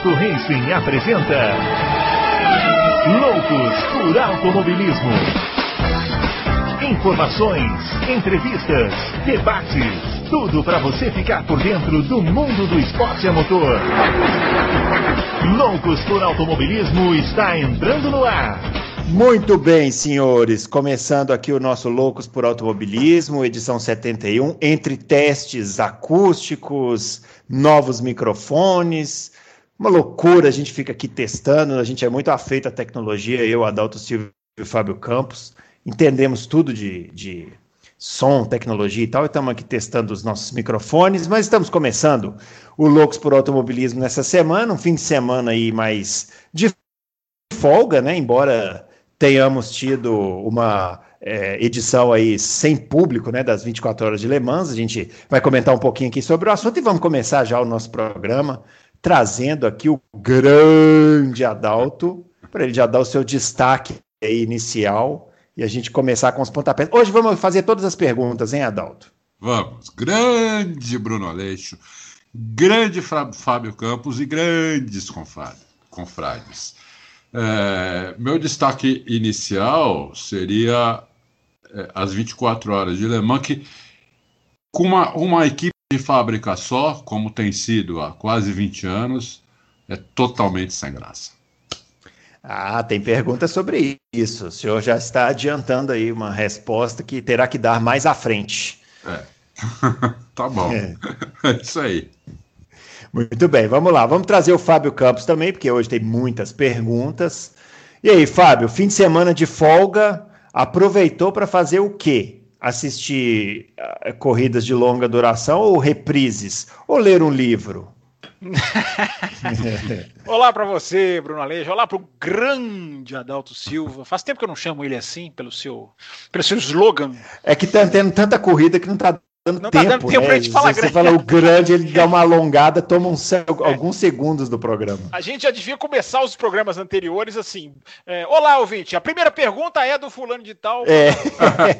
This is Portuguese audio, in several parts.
Auto Racing apresenta Loucos por Automobilismo. Informações, entrevistas, debates, tudo para você ficar por dentro do mundo do esporte a motor. Loucos por Automobilismo está entrando no ar. Muito bem, senhores. Começando aqui o nosso Loucos por Automobilismo, edição 71, entre testes acústicos, novos microfones. Uma loucura, a gente fica aqui testando, a gente é muito afeito à tecnologia, eu, Adalto Silva e Fábio Campos. Entendemos tudo de, de som, tecnologia e tal, e estamos aqui testando os nossos microfones, mas estamos começando o Loucos por Automobilismo nessa semana, um fim de semana aí mais de folga, né? Embora tenhamos tido uma é, edição aí sem público, né, das 24 horas de Le Mans. A gente vai comentar um pouquinho aqui sobre o assunto e vamos começar já o nosso programa trazendo aqui o grande Adalto, para ele já dar o seu destaque inicial e a gente começar com os pontapés. Hoje vamos fazer todas as perguntas, hein, Adalto? Vamos. Grande Bruno Aleixo, grande Fábio Campos e grandes confrades. É, meu destaque inicial seria é, as 24 horas de Le Mans, que com uma, uma equipe de fábrica só, como tem sido há quase 20 anos, é totalmente sem graça. Ah, tem pergunta sobre isso. O senhor já está adiantando aí uma resposta que terá que dar mais à frente. É. tá bom. É. é isso aí. Muito bem, vamos lá. Vamos trazer o Fábio Campos também, porque hoje tem muitas perguntas. E aí, Fábio, fim de semana de folga, aproveitou para fazer o quê? Assistir uh, corridas de longa duração ou reprises? Ou ler um livro? Olá para você, Bruno Alejo. Olá para o grande Adalto Silva. Faz tempo que eu não chamo ele assim, pelo seu, pelo seu slogan. É que tá tendo tanta corrida que não tá dando não tempo. Tá dando tempo né? pra gente falar Você grande. fala o grande, ele dá uma alongada, toma um, alguns segundos do programa. A gente já devia começar os programas anteriores assim. É, Olá, ouvinte. A primeira pergunta é do fulano de tal. É.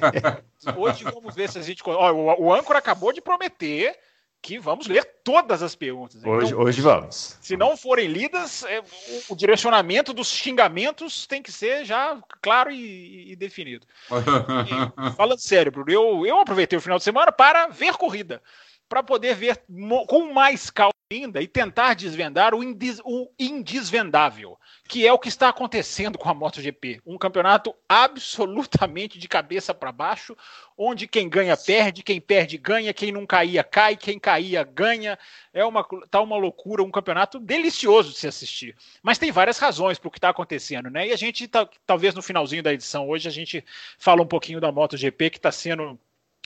Hoje vamos ver se a gente. Ó, o, o âncora acabou de prometer que vamos ler todas as perguntas. Hoje, então, hoje vamos. Se não forem lidas, é, o, o, direcionamento dos xingamentos tem que ser já claro e, e definido. e, falando sério, Bruno, eu, eu aproveitei o final de semana para ver corrida, para poder ver com mais calma ainda e tentar desvendar o, indis, o indesvendável, que é o que está acontecendo com a MotoGP. Um campeonato absolutamente de cabeça para baixo, onde quem ganha perde, quem perde ganha, quem não caía cai, quem caía ganha. É uma tá uma loucura, um campeonato delicioso de se assistir. Mas tem várias razões para o que está acontecendo, né? E a gente tá, talvez no finalzinho da edição hoje a gente fala um pouquinho da MotoGP que está sendo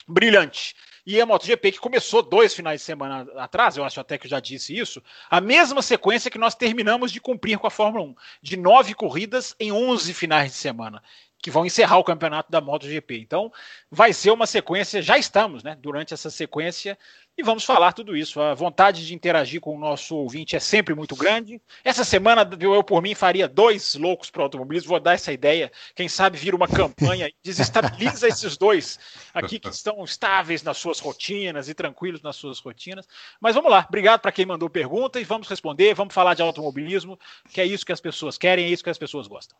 brilhante. E a MotoGP, que começou dois finais de semana atrás, eu acho até que eu já disse isso, a mesma sequência que nós terminamos de cumprir com a Fórmula 1, de nove corridas em 11 finais de semana que vão encerrar o campeonato da MotoGP. Então, vai ser uma sequência, já estamos, né, durante essa sequência, e vamos falar tudo isso. A vontade de interagir com o nosso ouvinte é sempre muito grande. Essa semana, eu, por mim, faria dois loucos para automobilismo, vou dar essa ideia. Quem sabe vira uma campanha e desestabiliza esses dois aqui que estão estáveis nas suas rotinas e tranquilos nas suas rotinas. Mas vamos lá, obrigado para quem mandou pergunta e vamos responder, vamos falar de automobilismo, que é isso que as pessoas querem, é isso que as pessoas gostam.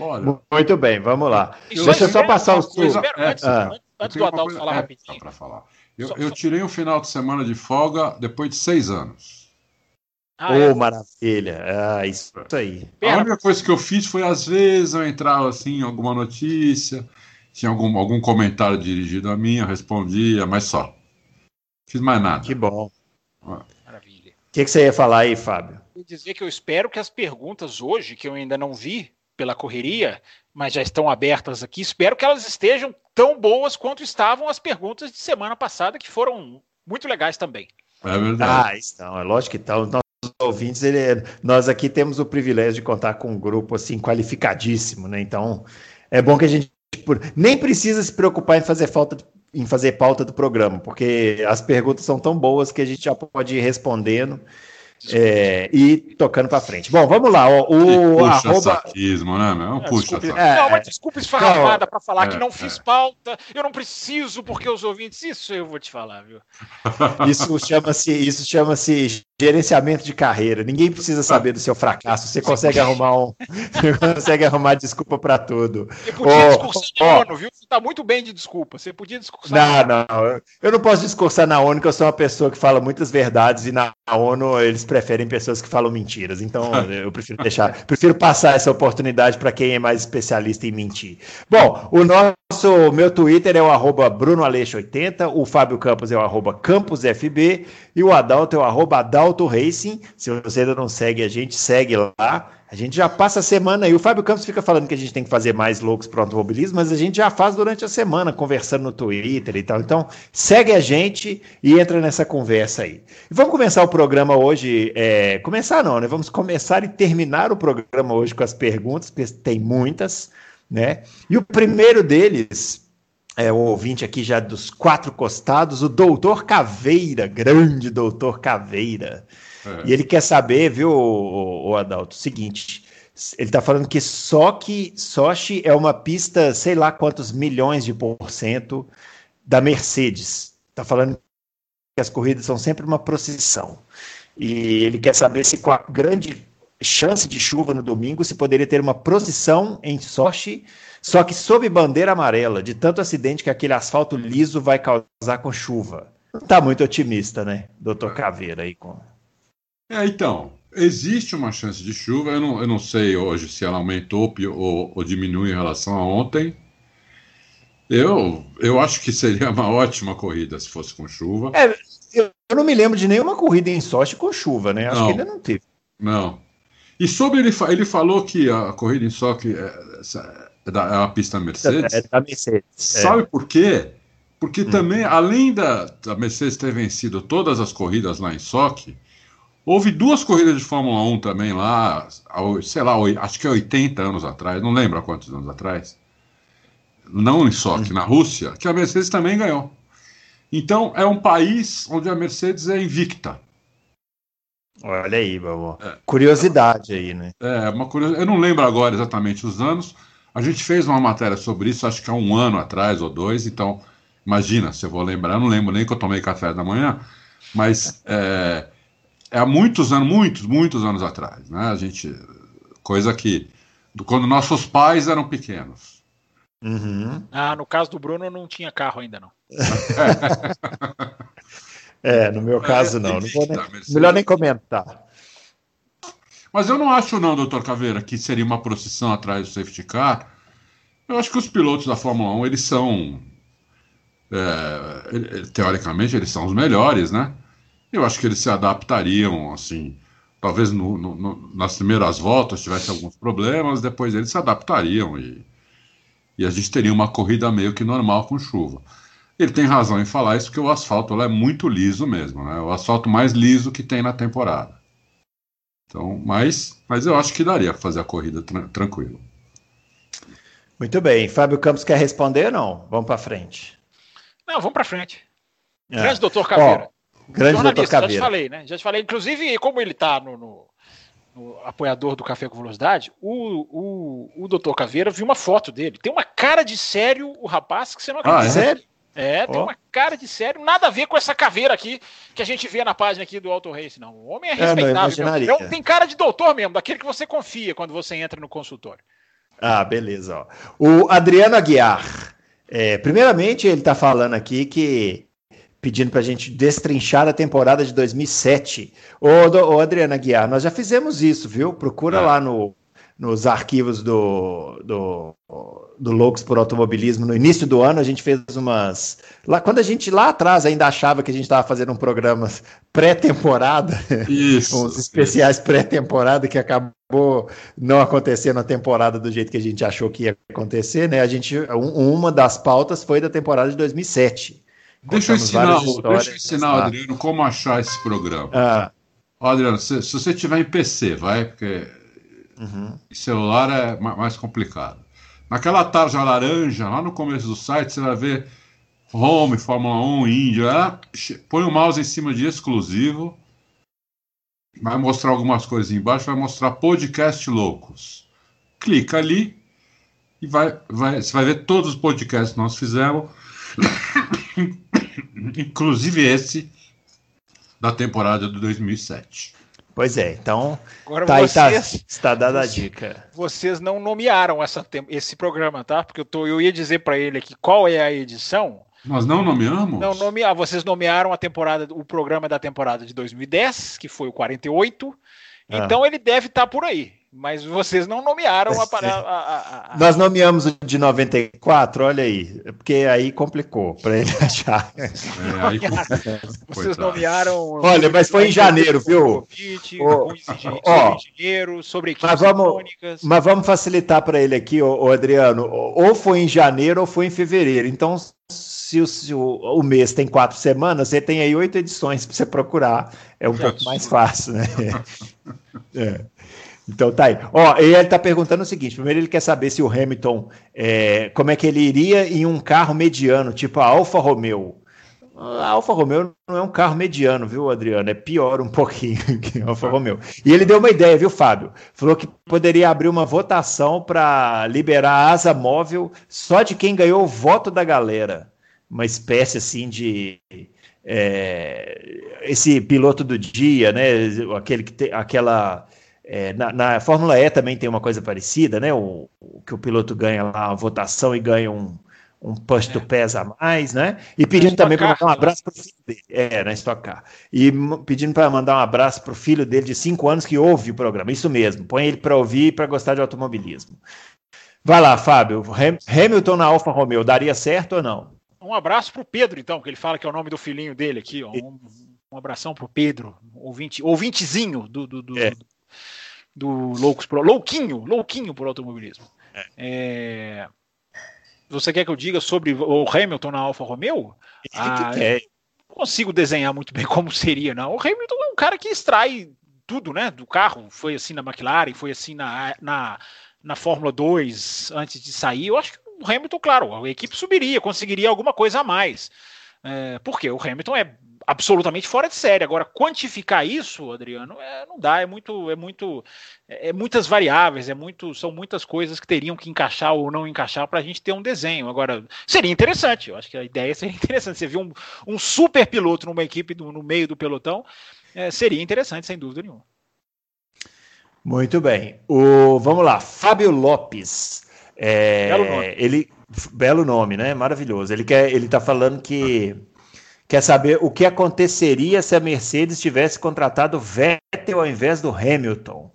Olha. Muito bem, vamos lá. Deixa eu só passar os coisa, antes, ah. antes do Adalto falar é, rapidinho. Para falar. Eu, só, eu só... tirei um final de semana de folga depois de seis anos. Ah, oh, é? maravilha. Ah, isso, aí. A única coisa que eu fiz foi, às vezes, eu entrava assim em alguma notícia, tinha algum, algum comentário dirigido a mim, eu respondia, mas só. Fiz mais nada. Que bom. Maravilha. O que, que, você ia falar aí, Fábio? Eu dizer que eu espero que as perguntas hoje, que eu ainda não vi, pela correria, mas já estão abertas aqui. Espero que elas estejam tão boas quanto estavam as perguntas de semana passada, que foram muito legais também. É verdade. Ah, estão, é lógico que estão. Nossos ouvintes, ele, nós aqui temos o privilégio de contar com um grupo assim qualificadíssimo, né? Então, é bom que a gente nem precisa se preocupar em fazer falta em fazer pauta do programa, porque as perguntas são tão boas que a gente já pode ir respondendo. É, e tocando para frente. Bom, vamos lá. Ó, o puxa arroba... saquismo, né, meu? É, puxa desculpe, é, não, mas desculpa esfarrapada para falar que é, não fiz é. pauta, eu não preciso, porque os ouvintes, isso eu vou te falar, viu? Isso chama-se, isso chama-se gerenciamento de carreira. Ninguém precisa saber do seu fracasso. Você consegue arrumar um, você consegue arrumar desculpa para tudo. Você podia oh, discursar oh, na ONU, viu? Você está muito bem de desculpa. Você podia discursar. Não, não. Eu não posso discursar na ONU, porque eu sou uma pessoa que fala muitas verdades e na ONU eles preferem pessoas que falam mentiras. Então eu prefiro deixar, prefiro passar essa oportunidade para quem é mais especialista em mentir. Bom, o nosso meu Twitter é o arroba BrunoAleixo80, o Fábio Campos é o arroba CamposFB e o Adalto é o arroba Adalto Racing. Se você ainda não segue a gente, segue lá. A gente já passa a semana e o Fábio Campos fica falando que a gente tem que fazer mais loucos para o automobilismo, mas a gente já faz durante a semana, conversando no Twitter e tal. Então, segue a gente e entra nessa conversa aí. E vamos começar o programa hoje. É... Começar não, né? Vamos começar e terminar o programa hoje com as perguntas, porque tem muitas, né? E o primeiro deles é o ouvinte aqui já dos quatro costados, o doutor Caveira, grande doutor Caveira. É. E ele quer saber, viu, o, o Adalto, o seguinte. Ele está falando que só que Sochi é uma pista, sei lá quantos milhões de por cento da Mercedes. Está falando que as corridas são sempre uma procissão. E ele quer saber se com a grande chance de chuva no domingo, se poderia ter uma procissão em Sochi, só que sob bandeira amarela, de tanto acidente que aquele asfalto liso vai causar com chuva. Não está muito otimista, né, doutor Caveira aí com. É, então, existe uma chance de chuva. Eu não, eu não sei hoje se ela aumentou ou, ou diminuiu em relação a ontem. Eu, eu acho que seria uma ótima corrida se fosse com chuva. É, eu, eu não me lembro de nenhuma corrida em sorte com chuva, né? Acho não, que ainda não teve. Não. E sobre ele, ele falou que a corrida em Sochi é, é, da, é uma pista Mercedes. É da Mercedes. É. Sabe por quê? Porque hum. também, além da, da Mercedes ter vencido todas as corridas lá em Sochi, Houve duas corridas de Fórmula 1 também lá, sei lá, acho que 80 anos atrás, não lembro há quantos anos atrás. Não em Sochi, na Rússia, que a Mercedes também ganhou. Então é um país onde a Mercedes é invicta. Olha aí, Babô. É, curiosidade aí, né? É, uma curiosidade. Eu não lembro agora exatamente os anos. A gente fez uma matéria sobre isso, acho que há um ano atrás ou dois. Então, imagina se eu vou lembrar. Eu não lembro nem que eu tomei café da manhã, mas é, é há muitos anos, muitos, muitos anos atrás, né? A gente, coisa que quando nossos pais eram pequenos. Uhum. Ah, no caso do Bruno não tinha carro ainda não. é, no meu caso não. não nem, melhor nem comentar. Mas eu não acho não, doutor Caveira, que seria uma procissão atrás do safety car. Eu acho que os pilotos da Fórmula 1, eles são, é, teoricamente, eles são os melhores, né? Eu acho que eles se adaptariam, assim, talvez no, no, no, nas primeiras voltas tivesse alguns problemas, depois eles se adaptariam e, e a gente teria uma corrida meio que normal com chuva. Ele tem razão em falar isso porque o asfalto é muito liso mesmo, né? O asfalto mais liso que tem na temporada. Então, mas, mas eu acho que daria para fazer a corrida tra tranquilo. Muito bem. Fábio Campos quer responder ou não? Vamos para frente. Não, vamos para frente. É. Grande doutor Caveira. Ó, Grande doutor Caveira. Já te falei, né? Já te falei. Inclusive, como ele está no, no, no, apoiador do Café com Velocidade, o, o, o doutor Caveira viu uma foto dele. Tem uma cara de sério o rapaz que você não acredita. Ah, é? É, tem oh. uma cara de sério, nada a ver com essa caveira aqui que a gente vê na página aqui do Auto Race, não. O homem é respeitável. É, não, tem cara de doutor mesmo, daquele que você confia quando você entra no consultório. Ah, beleza. Ó. O Adriano Aguiar. É, primeiramente, ele está falando aqui que pedindo para a gente destrinchar a temporada de 2007. Ô, ô Adriana Guiar, nós já fizemos isso, viu? Procura é. lá no, nos arquivos do, do, do Loucos por Automobilismo. No início do ano, a gente fez umas. Lá, quando a gente lá atrás ainda achava que a gente estava fazendo um programa pré-temporada, uns especiais pré-temporada que acabou não acontecendo a temporada do jeito que a gente achou que ia acontecer, né? A gente, um, uma das pautas foi da temporada de 2007. Deixa eu ensinar, deixa eu ensinar o Adriano como achar esse programa. Ah. Adriano, se, se, você tiver em PC, vai, porque uhum. celular é mais complicado. Naquela tarja laranja, lá no começo do site, você vai ver Home, Fórmula 1, Índia. Põe o mouse em cima de exclusivo. Vai mostrar algumas coisas embaixo, vai mostrar podcast loucos. Clica ali e vai, vai, você vai ver todos os podcasts que nós fizemos inclusive esse da temporada de 2007. Pois é, então Agora tá, vocês, aí, tá, está dada a dica. Vocês não nomearam essa, esse programa, tá? Porque eu, tô, eu ia dizer para ele aqui qual é a edição. Nós não nomeamos? Não nomear. Vocês nomearam a temporada, o programa da temporada de 2010, que foi o 48. Ah. Então ele deve estar tá por aí. Mas vocês não nomearam a, a, a, a, Nós nomeamos o de 94, olha aí. Porque aí complicou para ele achar. É, aí... vocês nomearam. Olha, mas foi em janeiro, viu? o, ó, engenheiro, sobre equipes mas vamos, mas vamos facilitar para ele aqui, ô, ô, Adriano. Ou foi em janeiro ou foi em fevereiro. Então, se o, se o, o mês tem quatro semanas, você tem aí oito edições para você procurar. É um pouco mais fácil, né? é. Então tá aí. Ó, ele está perguntando o seguinte: primeiro ele quer saber se o Hamilton, é, como é que ele iria em um carro mediano, tipo a Alfa Romeo. A Alfa Romeo não é um carro mediano, viu, Adriano? É pior um pouquinho que a Alfa Romeo. E ele deu uma ideia, viu, Fábio? Falou que poderia abrir uma votação para liberar a asa móvel só de quem ganhou o voto da galera. Uma espécie assim de. É, esse piloto do dia, né? Aquele que tem aquela é, na, na, Fórmula E também tem uma coisa parecida, né? O, o, que o piloto ganha lá a votação e ganha um, um push to pass a mais, né? E pedindo também para mandar um abraço para o filho dele. É, na Stock Car. E pedindo para mandar um abraço para o filho dele de 5 anos que ouve o programa. Isso mesmo. Põe ele para ouvir e para gostar de automobilismo. Vai lá, Fábio. Hamilton na Alfa Romeo, daria certo ou não? Um abraço para o Pedro, então, que ele fala que é o nome do filhinho dele aqui. Ó. Um, um abração para o Pedro, ouvinte, ouvintezinho do, do, do, é do Loucos Pro. Louquinho, louquinho por automobilismo. É. É... Você quer que eu diga sobre o Hamilton na Alfa Romeo? Ah, não consigo desenhar muito bem como seria, não. O Hamilton é um cara que extrai tudo, né, do carro. Foi assim na McLaren, foi assim na, na, na Fórmula 2 antes de sair. Eu acho que o Hamilton, claro, a equipe subiria, conseguiria alguma coisa a mais. É, porque o Hamilton é absolutamente fora de série. Agora, quantificar isso, Adriano, é, não dá, é muito, é muito, é, é, muitas variáveis, é muito, são muitas coisas que teriam que encaixar ou não encaixar para a gente ter um desenho. Agora, seria interessante, eu acho que a ideia seria interessante. Você viu um, um super piloto numa equipe do, no meio do pelotão, é, seria interessante, sem dúvida nenhuma. Muito bem. O, vamos lá, Fábio Lopes. É, belo nome. Ele, belo nome, né? Maravilhoso. Ele quer, ele está falando que quer saber o que aconteceria se a Mercedes tivesse contratado Vettel ao invés do Hamilton.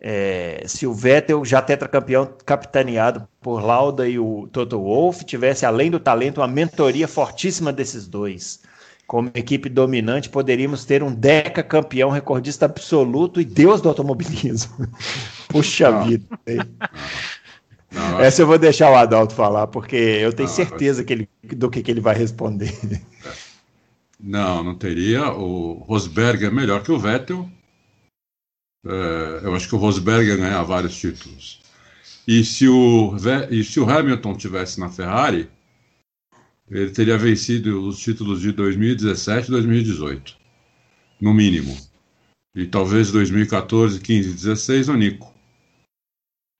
É, se o Vettel, já tetracampeão capitaneado por Lauda e o Toto Wolff, tivesse, além do talento, uma mentoria fortíssima desses dois. Como equipe dominante, poderíamos ter um Deca campeão, recordista absoluto e deus do automobilismo. Puxa Não. vida. Não, Essa eu vou deixar o Adalto falar, porque eu tenho não, certeza que ele, do que, que ele vai responder. Não, não teria. O Rosberg é melhor que o Vettel. É, eu acho que o Rosberg ia ganhar vários títulos. E se, o, e se o Hamilton tivesse na Ferrari, ele teria vencido os títulos de 2017 e 2018, no mínimo. E talvez 2014, 15 e 16 o Nico.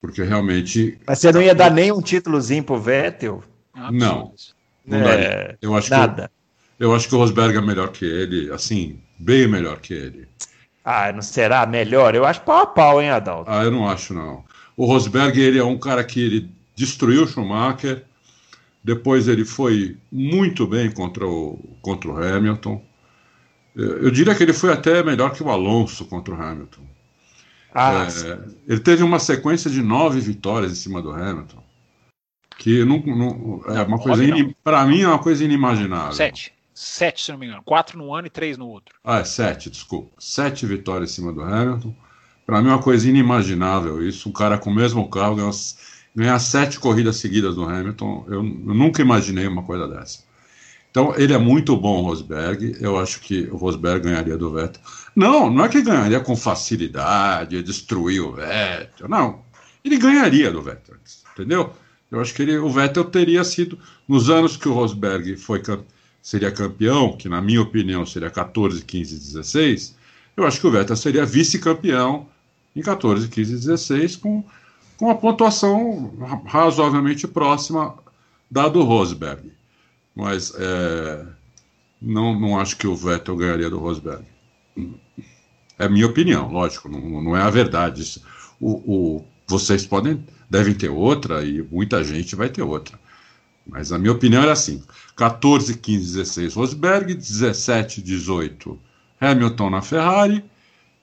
Porque realmente. Mas você não ia dar nem um títulozinho pro Vettel? Não. não é, eu acho nada. Que, eu acho que o Rosberg é melhor que ele, assim, bem melhor que ele. Ah, não será melhor? Eu acho pau a pau, hein, Adalto? Ah, eu não acho, não. O Rosberg, ele é um cara que ele destruiu o Schumacher, depois ele foi muito bem contra o, contra o Hamilton. Eu diria que ele foi até melhor que o Alonso contra o Hamilton. Ah, é, ele teve uma sequência de nove vitórias em cima do Hamilton. Que não, não é uma coisa para mim é uma coisa inimaginável. Sete. Sete, se não me engano. Quatro no ano e três no outro. Ah, é sete, desculpa. Sete vitórias em cima do Hamilton. Para mim é uma coisa inimaginável isso. Um cara com o mesmo carro ganhar, ganhar sete corridas seguidas do Hamilton. Eu, eu nunca imaginei uma coisa dessa. Então, ele é muito bom, Rosberg. Eu acho que o Rosberg ganharia do Vettel. Não, não é que ganharia com facilidade, destruir o Vettel. Não. Ele ganharia do Vettel, entendeu? Eu acho que ele, o Vettel teria sido, nos anos que o Rosberg foi, seria campeão, que na minha opinião seria 14, 15, 16, eu acho que o Vettel seria vice-campeão em 14, 15 e 16, com, com uma pontuação razoavelmente próxima da do Rosberg. Mas é, não, não acho que o Vettel ganharia do Rosberg. É minha opinião, lógico, não, não é a verdade. O, o, vocês podem, devem ter outra e muita gente vai ter outra. Mas a minha opinião era assim: 14, 15, 16 Rosberg, 17, 18 Hamilton na Ferrari,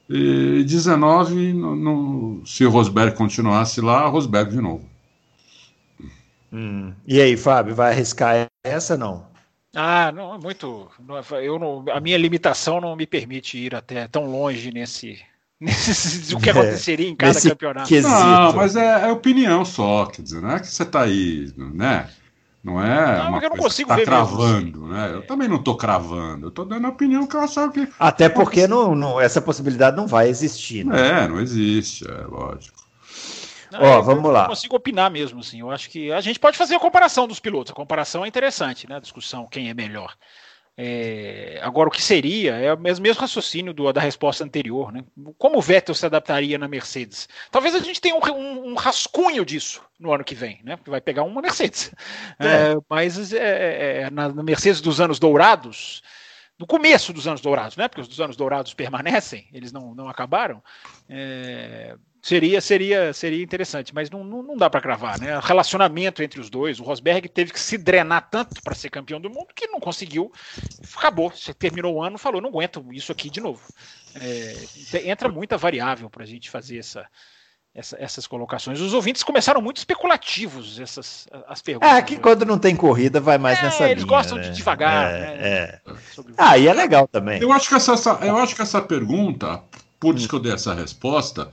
e 19, no, no, se o Rosberg continuasse lá, Rosberg de novo. Hum. E aí, Fábio, vai arriscar essa não? Ah, não, é muito. Não, é, eu não, a minha limitação não me permite ir até tão longe nesse. nesse o que é, aconteceria em cada campeonato. Quesito. Não, mas é, é, opinião só, quer dizer, não é que você está aí, né? Não é não, uma eu não consigo tá ver cravando, mesmo. né? Eu também não estou cravando, eu estou dando a opinião que eu acho que. Até porque não, não, essa possibilidade não vai existir, né? É, não existe, é lógico. Não, Ó, vamos lá. Não consigo opinar mesmo, assim. Eu acho que a gente pode fazer a comparação dos pilotos. A comparação é interessante, né? A discussão quem é melhor. É, agora, o que seria é o mesmo, mesmo raciocínio do, da resposta anterior. Né? Como o Vettel se adaptaria na Mercedes? Talvez a gente tenha um, um, um rascunho disso no ano que vem, né? porque vai pegar uma Mercedes. É. É, mas é, é, é, na, na, Mercedes dos anos dourados, no começo dos anos dourados, né? porque os dos anos dourados permanecem, eles não, não acabaram. Seria, seria, seria interessante, mas não, não, não dá para cravar, né? O relacionamento entre os dois, o Rosberg teve que se drenar tanto para ser campeão do mundo que não conseguiu. Acabou, você terminou o ano, falou, não aguento isso aqui de novo. É, entra muita variável para a gente fazer essa, essa, essas colocações. Os ouvintes começaram muito especulativos essas as perguntas. É que quando não tem corrida vai mais é, nessa eles linha. Eles gostam né? de devagar. É, né? é. Ah, e é legal também. Eu acho que essa, eu acho que essa pergunta, por isso que eu dei essa resposta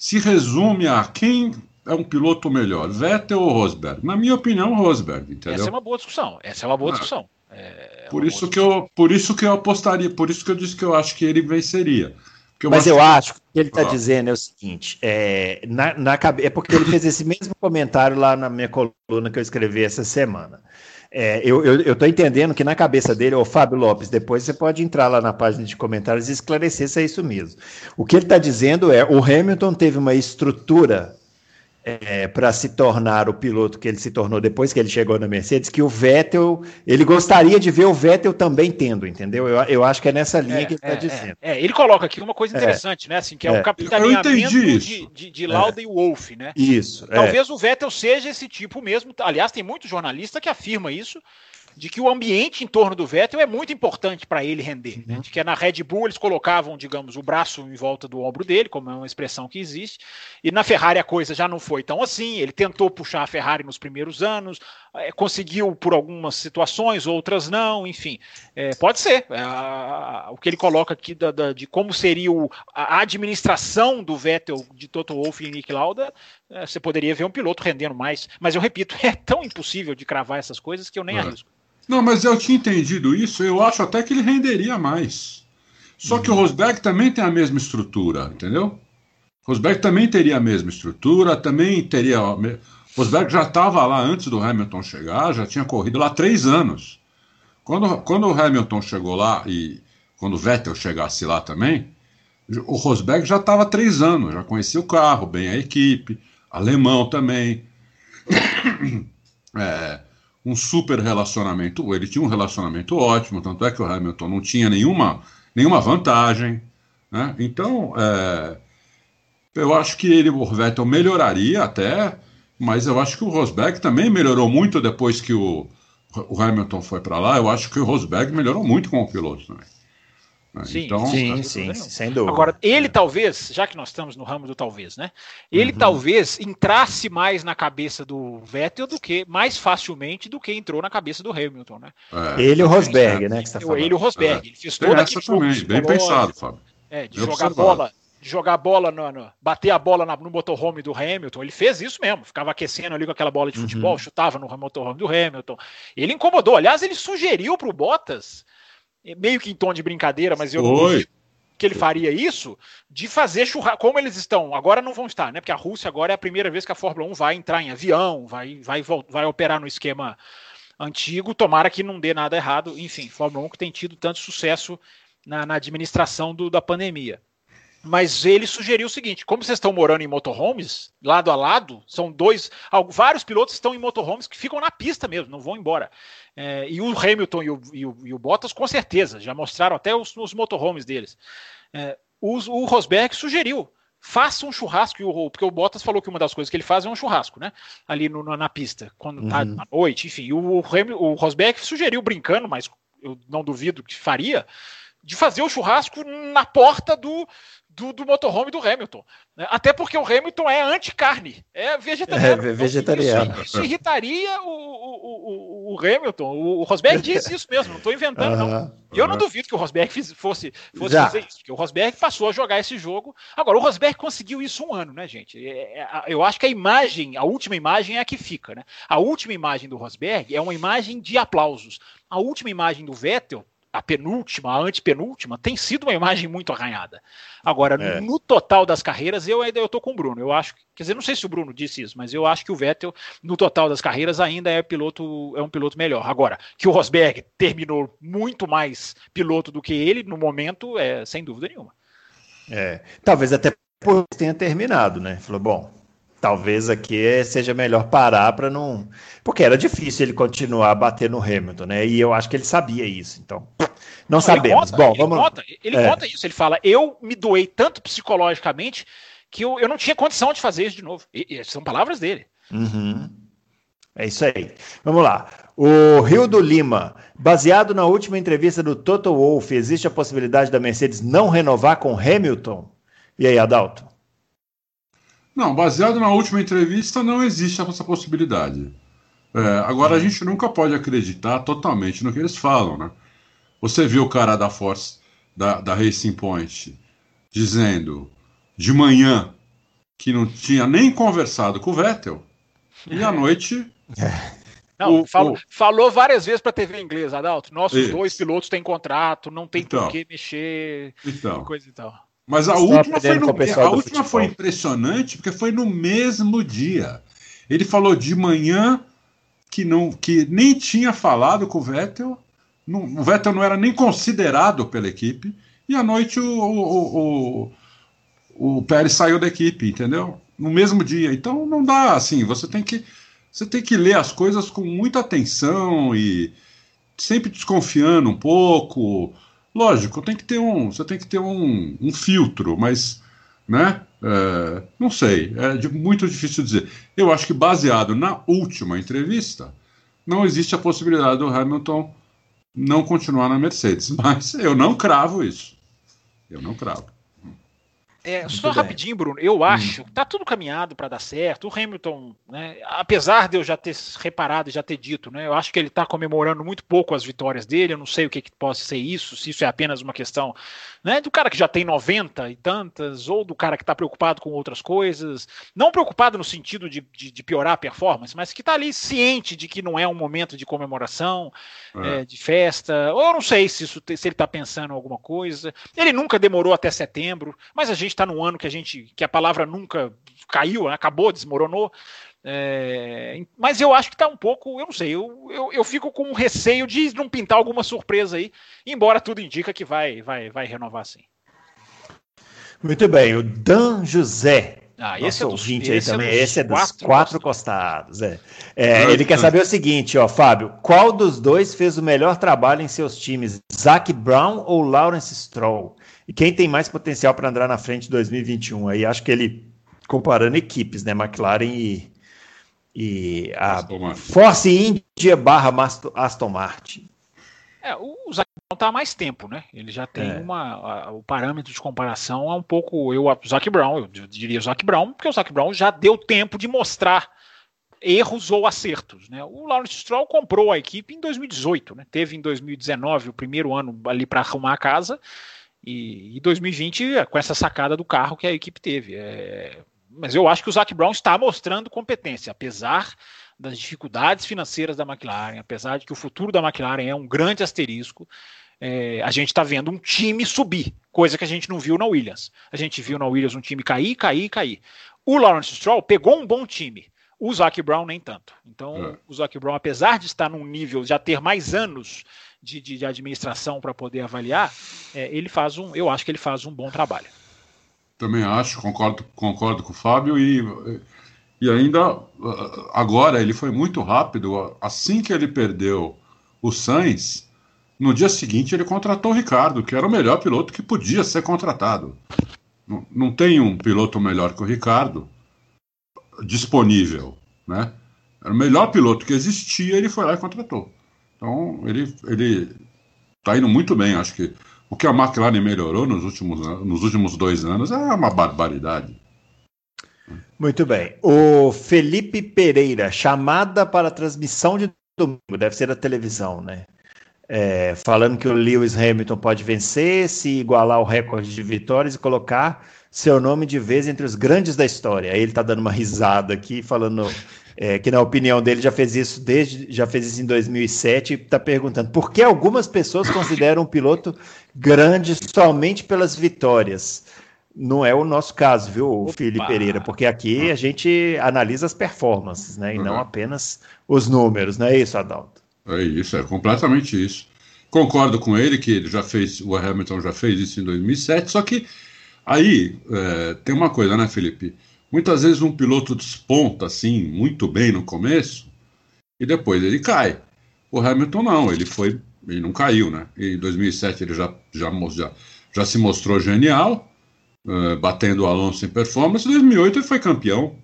se resume a quem é um piloto melhor, Vettel ou Rosberg? Na minha opinião, Rosberg, entendeu? Essa é uma boa discussão. Essa é uma boa ah, discussão. É, é por isso que discussão. eu, por isso que eu apostaria, por isso que eu disse que eu acho que ele venceria. Eu Mas acho eu que... acho que o que ele está ah. dizendo é o seguinte: é, na, na, é porque ele fez esse mesmo comentário lá na minha coluna que eu escrevi essa semana. É, eu estou entendendo que na cabeça dele, o Fábio Lopes, depois você pode entrar lá na página de comentários e esclarecer se é isso mesmo. O que ele está dizendo é: o Hamilton teve uma estrutura é, para se tornar o piloto que ele se tornou depois que ele chegou na Mercedes, que o Vettel, ele gostaria de ver o Vettel também tendo, entendeu? Eu, eu acho que é nessa linha é, que ele está é, dizendo. É, é, ele coloca aqui uma coisa interessante, né? Assim, que é, o capitaneamento de, de, de, Lauda e Wolff, né? Isso. Talvez o Vettel seja esse tipo mesmo. Aliás, tem muito jornalista que afirma isso de que o ambiente em torno do Vettel é muito importante para ele render. Né? Uhum. De que na Red Bull eles colocavam, digamos, o braço em volta do ombro dele, como é uma expressão que existe, e na Ferrari a coisa já não foi tão assim. Ele tentou puxar a Ferrari nos primeiros anos, é, conseguiu por algumas situações, outras não, enfim. É, pode ser. É, a, a, o que ele coloca aqui da, da, de como seria o, a administração do Vettel de Toto Wolff e Nick Lauda, é, você poderia ver um piloto rendendo mais. Mas eu repito, é tão impossível de cravar essas coisas que eu nem é. arrisco. Não, mas eu tinha entendido isso, eu acho até que ele renderia mais. Só uhum. que o uhum. Rosberg também tem a mesma estrutura, entendeu? Rosberg também teria a mesma estrutura, também teria. Rosberg já estava lá antes do Hamilton chegar, já tinha corrido lá três anos. Quando, quando o Hamilton chegou lá e quando o Vettel chegasse lá também, o Rosberg já estava três anos, já conhecia o carro, bem a equipe, alemão também. É, um super relacionamento. Ele tinha um relacionamento ótimo, tanto é que o Hamilton não tinha nenhuma, nenhuma vantagem. Né? Então, é, eu acho que ele, o Vettel melhoraria até, mas eu acho que o Rosberg também melhorou muito depois que o, o Hamilton foi para lá. Eu acho que o Rosberg melhorou muito com o piloto também. Né? Sim, então, sim, sim, sem dúvida. Agora, ele talvez, já que nós estamos no ramo do talvez, né? Ele uhum. talvez entrasse mais na cabeça do Vettel do que mais facilmente do que entrou na cabeça do Hamilton, né? É. Ele e o Rosberg, né? Que tá falando. Ele e o Rosberg. É. Ele fez toda essa também, bem pensado, Fábio. É, de jogar observado. bola, de jogar bola no, no, bater a bola na, no motorhome do Hamilton. Ele fez isso mesmo, ficava aquecendo ali com aquela bola de futebol, uhum. chutava no motorhome do Hamilton. Ele incomodou. Aliás, ele sugeriu para o Bottas meio que em tom de brincadeira, mas eu Oi. que ele faria isso, de fazer churrasco, como eles estão, agora não vão estar, né? Porque a Rússia agora é a primeira vez que a Fórmula 1 vai entrar em avião, vai, vai, vai operar no esquema antigo, tomara que não dê nada errado. Enfim, Fórmula 1 que tem tido tanto sucesso na, na administração do, da pandemia. Mas ele sugeriu o seguinte: como vocês estão morando em motorhomes, lado a lado, são dois. Vários pilotos estão em motorhomes que ficam na pista mesmo, não vão embora. É, e o Hamilton e o, e, o, e o, Bottas, com certeza, já mostraram até os, os motorhomes deles. É, o, o Rosberg sugeriu: faça um churrasco, porque o Bottas falou que uma das coisas que ele faz é um churrasco, né? Ali no, na pista, quando tá uhum. à noite, enfim. O, o Rosberg sugeriu, brincando, mas eu não duvido que faria, de fazer o churrasco na porta do, do, do motorhome do Hamilton. Né? Até porque o Hamilton é anti-carne, é vegetariano. É vegetariano. Isso, isso, irritaria o, o, o, o Hamilton. O, Rosberg disse isso mesmo, não estou inventando, não. E eu não duvido que o Rosberg fiz, fosse, fosse fazer isso, porque o Rosberg passou a jogar esse jogo. Agora, o Rosberg conseguiu isso um ano, né, gente? É, é, eu acho que a imagem, a última imagem é a que fica, né? A última imagem do Rosberg é uma imagem de aplausos. A última imagem do Vettel a penúltima, a antepenúltima, tem sido uma imagem muito arranhada. Agora, é. no total das carreiras, eu ainda eu tô com o Bruno. Eu acho, quer dizer, não sei se o Bruno disse isso, mas eu acho que o Vettel, no total das carreiras, ainda é piloto, é um piloto melhor. Agora, que o Rosberg terminou muito mais piloto do que ele no momento, é sem dúvida nenhuma. É, talvez até por tenha terminado, né? Falou, bom, talvez aqui seja melhor parar para não. Porque era difícil ele continuar a bater no Hamilton, né? E eu acho que ele sabia isso. Então, não, não sabemos. Conta, Bom, ele vamos. Conta, ele é. conta isso. Ele fala: eu me doei tanto psicologicamente que eu, eu não tinha condição de fazer isso de novo. E, e são palavras dele. Uhum. É isso aí. Vamos lá. O Rio do Lima, baseado na última entrevista do Toto Wolff, existe a possibilidade da Mercedes não renovar com Hamilton? E aí, Adalto? Não, baseado na última entrevista, não existe essa possibilidade. É, agora, a uhum. gente nunca pode acreditar totalmente no que eles falam, né? Você viu o cara da Force, da, da Racing Point, dizendo de manhã que não tinha nem conversado com o Vettel, e à noite. Não, o, falou, o... falou, várias vezes para a TV inglesa, Adalto. Nossos Isso. dois pilotos têm contrato, não tem então, por que mexer, então, coisa e tal. Mas a última, foi, no, a última foi impressionante porque foi no mesmo dia. Ele falou de manhã que não que nem tinha falado com o Vettel, não, o Vettel não era nem considerado pela equipe, e à noite o, o, o, o Pérez saiu da equipe, entendeu? No mesmo dia. Então não dá assim, você tem que você tem que ler as coisas com muita atenção e sempre desconfiando um pouco Lógico, tem que ter um, você tem que ter um, um filtro, mas, né? É, não sei, é de, muito difícil dizer. Eu acho que baseado na última entrevista, não existe a possibilidade do Hamilton não continuar na Mercedes, mas eu não cravo isso. Eu não cravo. É, só bem. rapidinho, Bruno. Eu hum. acho que tá tudo caminhado para dar certo. O Hamilton, né, apesar de eu já ter reparado e já ter dito, né, eu acho que ele está comemorando muito pouco as vitórias dele. Eu não sei o que, que possa ser isso, se isso é apenas uma questão né, do cara que já tem 90 e tantas, ou do cara que está preocupado com outras coisas. Não preocupado no sentido de, de, de piorar a performance, mas que está ali ciente de que não é um momento de comemoração, é. É, de festa. Ou eu não sei se, isso, se ele está pensando em alguma coisa. Ele nunca demorou até setembro, mas a gente gente está num ano que a gente que a palavra nunca caiu, né? acabou, desmoronou. É, mas eu acho que está um pouco, eu não sei, eu, eu, eu, fico com receio de não pintar alguma surpresa aí, embora tudo indica que vai, vai, vai renovar sim. Muito bem, o Dan José. Ah, esse é dos, ouvinte esse aí é também. É esse é dos quatro, quatro costados. É. É, ele quer saber o seguinte, ó, Fábio: qual dos dois fez o melhor trabalho em seus times, Zac Brown ou Lawrence Stroll? E quem tem mais potencial para andar na frente de 2021? Aí acho que ele, comparando equipes, né? McLaren e, e a Force India barra Aston Martin. É, o Zac Brown está há mais tempo, né? Ele já tem é. uma. A, o parâmetro de comparação é um pouco. Eu, o Zac Brown, eu diria o Zac Brown, porque o Zac Brown já deu tempo de mostrar erros ou acertos. Né? O Lawrence Stroll comprou a equipe em 2018, né? teve em 2019 o primeiro ano ali para arrumar a casa e, e 2020 com essa sacada do carro que a equipe teve. É, mas eu acho que o Zac Brown está mostrando competência, apesar das dificuldades financeiras da McLaren, apesar de que o futuro da McLaren é um grande asterisco. É, a gente está vendo um time subir, coisa que a gente não viu na Williams. A gente viu na Williams um time cair, cair, cair. O Lawrence Stroll pegou um bom time. O Zac Brown nem tanto. Então, é. o Zac Brown, apesar de estar num nível, já ter mais anos de, de, de administração para poder avaliar, é, ele faz um, eu acho que ele faz um bom trabalho. Também acho, concordo, concordo com o Fábio e, e ainda agora ele foi muito rápido. Assim que ele perdeu o Sainz, no dia seguinte ele contratou o Ricardo, que era o melhor piloto que podia ser contratado. Não, não tem um piloto melhor que o Ricardo disponível, né? Era o melhor piloto que existia, ele foi lá e contratou. Então ele ele está indo muito bem. Acho que o que a McLaren melhorou nos últimos, nos últimos dois anos é uma barbaridade. Muito bem. O Felipe Pereira, chamada para transmissão de domingo, deve ser da televisão, né? É, falando que o Lewis Hamilton pode vencer, se igualar o recorde de vitórias e colocar seu nome de vez entre os grandes da história. Aí ele está dando uma risada aqui, falando é, que na opinião dele já fez isso desde já fez isso em 2007 e está perguntando por que algumas pessoas consideram um piloto grande somente pelas vitórias. Não é o nosso caso, viu, Opa. Felipe Pereira? Porque aqui a gente analisa as performances, né? E uhum. não apenas os números, não é isso, Adalto? É isso, é completamente isso. Concordo com ele que ele já fez, o Hamilton já fez isso em 2007, só que aí é, tem uma coisa, né, Felipe? Muitas vezes um piloto desponta assim muito bem no começo e depois ele cai. O Hamilton não, ele foi, ele não caiu, né? Em 2007 ele já, já, já, já se mostrou genial, uh, batendo o Alonso em performance. Em 2008 ele foi campeão.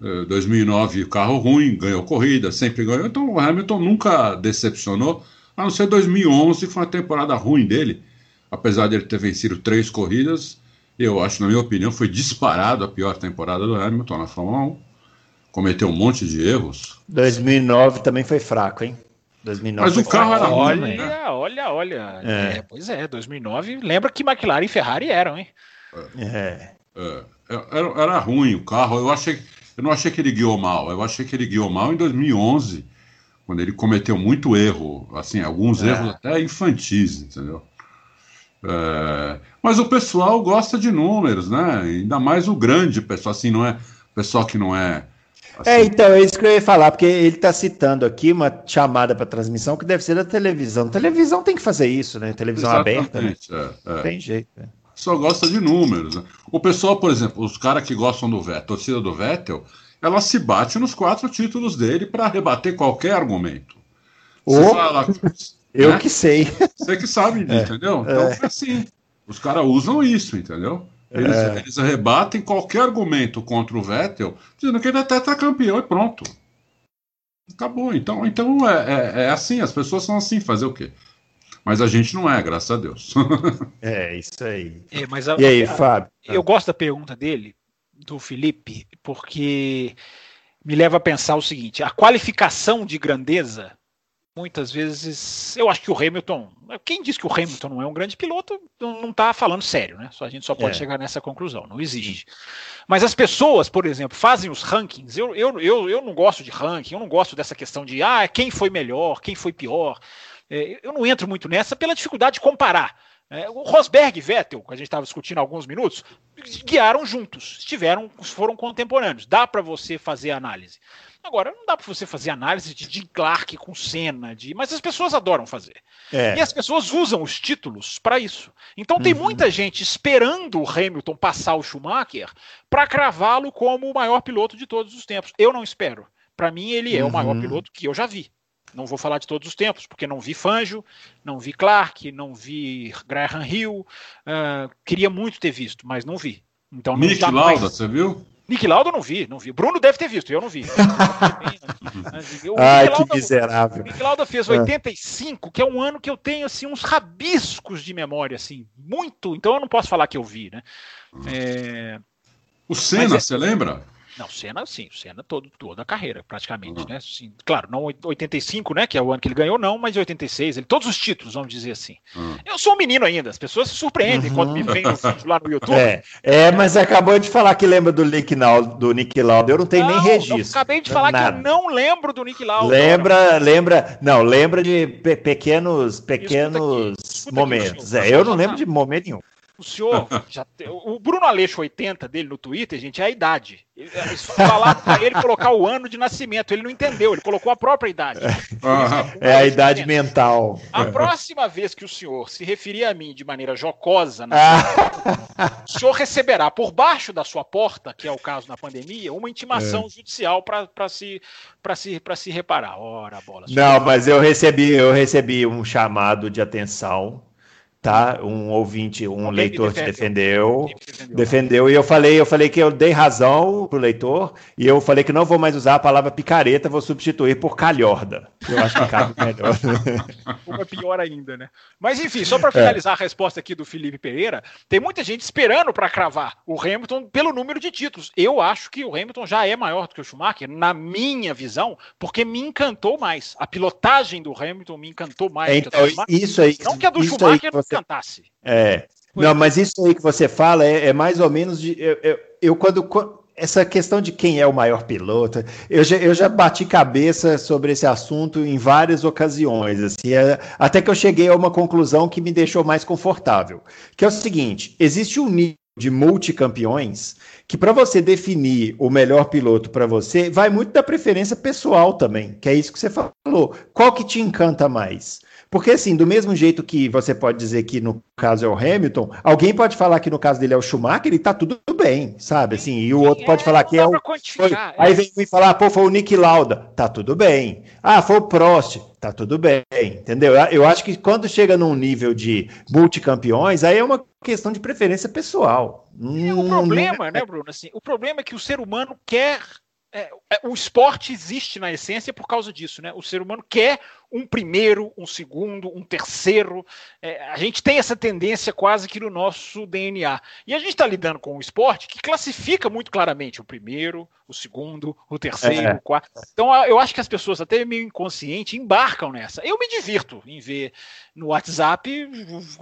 Uh, 2009 o carro ruim, ganhou corrida, sempre ganhou. Então o Hamilton nunca decepcionou, a não ser 2011 que foi uma temporada ruim dele, apesar de ele ter vencido três corridas eu acho, na minha opinião, foi disparado a pior temporada do Hamilton na Fórmula 1. Cometeu um monte de erros. 2009 também foi fraco, hein? 2009 Mas o carro era ruim. Olha, né? olha, olha. É. É, pois é, 2009. Lembra que McLaren e Ferrari eram, hein? É. é. Era, era, ruim o carro. Eu achei, eu não achei que ele guiou mal. Eu achei que ele guiou mal em 2011, quando ele cometeu muito erro, assim, alguns é. erros até infantis, entendeu? É, mas o pessoal gosta de números, né? Ainda mais o grande pessoal, assim, não é pessoal que não é. Assim... É, então, é isso que eu ia falar, porque ele está citando aqui uma chamada para transmissão que deve ser da televisão. Televisão tem que fazer isso, né? Televisão Exatamente, aberta. Né? É, é. Tem jeito. Né? Só gosta de números. Né? O pessoal, por exemplo, os caras que gostam do Vettel, a torcida do Vettel, ela se bate nos quatro títulos dele para rebater qualquer argumento. Você oh. fala, eu né? que sei. Você que sabe, é. entendeu? Então é assim. Os caras usam isso, entendeu? Eles, é. eles rebatem qualquer argumento contra o Vettel, dizendo que ele é tetracampeão e pronto. Acabou. Então, então é, é, é, assim, as pessoas são assim, fazer o quê? Mas a gente não é, graças a Deus. é, isso aí. É, a, e aí, Fábio? Eu gosto da pergunta dele, do Felipe, porque me leva a pensar o seguinte: a qualificação de grandeza muitas vezes. Eu acho que o Hamilton. Quem diz que o Hamilton não é um grande piloto não está falando sério, né? A gente só pode é. chegar nessa conclusão, não existe. Mas as pessoas, por exemplo, fazem os rankings. Eu, eu, eu, eu não gosto de ranking, eu não gosto dessa questão de ah, quem foi melhor, quem foi pior. É, eu não entro muito nessa pela dificuldade de comparar. É, o Rosberg e Vettel, que a gente estava discutindo há alguns minutos, guiaram juntos, estiveram, foram contemporâneos. Dá para você fazer análise. Agora, não dá para você fazer análise de Jim Clark com Senna, de... mas as pessoas adoram fazer. É. E as pessoas usam os títulos para isso. Então tem uhum. muita gente esperando o Hamilton passar o Schumacher para cravá-lo como o maior piloto de todos os tempos. Eu não espero. Para mim, ele é uhum. o maior uhum. piloto que eu já vi. Não vou falar de todos os tempos, porque não vi Fangio, não vi Clark, não vi Graham Hill. Uh, queria muito ter visto, mas não vi. Então, Nick Lauda, mais... você viu? Nick Lauda eu não vi, não vi. Bruno deve ter visto, eu não vi. Ai, Lauda, que miserável. O Nick Lauda fez 85, é. que é um ano que eu tenho assim uns rabiscos de memória, assim, muito. Então eu não posso falar que eu vi, né? É... O Senna, é... você lembra? Não, Senna, sim, Senna todo, toda a carreira, praticamente, uhum. né? Sim, claro, não 85, né? Que é o ano que ele ganhou, não, mas 86, ele, todos os títulos, vamos dizer assim. Uhum. Eu sou um menino ainda, as pessoas se surpreendem uhum. quando me veem no vídeo lá no YouTube. É, é, mas acabou de falar que lembra do Nick do Nick Lauda, eu não tenho não, nem registro. acabei de falar Nada. que eu não lembro do Nick Lauda. Lembra, lembra, não, lembra de pe pequenos, pequenos escuta aqui, escuta momentos. Aqui, é, eu não lembro de momento nenhum. O senhor, já, o Bruno Aleixo 80 dele no Twitter, gente, é a idade. Falaram para ele colocar o ano de nascimento, ele não entendeu, ele colocou a própria idade. É, é a idade mental. A próxima vez que o senhor se referir a mim de maneira jocosa, ah. o senhor receberá por baixo da sua porta, que é o caso na pandemia, uma intimação é. judicial para se, se, se reparar. Ora, bola. Não, mas eu recebi, eu recebi um chamado de atenção tá? Um ouvinte, um leitor te defendeu, defendeu, defendeu, e eu falei, eu falei que eu dei razão pro leitor e eu falei que não vou mais usar a palavra picareta, vou substituir por calhorda. Eu acho que cabe melhor. Uma pior ainda, né? Mas enfim, só para finalizar é. a resposta aqui do Felipe Pereira, tem muita gente esperando para cravar o Hamilton pelo número de títulos. Eu acho que o Hamilton já é maior do que o Schumacher, na minha visão, porque me encantou mais. A pilotagem do Hamilton me encantou mais. Então, isso aí, não que a do Schumacher cantasse. É. Não, mas isso aí que você fala é, é mais ou menos de. Eu, eu, eu, quando. Essa questão de quem é o maior piloto, eu já, eu já bati cabeça sobre esse assunto em várias ocasiões, assim, é, até que eu cheguei a uma conclusão que me deixou mais confortável. Que é o seguinte: existe um nível de multicampeões que para você definir o melhor piloto para você vai muito da preferência pessoal também, que é isso que você falou. Qual que te encanta mais? Porque, assim, do mesmo jeito que você pode dizer que no caso é o Hamilton, alguém pode falar que no caso dele é o Schumacher e tá tudo bem, sabe? Assim, e o outro pode falar que é o. Foi, é. aí vem e falar, pô, foi o Nick Lauda, tá tudo bem. Ah, foi o Prost, tá tudo bem, entendeu? Eu acho que quando chega num nível de multicampeões, aí é uma questão de preferência pessoal. E o problema, né, Bruno? Assim, o problema é que o ser humano quer é, o esporte existe na essência por causa disso, né? O ser humano quer um primeiro, um segundo, um terceiro. É, a gente tem essa tendência quase que no nosso DNA. E a gente está lidando com um esporte que classifica muito claramente o primeiro, o segundo, o terceiro, é. o quarto. Então eu acho que as pessoas, até meio inconsciente, embarcam nessa. Eu me divirto em ver no WhatsApp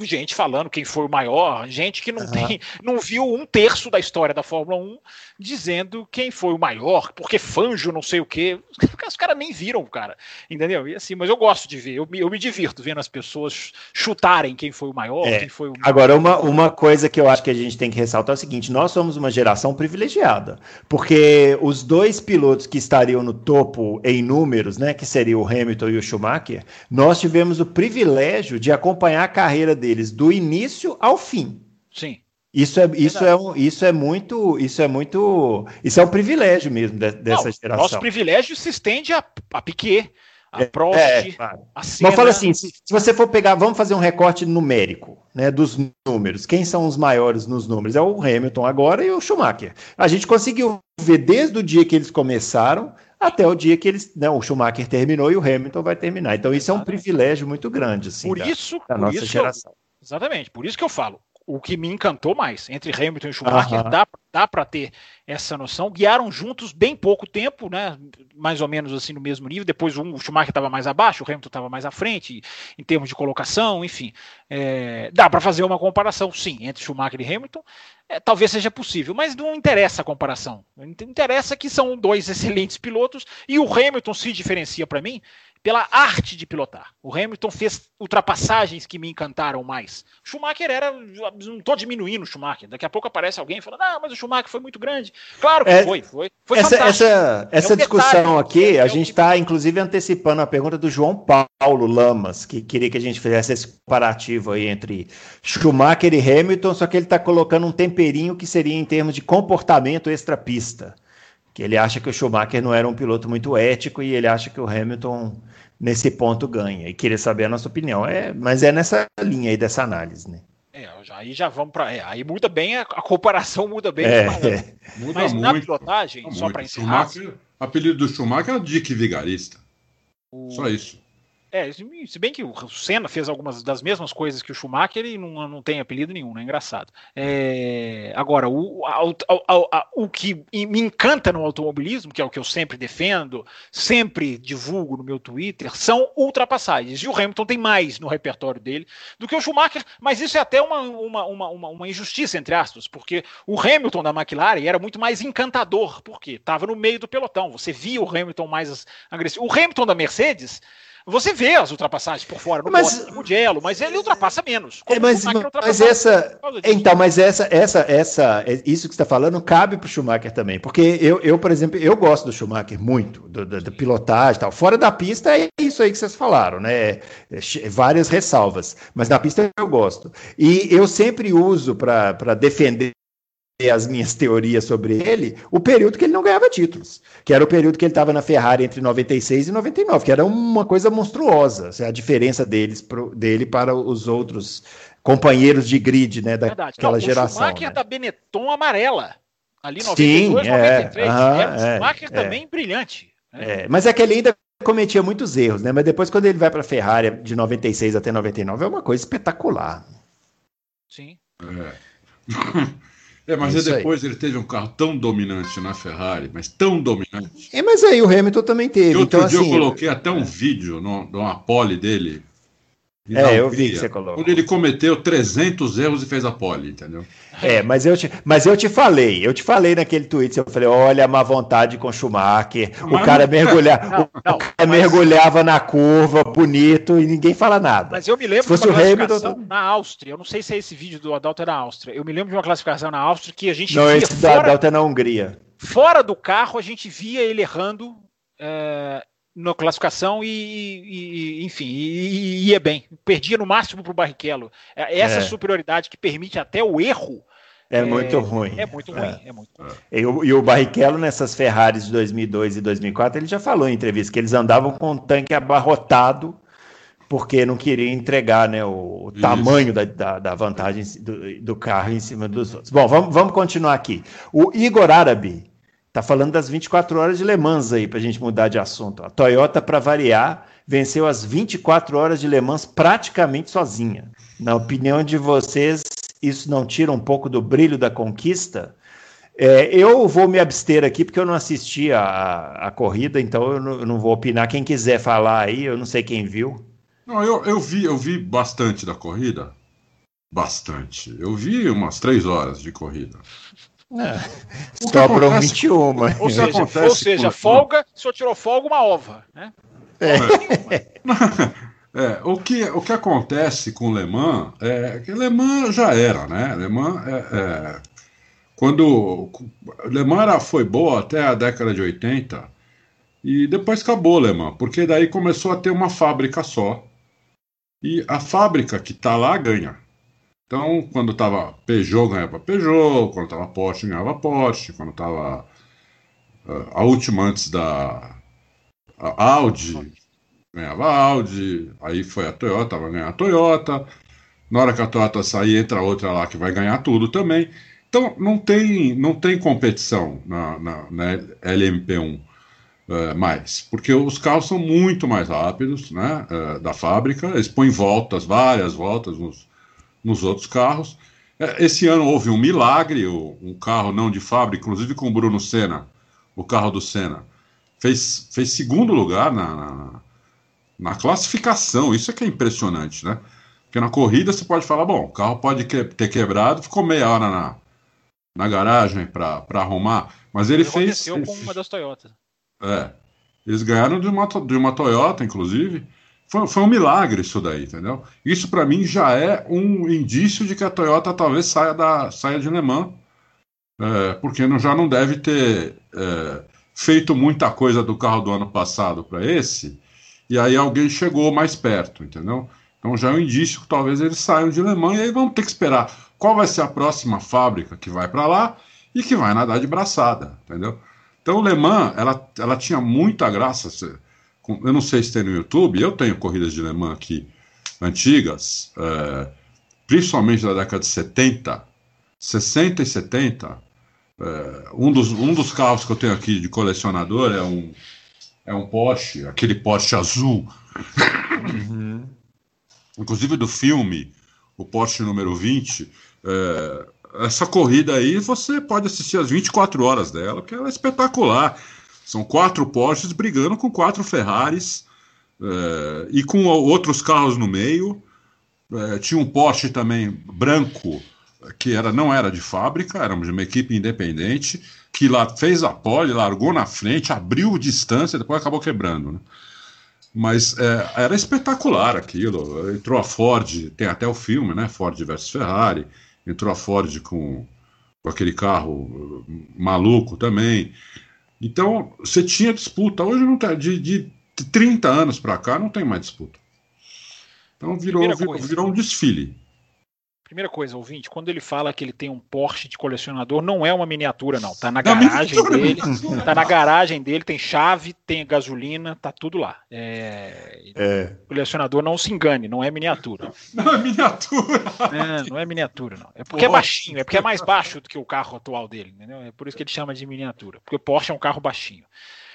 gente falando quem foi o maior, gente que não uhum. tem, não viu um terço da história da Fórmula 1 dizendo quem foi o maior, porque Fanjo não sei o quê. Os caras nem viram, cara. Entendeu? E assim, mas eu gosto de ver, eu me, eu me divirto vendo as pessoas chutarem quem foi o maior, é. quem foi o maior. Agora, uma, uma coisa que eu acho que a gente tem que ressaltar é o seguinte: nós somos uma geração privilegiada, porque os dois pilotos que estariam no topo em números, né, que seria o Hamilton e o Schumacher, nós tivemos o privilégio de acompanhar a carreira deles do início ao fim. Sim. Isso é, isso, é um, isso é muito, isso é muito, isso é um privilégio mesmo de, dessa Não, geração. Nosso privilégio se estende a, a Piquet, a é, Prost, é, claro. a Senna. Mas fala assim, se, se, você for pegar, vamos fazer um recorte numérico, né, dos números. Quem são os maiores nos números? É o Hamilton agora e o Schumacher. A gente conseguiu ver desde o dia que eles começaram até o dia que eles, né, o Schumacher terminou e o Hamilton vai terminar. Então isso é um privilégio muito grande, assim, por isso, da, da por nossa isso, geração. Exatamente, por isso que eu falo o que me encantou mais. Entre Hamilton e Schumacher, uhum. dá, dá para ter essa noção. Guiaram juntos bem pouco tempo, né? mais ou menos assim no mesmo nível. Depois um, o Schumacher estava mais abaixo, o Hamilton estava mais à frente, em termos de colocação, enfim. É, dá para fazer uma comparação, sim, entre Schumacher e Hamilton. É, talvez seja possível, mas não interessa a comparação. Interessa que são dois excelentes pilotos e o Hamilton se diferencia para mim pela arte de pilotar. O Hamilton fez ultrapassagens que me encantaram mais. O Schumacher era. Não estou diminuindo o Schumacher. Daqui a pouco aparece alguém falando, ah, mas o Schumacher foi muito grande. Claro que é, foi, foi. foi essa essa, essa é discussão detalhe, aqui, é, a gente está, inclusive, antecipando a pergunta do João Paulo Lamas, que queria que a gente fizesse esse comparativo aí entre Schumacher e Hamilton, só que ele está colocando um temperinho que seria em termos de comportamento extra-pista. Que ele acha que o Schumacher não era um piloto muito ético e ele acha que o Hamilton nesse ponto ganha. E queria saber a nossa opinião. É, mas é nessa linha aí dessa análise, né? É, aí já vamos para. É, aí muda bem, a, a, comparação muda bem. É, é. Muda mas muito, na pilotagem, só para encerrar. Schumacher, apelido do Schumacher é Dick Vigarista. O... Só isso. É, se bem que o Senna fez algumas das mesmas coisas que o Schumacher e não, não tem apelido nenhum, né? Engraçado. É, agora, o, a, a, a, o que me encanta no automobilismo, que é o que eu sempre defendo, sempre divulgo no meu Twitter, são ultrapassagens. E o Hamilton tem mais no repertório dele do que o Schumacher, mas isso é até uma, uma, uma, uma, uma injustiça, entre aspas, porque o Hamilton da McLaren era muito mais encantador, porque estava no meio do pelotão, você via o Hamilton mais agressivo. O Hamilton da Mercedes Você vê as ultrapassagens por fora, no mas, Mugello, mas ele ultrapassa menos. É, mas, mas essa, então, mas essa, essa, essa, é, isso que está falando cabe para o Schumacher também, porque eu, eu, por exemplo, eu gosto do Schumacher muito, do, do, do pilotagem, tal. Fora da pista é isso aí que vocês falaram, né? É, várias ressalvas, mas na pista eu gosto. E eu sempre uso para defender as minhas teorias sobre ele, o período que ele não ganhava títulos, que era o período que ele estava na Ferrari entre 96 e 99, que era uma coisa monstruosa, a diferença deles pro, dele para os outros companheiros de grid, né, daquela não, geração. O Schumacher né? da Benetton amarela, ali 92, Sim, 93, é, era um Schumacher é, também é. brilhante. Né? É, mas é que ele ainda cometia muitos erros, né, mas depois quando ele vai para a Ferrari de 96 até 99 é uma coisa espetacular. Sim. É. É, mas é depois aí. ele teve um carro tão dominante na Ferrari, mas tão dominante. É, mas aí o Hamilton também teve. E outro então, dia assim, eu coloquei até um vídeo numa pole dele é, eu vi que você colocou. Quando ele cometeu 300 erros e fez a pole, entendeu? É, mas eu te, mas eu te falei, eu te falei naquele tweet, eu falei, olha a má vontade com Schumacher, mas o cara, mergulha, não, não, o cara mas... mergulhava na curva, bonito, e ninguém fala nada. Mas eu me lembro Se fosse de uma Hamilton... na Áustria, eu não sei se é esse vídeo do Adalto é na Áustria, eu me lembro de uma classificação na Áustria que a gente Não, esse fora, do Adalto é na Hungria. Fora do carro, a gente via ele errando... É na classificação e, e enfim, e, ia bem. Perdia no máximo para o Barrichello. É, essa é. superioridade que permite até o erro. É, é muito ruim. É muito ruim. É. é muito ruim. E, o, e o Barrichello, nessas Ferraris de 2002 e 2004, ele já falou em entrevista que eles andavam com um tanque abarrotado porque não queria entregar né, o, o tamanho da, da, da, vantagem do, do, carro em cima dos outros. Bom, vamos, vamos continuar aqui. O Igor Árabe Tá falando das 24 horas de Le Mans aí, para a gente mudar de assunto. A Toyota, para variar, venceu as 24 horas de Le Mans praticamente sozinha. Na opinião de vocês, isso não tira um pouco do brilho da conquista? É, eu vou me abster aqui porque eu não assisti a, a corrida, então eu não, eu não, vou opinar. Quem quiser falar aí, eu não sei quem viu. Não, eu, eu vi, eu vi bastante da corrida. Bastante. Eu vi umas três horas de corrida. É. Sobram acontece... 21. Ou seja, ou seja folga, o senhor tirou folga uma ova. Né? É. é. o, que, o que acontece com o Le Mans é que Le Mans já era, né? Le Mans é, é, quando Le Mans era, foi boa até a década de 80 e depois acabou Le Mans, porque daí começou a ter uma fábrica só e a fábrica que está lá ganha. Então, quando estava Peugeot, ganhava Peugeot, quando estava Porsche, ganhava Porsche, quando estava uh, a última antes da Audi, ganhava Audi, aí foi a Toyota, vai ganhar a Toyota. Na hora que a Toyota sair, entra outra lá que vai ganhar tudo também. Então, não tem, não tem competição na, na, na LMP1 uh, eh, mais, porque os carros são muito mais rápidos né, uh, da fábrica, eles põem voltas, várias voltas nos nos outros carros. É, esse ano houve um milagre, um carro não de fábrica, inclusive com o Bruno Senna, o carro do Senna, fez, fez segundo lugar na, na, na classificação. Isso é que é impressionante, né? Porque na corrida você pode falar, bom, o carro pode que, ter quebrado, ficou meia hora na, na garagem para arrumar, mas ele fez. Aconteceu com uma das Toyotas. É. Eles ganharam de uma, de uma Toyota, inclusive. Foi, foi um milagre isso daí, entendeu? Isso para mim já é um indício de que a Toyota talvez saia, da, saia de Le Mans, é, porque não, já não deve ter é, feito muita coisa do carro do ano passado para esse, e aí alguém chegou mais perto, entendeu? Então já é um indício que talvez eles saiam de Le Mans, e aí vamos ter que esperar qual vai ser a próxima fábrica que vai para lá e que vai nadar de braçada, entendeu? Então, Le Mans, ela, ela tinha muita graça eu não sei se tem no YouTube, eu tenho corridas de Le Mans aqui antigas, é, principalmente da década de 70, 60 e 70. É, um, dos, um dos carros que eu tenho aqui de colecionador é um, é um Porsche, aquele Porsche azul. Uhum. Inclusive do filme, o Porsche número 20. É, essa corrida aí você pode assistir as 24 horas dela, porque ela é espetacular. São quatro Porsches brigando com quatro Ferraris é, e com outros carros no meio. É, tinha um Porsche também branco que era não era de fábrica, era de uma equipe independente que lá fez a pole, largou na frente, abriu distância, depois acabou quebrando. Né? Mas é, era espetacular aquilo. Entrou a Ford, tem até o filme, né? Ford versus Ferrari. Entrou a Ford com, com aquele carro maluco também. Então, você tinha disputa. Hoje não tem. De, de 30 anos para cá não tem mais disputa. Então virou, virou, virou um desfile. Primeira coisa, ouvinte, quando ele fala que ele tem um Porsche de colecionador, não é uma miniatura, não. Tá na garagem não, dele. Tá na garagem dele, tem chave, tem gasolina, tá tudo lá. É... É. Colecionador não se engane, não é miniatura. Não é miniatura. É, não é miniatura, não. É porque é baixinho, é porque é mais baixo do que o carro atual dele, entendeu? É por isso que ele chama de miniatura. Porque o Porsche é um carro baixinho.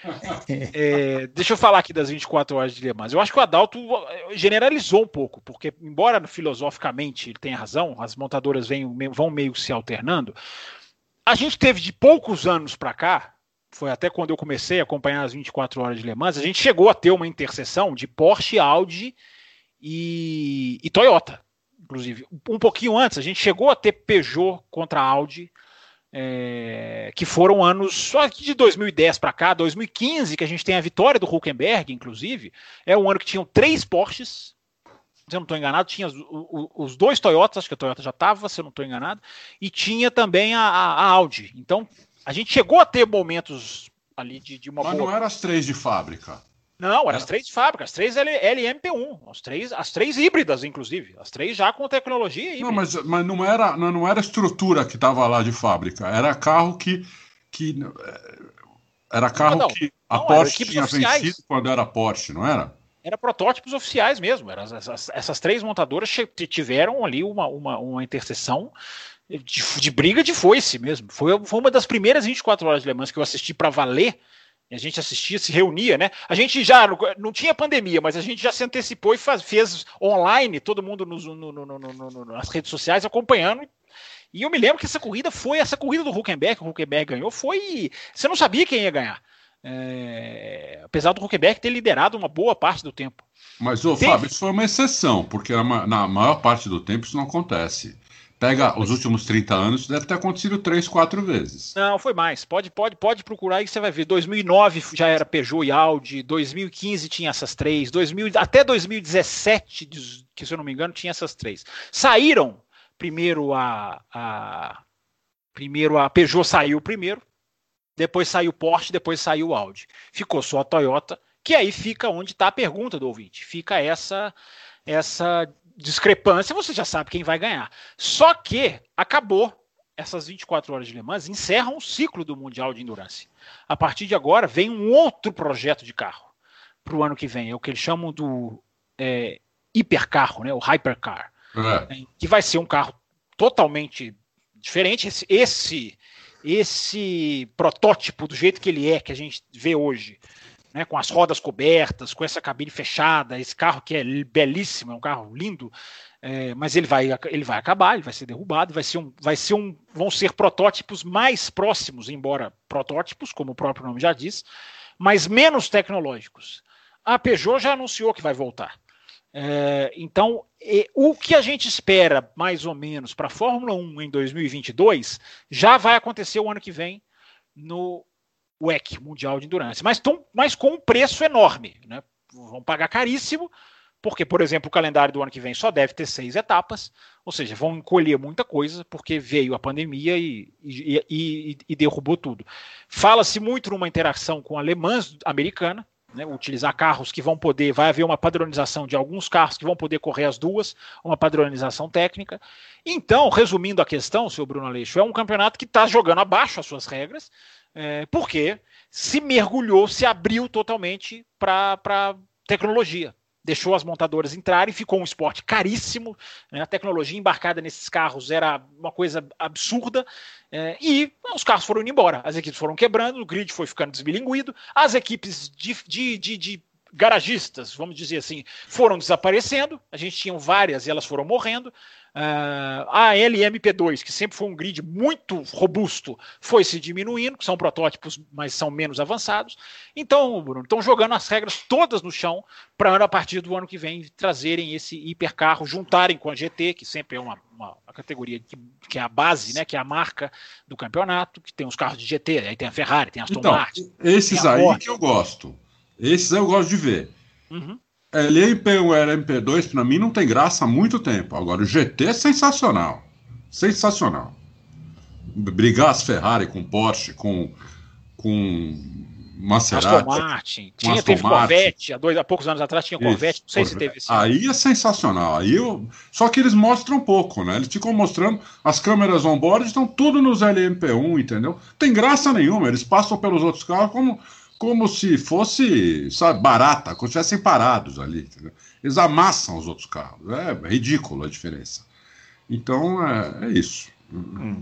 É, deixa eu falar aqui das 24 horas de Le Mans. Eu acho que o Adalto eh, generalizou um pouco, porque, embora filosoficamente ele tenha razão, as montadoras vêm, vão meio se alternando. A gente teve de poucos anos para cá, foi até quando eu comecei a acompanhar as 24 horas de Le Mans, a gente chegou a ter uma interseção de Porsche, Audi e, e Toyota. Inclusive, um pouquinho antes, a gente chegou a ter Peugeot contra Audi é, que foram anos só de 2010 para cá, 2015, que a gente tem a vitória do Huckenberg, inclusive, é um ano que tinham três Porsches, se eu não estou enganado, tinha os, os, dois Toyotas, acho que a Toyota já estava, se eu não estou enganado, e tinha também a, a, Audi. Então, a gente chegou a ter momentos ali de, de uma Mas boa... não eram as três de fábrica. Não, eram as três fábricas, as três LMP1, as três, as três híbridas, inclusive. As três já com tecnologia híbrida. Não, mas, mas não, era, não era estrutura que estava lá de fábrica, era carro que. que era carro não, não, que a não, Porsche tinha oficiais. vencido quando era Porsche, não era? Era protótipos oficiais mesmo. Era, essas, essas três montadoras tiveram ali uma, uma, uma interseção de, de, briga de foice mesmo. Foi, foi uma das primeiras 24 horas de Le Mans que eu assisti para valer a gente assistia, se reunia, né? A gente já não tinha pandemia, mas a gente já se antecipou e faz, fez online, todo mundo nos, no, no, no, nas redes sociais acompanhando. E eu me lembro que essa corrida foi, essa corrida do Huckenberg, o Huckenberg ganhou, foi. Você não sabia quem ia ganhar. É, apesar do Huckenberg ter liderado uma boa parte do tempo. Mas, ô, Fábio, isso foi uma exceção, porque na maior parte do tempo isso não acontece. Pega os últimos 30 anos, deve ter acontecido três, quatro vezes. Não, foi mais. Pode, pode, pode procurar aí que você vai ver. 2009 já era Peugeot e Audi, 2015 tinha essas três, 2000, até 2017, que se eu não me engano, tinha essas três. Saíram primeiro a, a primeiro a Peugeot saiu primeiro, depois saiu Porsche, depois saiu Audi. Ficou só a Toyota, que aí fica onde está a pergunta do ouvinte. Fica essa essa discrepância, você já sabe quem vai ganhar. Só que acabou essas 24 horas de Le Mans, encerram o ciclo do Mundial de Endurance. A partir de agora vem um outro projeto de carro para o ano que vem, é o que eles chamam do é, hipercarro, né, o hypercar, é. que vai ser um carro totalmente diferente. Esse, esse, esse protótipo do jeito que ele é, que a gente vê hoje, né, com as rodas cobertas, com essa cabine fechada, esse carro que é belíssimo, é um carro lindo, é, mas ele vai, ele vai acabar, ele vai ser derrubado, vai ser um, vai ser um, vão ser protótipos mais próximos, embora protótipos, como o próprio nome já diz, mas menos tecnológicos. A Peugeot já anunciou que vai voltar. É, então, e, o que a gente espera, mais ou menos, para a Fórmula 1 em 2022, já vai acontecer o ano que vem no WEC, Mundial de Endurance, mas, tão, mas com um preço enorme. Né? Vão pagar caríssimo, porque, por exemplo, o calendário do ano que vem só deve ter seis etapas, ou seja, vão encolher muita coisa, porque veio a pandemia e, e, e, e derrubou tudo. Fala-se muito numa interação com a alemã americana, né, utilizar carros que vão poder, vai haver uma padronização de alguns carros que vão poder correr as duas, uma padronização técnica. Então, resumindo a questão, seu Bruno Aleixo, é um campeonato que está jogando abaixo as suas regras, é, porque se mergulhou, se abriu totalmente para tecnologia. Deixou as montadoras entrarem, ficou um esporte caríssimo. Né? A tecnologia embarcada nesses carros era uma coisa absurda. É, e os carros foram indo embora. As equipes foram quebrando, o grid foi ficando desbilinguido. As equipes de, de, de, de garagistas, vamos dizer assim, foram desaparecendo. A gente tinha várias e elas foram morrendo. A LMP2, que sempre foi um grid muito robusto, foi se diminuindo, que são protótipos, mas são menos avançados. Então, Bruno, estão jogando as regras todas no chão para a partir do ano que vem trazerem esse hipercarro, juntarem com a GT, que sempre é uma, uma, uma categoria que, que, é a base, né, que é a marca do campeonato, que tem os carros de GT, aí tem a Ferrari, tem a Aston então, Martin. Esses aí Ford. que eu gosto. Esses eu gosto de ver. Uhum. LMP1 e LMP2, para mim, não tem graça há muito tempo. Agora, o GT é sensacional. Sensacional. Brigar as Ferrari com Porsche, com, com Maserati. Aston Martin. Tinha, Aston teve Martin. Corvette. Há, dois, há poucos anos atrás tinha Corvette. Isso, não sei Corvette. se teve esse. Aí é sensacional. Aí eu... Só que eles mostram pouco, né? Eles ficam mostrando. As câmeras on-board estão tudo nos LMP1, entendeu? Tem graça nenhuma. Eles passam pelos outros carros como como se fosse, sabe, barata, como se estivessem parados ali. Entendeu? Eles amassam os outros carros. É ridículo a diferença. Então, é, é isso. Hum.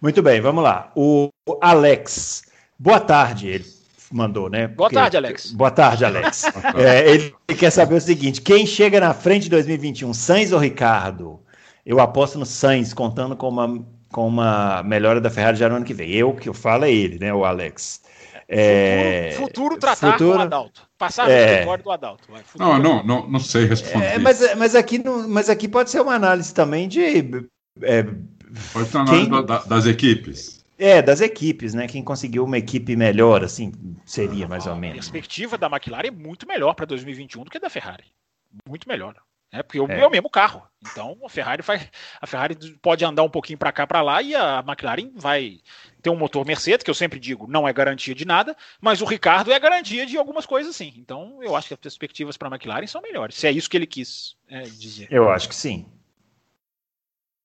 Muito bem, vamos lá. O Alex, boa tarde, ele mandou, né? Boa Porque... tarde, Alex. Boa tarde, Alex. é, ele quer saber o seguinte: quem chega na frente de 2021, Sainz ou Ricardo? Eu aposto no Sainz, contando com uma, com uma melhora da Ferrari já no ano que vem. Eu que eu falo é ele, né? O Alex. É... Futuro, futuro tratar futuro... com o Adalto. Passar é... do Adalto. não, não, não, não sei responder. É, mas, mas, aqui não, mas aqui pode ser uma análise também de. É, pode ser uma análise quem... da, das equipes. É, das equipes, né? Quem conseguiu uma equipe melhor, assim, seria mais ou menos. A perspectiva da McLaren é muito melhor para 2021 do que a da Ferrari. Muito melhor. É, porque é. é o mesmo carro. Então a Ferrari vai, a Ferrari pode andar um pouquinho para cá para lá e a McLaren vai ter um motor Mercedes, que eu sempre digo, não é garantia de nada, mas o Ricardo é garantia de algumas coisas sim. Então eu acho que as perspectivas para a McLaren são melhores. Se é isso que ele quis é, dizer. Eu acho que sim.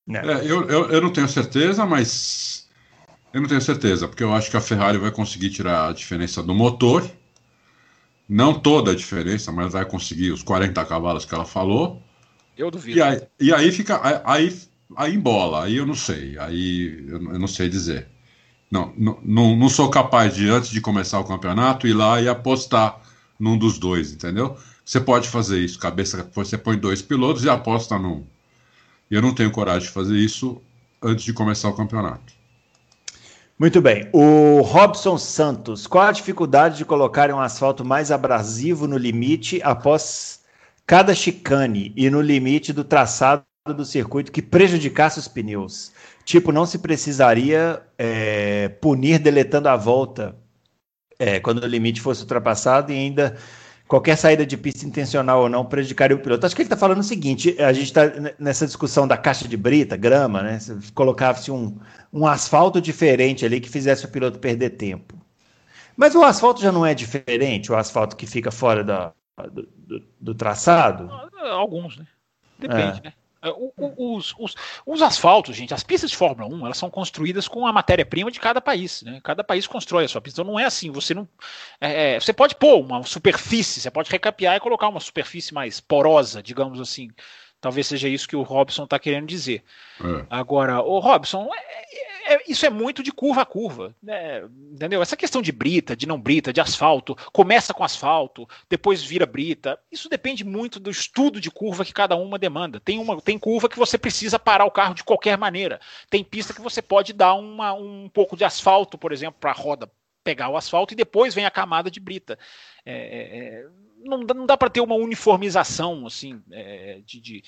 É, eu, eu, eu não tenho certeza, mas eu não tenho certeza, porque eu acho que a Ferrari vai conseguir tirar a diferença do motor não toda a diferença, mas vai conseguir os 40 cavalos que ela falou. Eu duvido. E aí, e aí fica. Aí, aí embola, aí eu não sei. Aí eu, não sei dizer. Não, não, não sou capaz de, antes de começar o campeonato, ir lá e apostar num dos dois, entendeu? Você pode fazer isso, cabeça, você põe dois pilotos e aposta num. Eu não tenho coragem de fazer isso antes de começar o campeonato. Muito bem. O Robson Santos, qual a dificuldade de colocar um asfalto mais abrasivo no limite após cada chicane e no limite do traçado do circuito que prejudicasse os pneus? Tipo, não se precisaria é, punir deletando a volta é, quando o limite fosse ultrapassado e ainda qualquer saída de pista intencional ou não prejudicaria o piloto. Acho que ele está falando o seguinte: a gente está nessa discussão da caixa de brita, grama, né? Colocava-se um, um asfalto diferente ali que fizesse o piloto perder tempo. Mas o asfalto já não é diferente, o asfalto que fica fora da, do, do, do traçado? Alguns, né? Depende, é. né? É, os, os, os, asfaltos, gente, as pistas de Fórmula 1, elas são construídas com a matéria-prima de cada país. Né? Cada país constrói a sua pista. Então não é assim, você não. É, é, você pode pôr uma superfície, você pode recapear e colocar uma superfície mais porosa, digamos assim. Talvez seja isso que o Robson está querendo dizer. É. Agora, o Robson, é, isso é muito de curva a curva. Né? Entendeu? Essa questão de brita, de não brita, de asfalto, começa com asfalto, depois vira brita. Isso depende muito do estudo de curva que cada uma demanda. Tem, uma, tem curva que você precisa parar o carro de qualquer maneira. Tem pista que você pode dar uma, um pouco de asfalto, por exemplo, para a roda pegar o asfalto e depois vem a camada de brita. É, é, é não, não dá para ter uma uniformização assim é, de, de,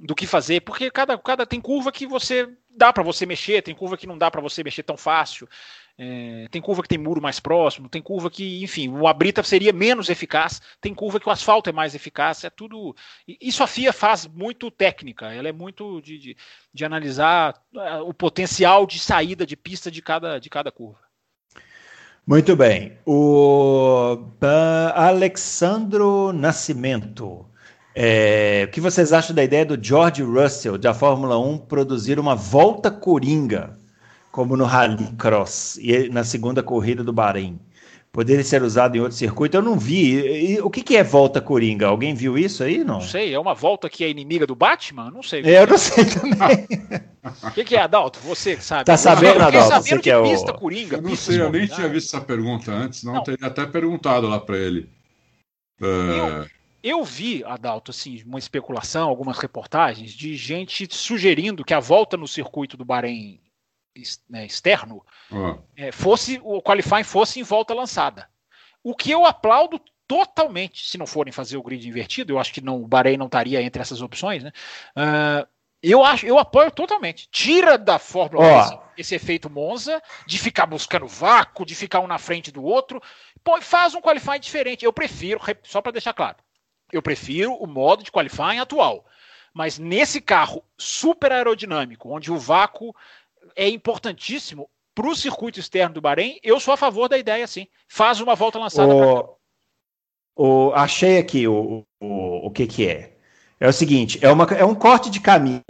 do que fazer, porque cada, cada tem curva que você dá para você mexer, tem curva que não dá para você mexer tão fácil, é, tem curva que tem muro mais próximo, tem curva que, enfim, o brita seria menos eficaz, tem curva que o asfalto é mais eficaz, é tudo. Isso a FIA faz muito técnica, ela é muito de, de, de analisar ah, o potencial de saída de pista de cada, de cada curva. Muito bem. O uh, Alexandro Nascimento. É, o que vocês acham da ideia do George Russell da Fórmula 1 produzir uma volta coringa, como no Rallycross, e na segunda corrida do Bahrein? poderia ser usado em outro circuito. Eu não vi. E, o que, que é volta coringa? Alguém viu isso aí? Não? não sei. É uma volta que é inimiga do Batman? Não sei. É, eu não sei também. O que, que, é, Adalto? Você que sabe. Tá sabendo, Adalto? Sabendo você que é o... pista coringa. Eu não sei, eu nem tinha visto essa pergunta antes, não, não. teria até perguntado lá para ele. Eu, eu vi, Adalto, assim, uma especulação, algumas reportagens de gente sugerindo que a volta no circuito do Bahrein né, externo uhum. é, fosse o qualifying fosse em volta lançada. O que eu aplaudo totalmente, se não forem fazer o grid invertido, eu acho que não, o Bahrein não estaria entre essas opções, né? Uh, Eu acho, eu apoio totalmente. Tira da Fórmula 1 esse, efeito Monza, de ficar buscando vácuo, de ficar um na frente do outro. Pô, faz um qualifying diferente. Eu prefiro, só para deixar claro, eu prefiro o modo de qualifying atual. Mas nesse carro super aerodinâmico, onde o vácuo é importantíssimo para o circuito externo do Bahrein, eu sou a favor da ideia, sim. Faz uma volta lançada. O, o, achei aqui o, o, o que, que é. É o seguinte, é, uma, é um corte de caminho.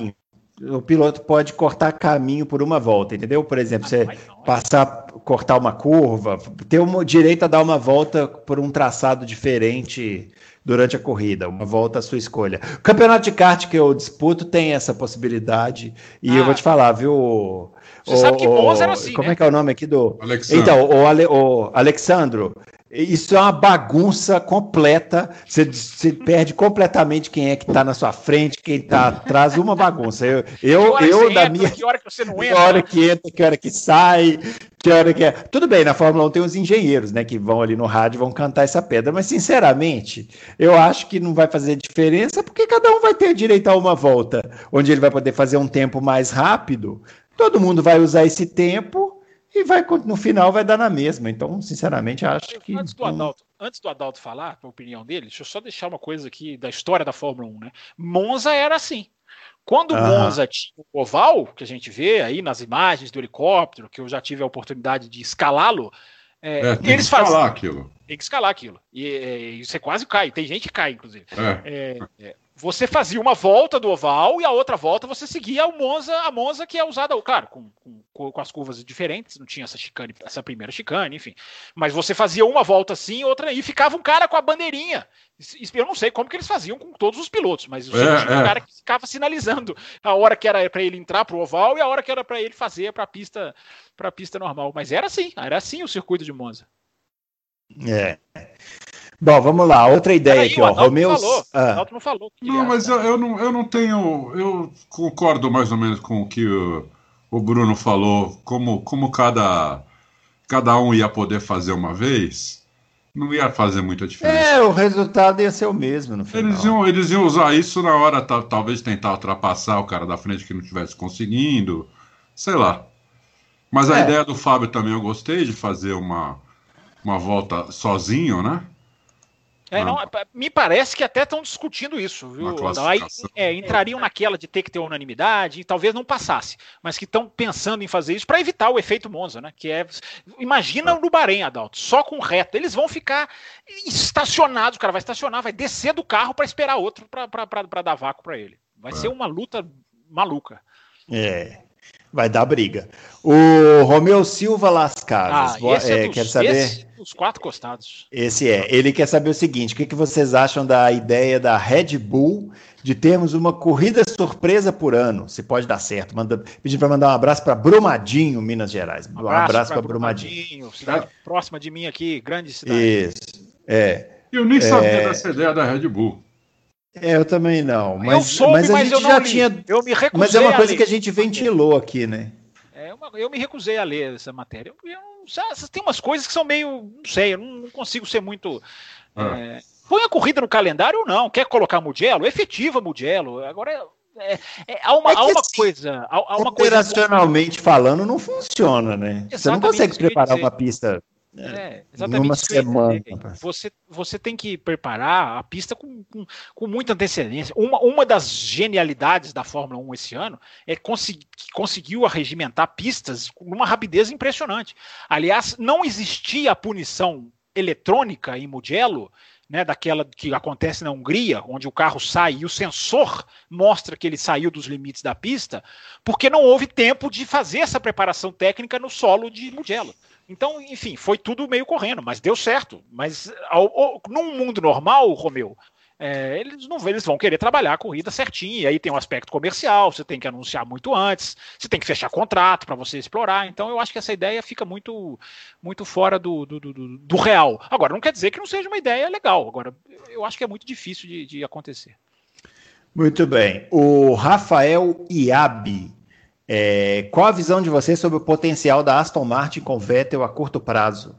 O piloto pode cortar caminho por uma volta, entendeu? Por exemplo, você passar, cortar uma curva, ter o direito a dar uma volta por um traçado diferente durante a corrida, uma volta à sua escolha. O campeonato de kart que eu disputo tem essa possibilidade, e ah. eu vou te falar, viu? Você o, sabe que Monza era assim, Como né? é que é o nome aqui do... Alexandre. Então, o, Ale, o Alexandro, isso é uma bagunça completa. Você, você perde completamente quem é que está na sua frente, quem está atrás, uma bagunça. Eu, eu, eu da entra, minha. Que hora que você não entra? Que hora que entra, que hora que sai, que hora que é. Tudo bem, na Fórmula 1 tem os engenheiros, né, que vão ali no rádio vão cantar essa pedra, mas sinceramente, eu acho que não vai fazer diferença, porque cada um vai ter direito a uma volta, onde ele vai poder fazer um tempo mais rápido. Todo mundo vai usar esse tempo e vai no final vai dar na mesma. Então, sinceramente, acho que. Antes do Adalto, antes do Adalto falar a opinião dele, deixa eu só deixar uma coisa aqui da história da Fórmula 1, né? Monza era assim. Quando o Monza tinha o oval, que a gente vê aí nas imagens do helicóptero, que eu já tive a oportunidade de escalá-lo, é, é, tem eles que escalar aquilo. Tem que escalar aquilo. E, e, você quase cai. Tem gente que cai, inclusive. É. é, é você fazia uma volta do oval e a outra volta você seguia o Monza, a Monza que é usada, claro, com, com, com, as curvas diferentes, não tinha essa chicane, essa primeira chicane, enfim. Mas você fazia uma volta assim, outra e ficava um cara com a bandeirinha. Eu não sei como que eles faziam com todos os pilotos, mas é, tinha um é. cara que ficava sinalizando a hora que era para ele entrar para o oval e a hora que era para ele fazer para a pista, para pista normal. Mas era assim, era assim o circuito de Monza. É. Bom, vamos lá, outra ideia aqui, ó. Romeu. Falou, ah. não falou. Não, mas eu, eu, não, eu não tenho. Eu concordo mais ou menos com o que o, o Bruno falou, como, como cada, cada um ia poder fazer uma vez, não ia fazer muita diferença. É, o resultado ia ser o mesmo no final. Eles iam, eles iam usar isso na hora, talvez tentar ultrapassar o cara da frente que não estivesse conseguindo, sei lá. Mas a é. ideia do Fábio também eu gostei de fazer uma, uma volta sozinho, né? É, não, me parece que até estão discutindo isso, viu? Aí, é, entrariam naquela de ter que ter unanimidade e talvez não passasse, mas que estão pensando em fazer isso para evitar o efeito Monza, né? Que é. Imagina é. no Bahrein, Adalto, só com reta. Eles vão ficar estacionados, o cara vai estacionar, vai descer do carro para esperar outro para dar vácuo para ele. Vai é. ser uma luta maluca. É. Vai dar briga. O Romeu Silva Las Casas. Ah, esse é, é dos, quer saber? Esse, os quatro costados. Esse é. Ele quer saber o seguinte: o que, que vocês acham da ideia da Red Bull de termos uma corrida surpresa por ano? Se pode dar certo. Manda, pedir para mandar um abraço para Brumadinho, Minas Gerais. Um abraço, abraço para Brumadinho. Brumadinho. Cidade próxima de mim aqui, grande cidade. Isso. É. Eu nem sabia é... dessa ideia da Red Bull. É, eu também não. Mas, eu soube, mas a mas gente já li. tinha. Eu me recusei mas é uma coisa que a gente ventilou aqui, né? É uma, eu me recusei a ler essa matéria. Eu, eu, tem umas coisas que são meio. Não sei, eu não consigo ser muito. Ah. É, põe a corrida no calendário ou não. Quer colocar Mugello? Efetiva Mugello. Agora. É, é, há uma, é há uma assim, coisa. Há, há uma operacionalmente coisa... falando, não funciona, né? Exatamente Você não consegue preparar uma pista é, é, exatamente. Numa semana. Você, você tem que preparar a pista com, com, com, muita antecedência. Uma, uma das genialidades da Fórmula 1 esse ano é que consegui, conseguiu arregimentar pistas com uma rapidez impressionante. Aliás, não existia a punição eletrônica em Mugello, né, daquela que acontece na Hungria, onde o carro sai e o sensor mostra que ele saiu dos limites da pista, porque não houve tempo de fazer essa preparação técnica no solo de Mugello. Então, enfim, foi tudo meio correndo, mas deu certo. Mas ao, ao, num mundo normal, Romeu, é, eles não eles vão querer trabalhar a corrida certinho. E aí tem um aspecto comercial, você tem que anunciar muito antes, você tem que fechar contrato para você explorar. Então eu acho que essa ideia fica muito, muito fora do, do, do, do, real. Agora, não quer dizer que não seja uma ideia legal. Agora, eu acho que é muito difícil de, de acontecer. Muito bem. O Rafael Iabi é, qual a visão de você sobre o potencial da Aston Martin com Vettel a curto prazo?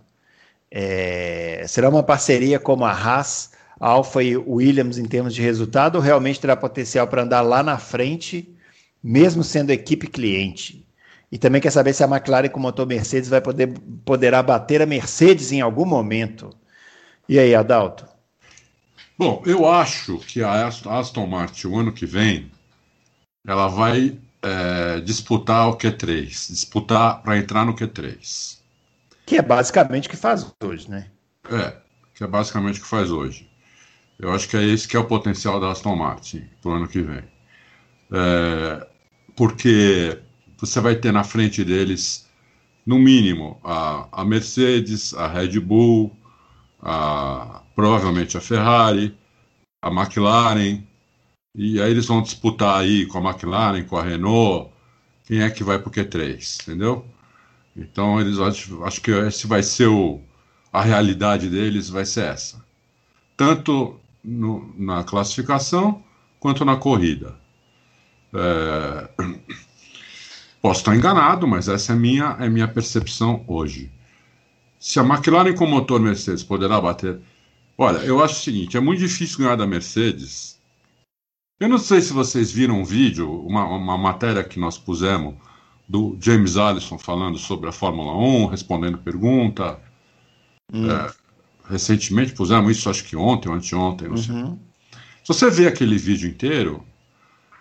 É, será uma parceria como a Haas, Alfa e Williams em termos de resultado ou realmente terá potencial para andar lá na frente mesmo sendo equipe cliente. E também quer saber se a McLaren com motor Mercedes vai poder poderá bater a Mercedes em algum momento. E aí, Adalto? Bom, eu acho que a Aston Martin, o ano que vem, ela vai é, disputar o Q3, disputar para entrar no Q3. Que é basicamente o que faz hoje, né? É, que é basicamente o que faz hoje. Eu acho que é esse que é o potencial da Aston Martin para o ano que vem. É, porque você vai ter na frente deles, no mínimo, a, a Mercedes, a Red Bull, a, provavelmente a Ferrari, a McLaren, e aí eles vão disputar aí com a McLaren, com a Renault, quem é que vai para o Q3, entendeu? Então eles acho, acho que esse vai ser o, a realidade deles vai ser essa. Tanto no, na classificação quanto na corrida. É, posso estar enganado, mas essa é minha é minha percepção hoje. Se a McLaren com motor Mercedes poderá bater, olha, eu acho o seguinte: é muito difícil ganhar da Mercedes. Eu não sei se vocês viram um vídeo, uma, uma matéria que nós pusemos do James Allison falando sobre a Fórmula 1, respondendo pergunta. Hum. É, recentemente pusemos isso, acho que ontem ou anteontem, não sei. Uhum. Se você vê aquele vídeo inteiro,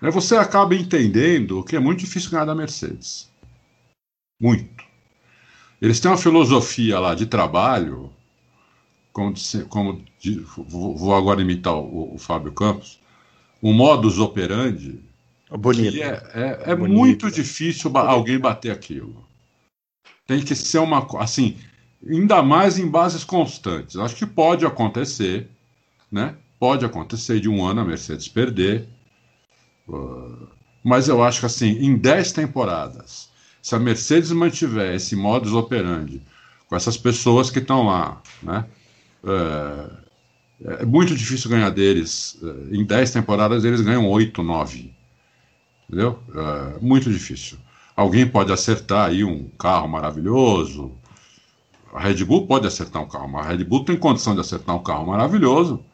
né, você acaba entendendo que é muito difícil ganhar da Mercedes. Muito. Eles têm uma filosofia lá de trabalho, como, como vou agora imitar o, o Fábio Campos, um modus operandi Bonito. que é, é, é Bonito. muito difícil alguém bater aquilo. Tem que ser uma. Assim, ainda mais em bases constantes. Acho que pode acontecer, né? Pode acontecer de um ano a Mercedes perder. Uh, mas eu acho que assim, em 10 temporadas, se a Mercedes mantiver esse modus operandi com essas pessoas que estão lá, né? Uh, é muito difícil ganhar deles. Uh, em 10 temporadas eles ganham 8, 9. Entendeu? Uh, muito difícil. Alguém pode acertar aí um carro maravilhoso, a Red Bull pode acertar um carro, a Red Bull tem condição de acertar um carro maravilhoso,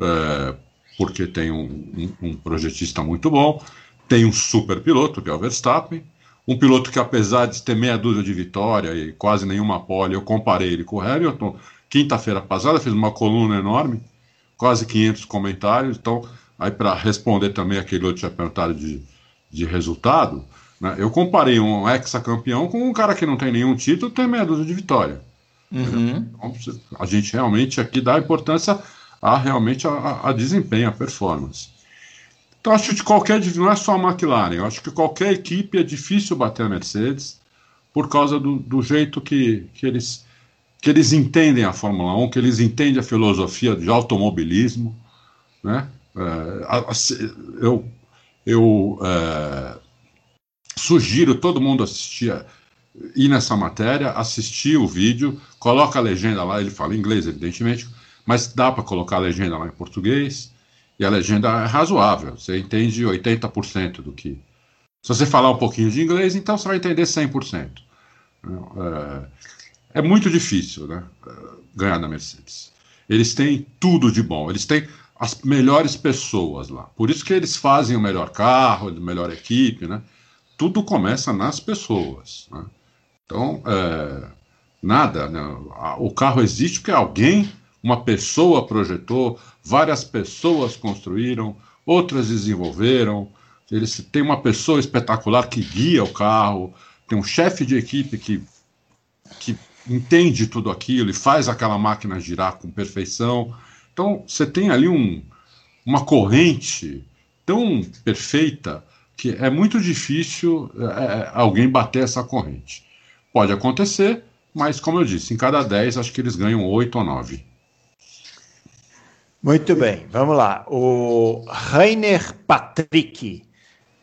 é, porque tem um, um, um, projetista muito bom, tem um super piloto, que é o Verstappen, um piloto que, apesar de ter meia dúzia de vitória e quase nenhuma pole, eu comparei ele com o Hamilton. Quinta-feira passada fiz uma coluna enorme, quase 500 comentários. Então, aí para responder também aquele outro tinha perguntado de, de resultado, né? Eu comparei um ex-campeão com um cara que não tem nenhum título tem meia dúzia de vitória. Uhum. Então, a gente realmente aqui dá importância a realmente a, a, desempenho, a performance. Então acho que qualquer não é só a McLaren, eu acho que qualquer equipe é difícil bater a Mercedes por causa do, do jeito que, que eles que eles entendem a Fórmula 1, que eles entendem a filosofia de automobilismo, né? É, eu eu é, Sugiro todo mundo assistir, ir nessa matéria, assistir o vídeo, coloca a legenda lá, ele fala inglês, evidentemente, mas dá para colocar a legenda lá em português, e a legenda é razoável, você entende 80% do que. Se você falar um pouquinho de inglês, então você vai entender 100%. É, é muito difícil né, ganhar na Mercedes. Eles têm tudo de bom, eles têm as melhores pessoas lá. Por isso que eles fazem o melhor carro, a melhor equipe, né? tudo começa nas pessoas. Né? Então, é, nada, né? o carro existe porque alguém, uma pessoa projetou, várias pessoas construíram, outras desenvolveram. Eles tem uma pessoa espetacular que guia o carro, tem um chefe de equipe que, que entende tudo aquilo e faz aquela máquina girar com perfeição. Então, você tem ali um, uma corrente tão perfeita que é muito difícil é, é, alguém bater essa corrente. Pode acontecer, mas como eu disse, em cada 10 acho que eles ganham 8 ou 9. Muito bem, vamos lá. O Rainer Patrick.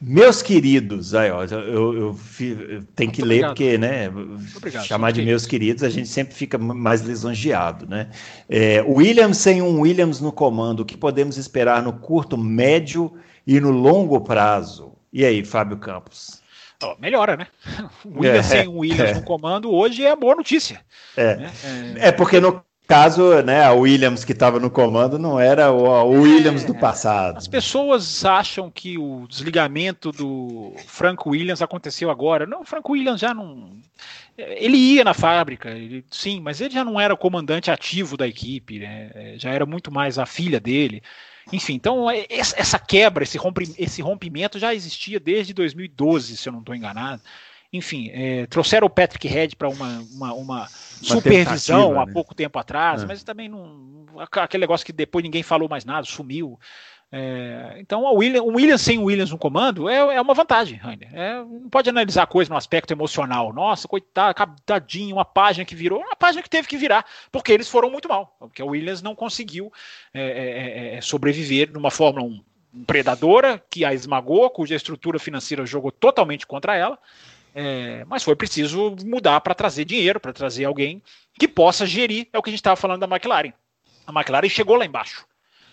Meus queridos, aí, ó, eu, eu, eu, tenho que ler porque, né, obrigado, chamar de meus queridos, a gente sempre fica mais lisonjeado, né? É, Williams sem um Williams no comando, o que podemos esperar no curto, médio e no longo prazo? E aí, Fábio Campos? Oh, melhora, né? O Williams é, sem o Williams é. no comando hoje é boa notícia. É, né? é. é porque no Caso né, a Williams que estava no comando não era o, Williams é, do passado. As pessoas acham que o desligamento do Frank Williams aconteceu agora. Não, o Frank Williams já não. Ele ia na fábrica, ele, sim, mas ele já não era o comandante ativo da equipe, né, já era muito mais a filha dele. Enfim, então é, essa quebra, esse rompimento já existia desde 2012, se eu não estou enganado. Enfim, é, trouxeram o Patrick Head para uma, uma, uma, supervisão há né? pouco tempo atrás, é. mas também não. Aquele negócio que depois ninguém falou mais nada, sumiu. É, então, o Williams, o Williams sem o Williams no comando é, é uma vantagem, Rainer. É, não pode analisar a coisa no aspecto emocional. Nossa, coitado, tadinho, uma página que virou, uma página que teve que virar, porque eles foram muito mal. Porque o Williams não conseguiu é, é, é, sobreviver numa Fórmula 1 predadora que a esmagou, cuja estrutura financeira jogou totalmente contra ela. É, mas foi preciso mudar para trazer dinheiro, para trazer alguém que possa gerir. É o que a gente estava falando da McLaren. A McLaren chegou lá embaixo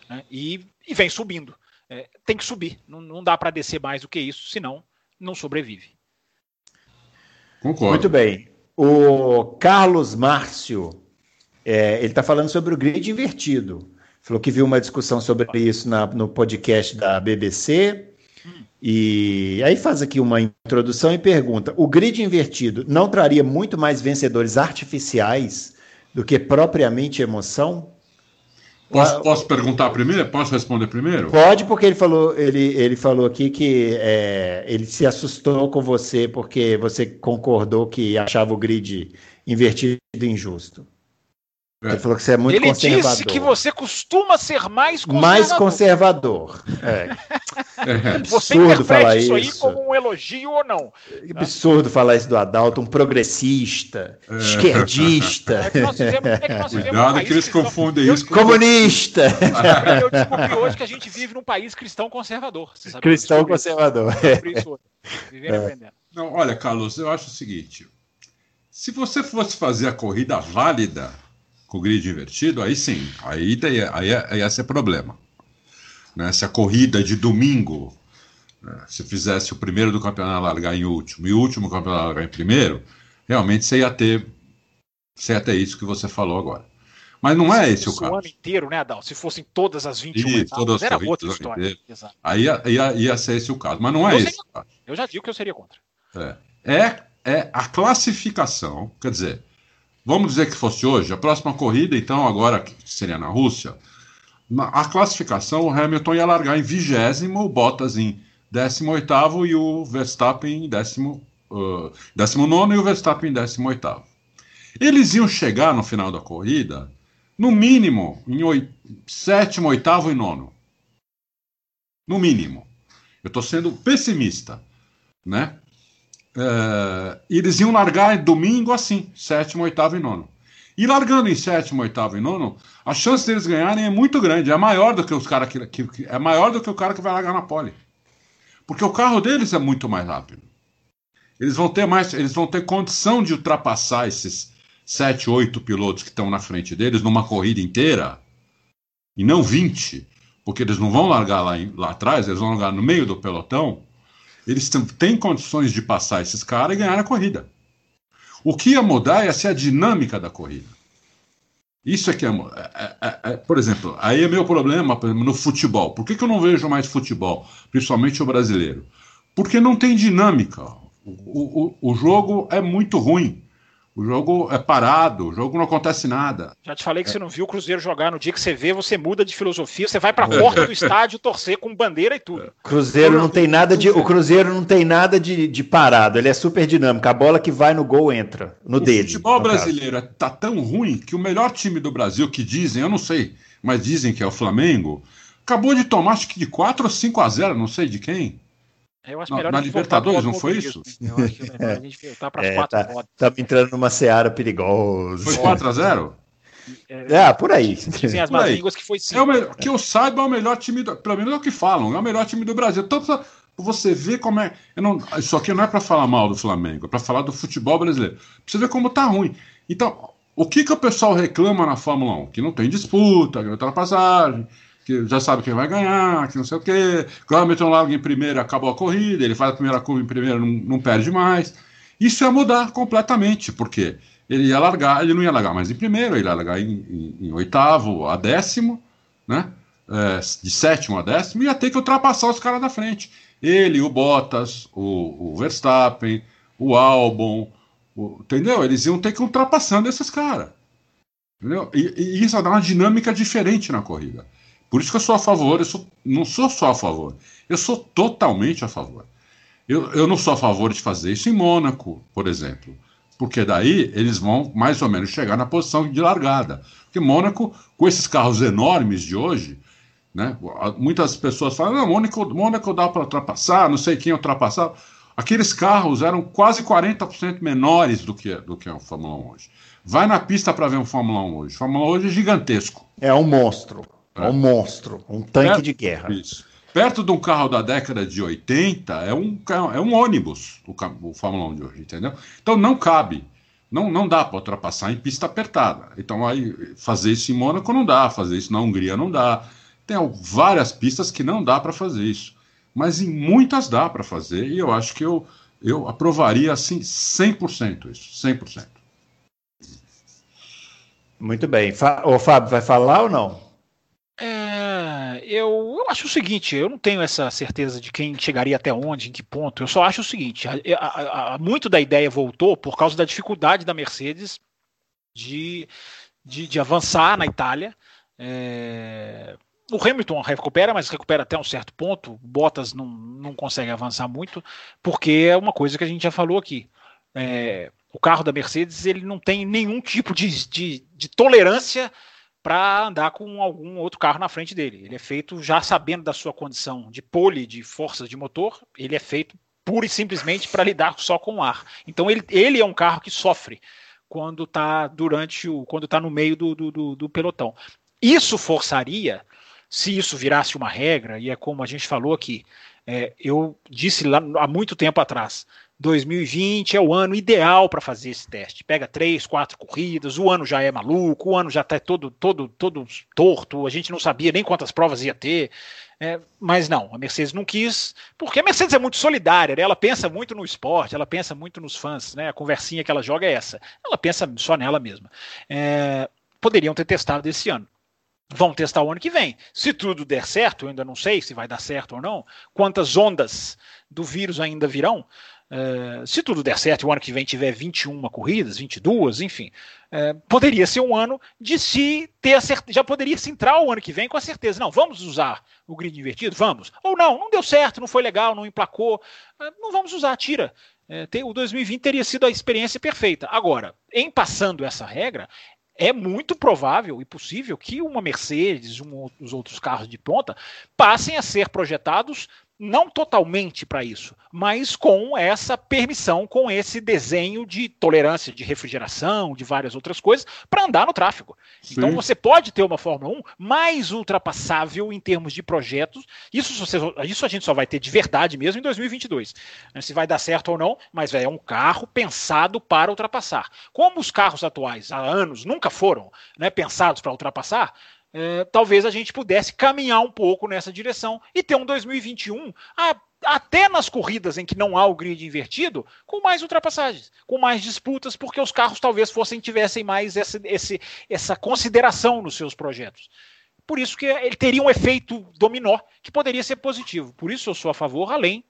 né, e, e, vem subindo. É, tem que subir, não, não dá para descer mais do que isso, senão não sobrevive. Concordo. Muito bem. O Carlos Márcio, é, ele está falando sobre o grid invertido. Falou que viu uma discussão sobre isso na, no podcast da BBC. E aí faz aqui uma introdução e pergunta: o grid invertido não traria muito mais vencedores artificiais do que propriamente emoção? Posso, posso perguntar primeiro? Posso responder primeiro? Pode, porque ele falou, ele, ele falou aqui que é, ele se assustou com você porque você concordou que achava o grid invertido injusto. É. Ele falou que você é muito Ele conservador. disse que você costuma ser mais conservador. Mais conservador. É. é absurdo falar isso aí como um elogio ou não. É absurdo falar isso do Adalto, um progressista, é. esquerdista. É que nós fizemos, é que nós Cuidado um que eles confundem isso com comunista. Eu descobri hoje que a gente vive num país cristão conservador. cristão conservador. Não, olha, Carlos, eu acho o seguinte: se você fosse fazer a corrida válida com o grid invertido, aí sim, aí, daí, aí, aí ia ser problema. Né? Se a corrida de domingo, né, se fizesse o primeiro do campeonato largar em último e o último campeonato largar em primeiro, realmente você ia ter, você ia ter isso que você falou agora. Mas não é esse o caso. O ano inteiro, né, Adal? Se fossem todas as 21 Isso, etapas, todas era outra história. Aí ia, ia, ia, ser esse o caso. Mas não é eu esse o caso. Eu já digo que eu seria contra. É. é, é a classificação, quer dizer, Vamos dizer que fosse hoje, a próxima corrida, então, agora que seria na Rússia, a classificação, o Hamilton ia largar em vigésimo, o Bottas em 18 e o Verstappen em décimo, uh, 19 e o Verstappen em 18. Eles iam chegar no final da corrida, no mínimo, em oit... sétimo, oitavo e nono. No mínimo. Eu estou sendo pessimista, né? é, eles iam largar domingo assim, sétimo, oitavo e nono. E largando em sétimo, oitavo e nono, a chance deles ganharem é muito grande, é maior do que os cara que, que, é maior do que o cara que vai largar na pole. Porque o carro deles é muito mais rápido. Eles vão ter mais, eles vão ter condição de ultrapassar esses sete, oito pilotos que estão na frente deles numa corrida inteira e não 20, porque eles não vão largar lá, lá atrás, eles vão largar no meio do pelotão eles têm condições de passar esses caras e ganhar a corrida. O que ia mudar ia ser a dinâmica da corrida. Isso é que é, é, é, é, Por exemplo, aí é meu problema exemplo, no futebol. Por que, que eu não vejo mais futebol, principalmente o brasileiro? Porque não tem dinâmica. O, o, o jogo é muito ruim. O jogo é parado, o jogo não acontece nada. Já te falei que é. você não viu o Cruzeiro jogar. No dia que você vê, você muda de filosofia, você vai para a porta do estádio torcer com bandeira e tudo. Cruzeiro não tem nada de, o Cruzeiro não tem nada de, de parado, ele é super dinâmico. A bola que vai no gol entra, no o dele. O futebol brasileiro caso. tá tão ruim que o melhor time do Brasil, que dizem, eu não sei, mas dizem que é o Flamengo, acabou de tomar acho que de 4 ou 5 a 0, não sei de quem. Eu acho melhor na Libertadores, não foi isso? Eu acho que é a gente voltar para é, quatro tá, tá entrando numa seara perigosa. Foi 4 a 0 é, é, por aí. Sim, as más línguas que foi sim. É o que eu saiba, é o melhor time, do, pelo menos é o que falam, é o melhor time do Brasil. Tanto você vê como é. Não, isso aqui não é para falar mal do Flamengo, é para falar do futebol brasileiro. Pra você ver como tá ruim. Então, o que, que o pessoal reclama na Fórmula 1? Que não tem disputa, que não tem ultrapassagem, que já sabe quem vai ganhar, que não sei o quê. Hamilton larga em primeiro, acabou a corrida, ele faz a primeira curva em primeiro, não, não perde mais. Isso ia mudar completamente, porque ele ia largar, ele não ia largar mais em primeiro, ele ia largar em, em, em oitavo a décimo, né? É, de sétimo a décimo, ia ter que ultrapassar os caras da frente. Ele, o Bottas, o, o Verstappen, o Albon, o, entendeu? Eles iam ter que ultrapassando esses caras. Entendeu? E, e, isso dá uma dinâmica diferente na corrida. Por isso que eu sou a favor, eu sou, não sou só a favor, eu sou totalmente a favor. Eu, eu não sou a favor de fazer isso em Mônaco, por exemplo, porque daí eles vão mais ou menos chegar na posição de largada. Porque Mônaco, com esses carros enormes de hoje, né, muitas pessoas falam: não, Mônaco, Mônaco dá para ultrapassar, não sei quem ultrapassar. Aqueles carros eram quase 40% menores do que, do que o Fórmula 1 hoje. Vai na pista para ver um Fórmula 1 hoje. Fórmula 1 hoje é gigantesco. É um monstro. É um monstro, um tanque Perto, de guerra. Isso. Perto de um carro da década de 80, é um, é um ônibus o, o Fórmula 1 de hoje, entendeu? Então não cabe. Não, não dá para ultrapassar em pista apertada. Então aí fazer isso em Mônaco não dá, fazer isso na Hungria não dá. Tem várias pistas que não dá para fazer isso. Mas em muitas dá para fazer e eu acho que eu, eu aprovaria assim 100% isso, 100%. Muito bem. O Fábio vai falar ou não? Eu, eu acho o seguinte, eu não tenho essa certeza de quem chegaria até onde, em que ponto. Eu só acho o seguinte, a, a, a, muito da ideia voltou por causa da dificuldade da Mercedes de, de, de avançar na Itália. É, o Hamilton recupera, mas recupera até um certo ponto. Bottas não, não consegue avançar muito, porque é uma coisa que a gente já falou aqui. É, o carro da Mercedes ele não tem nenhum tipo de, de, de tolerância para andar com algum outro carro na frente dele. Ele é feito já sabendo da sua condição de pole, de forças de motor, ele é feito pura e simplesmente para lidar só com o ar. Então ele, ele é um carro que sofre quando está durante o quando está no meio do, do, do, pelotão. Isso forçaria, se isso virasse uma regra, e é como a gente falou aqui, é, eu disse lá há muito tempo atrás, 2020 é o ano ideal para fazer esse teste. Pega três, quatro corridas, o ano já é maluco, o ano já está todo, todo, todo torto, a gente não sabia nem quantas provas ia ter. É, mas não, a Mercedes não quis, porque a Mercedes é muito solidária, né? ela pensa muito no esporte, ela pensa muito nos fãs, né? a conversinha que ela joga é essa, ela pensa só nela mesma. É, poderiam ter testado esse ano. Vão testar o ano que vem. Se tudo der certo, eu ainda não sei se vai dar certo ou não, quantas ondas do vírus ainda virão, Uh, se tudo der certo o ano que vem tiver 21 corridas, 22, enfim, uh, poderia ser um ano de se ter a certeza, já poderia se entrar o ano que vem com a certeza, não, vamos usar o grid invertido? Vamos. Ou não, não deu certo, não foi legal, não emplacou, uh, não vamos usar, tira. O 2020 teria sido a experiência perfeita. Agora, em passando essa regra, é muito provável e possível que uma Mercedes, um, os outros carros de ponta, passem a ser projetados não totalmente para isso, mas com essa permissão, com esse desenho de tolerância de refrigeração, de várias outras coisas, para andar no tráfego. Sim. Então você pode ter uma Fórmula 1 mais ultrapassável em termos de projetos. Isso, você, isso a gente só vai ter de verdade mesmo em 2022. Né? Se vai dar certo ou não, mas é um carro pensado para ultrapassar. Como os carros atuais há anos nunca foram né, pensados para ultrapassar, é, talvez a gente pudesse caminhar um pouco nessa direção e ter um 2021 a, até nas corridas em que não há o grid invertido, com mais ultrapassagens, com mais disputas, porque os carros talvez fossem tivessem mais essa, esse, essa consideração nos seus projetos. Por isso que ele teria um efeito dominó que poderia ser positivo. Por isso eu sou a favor, além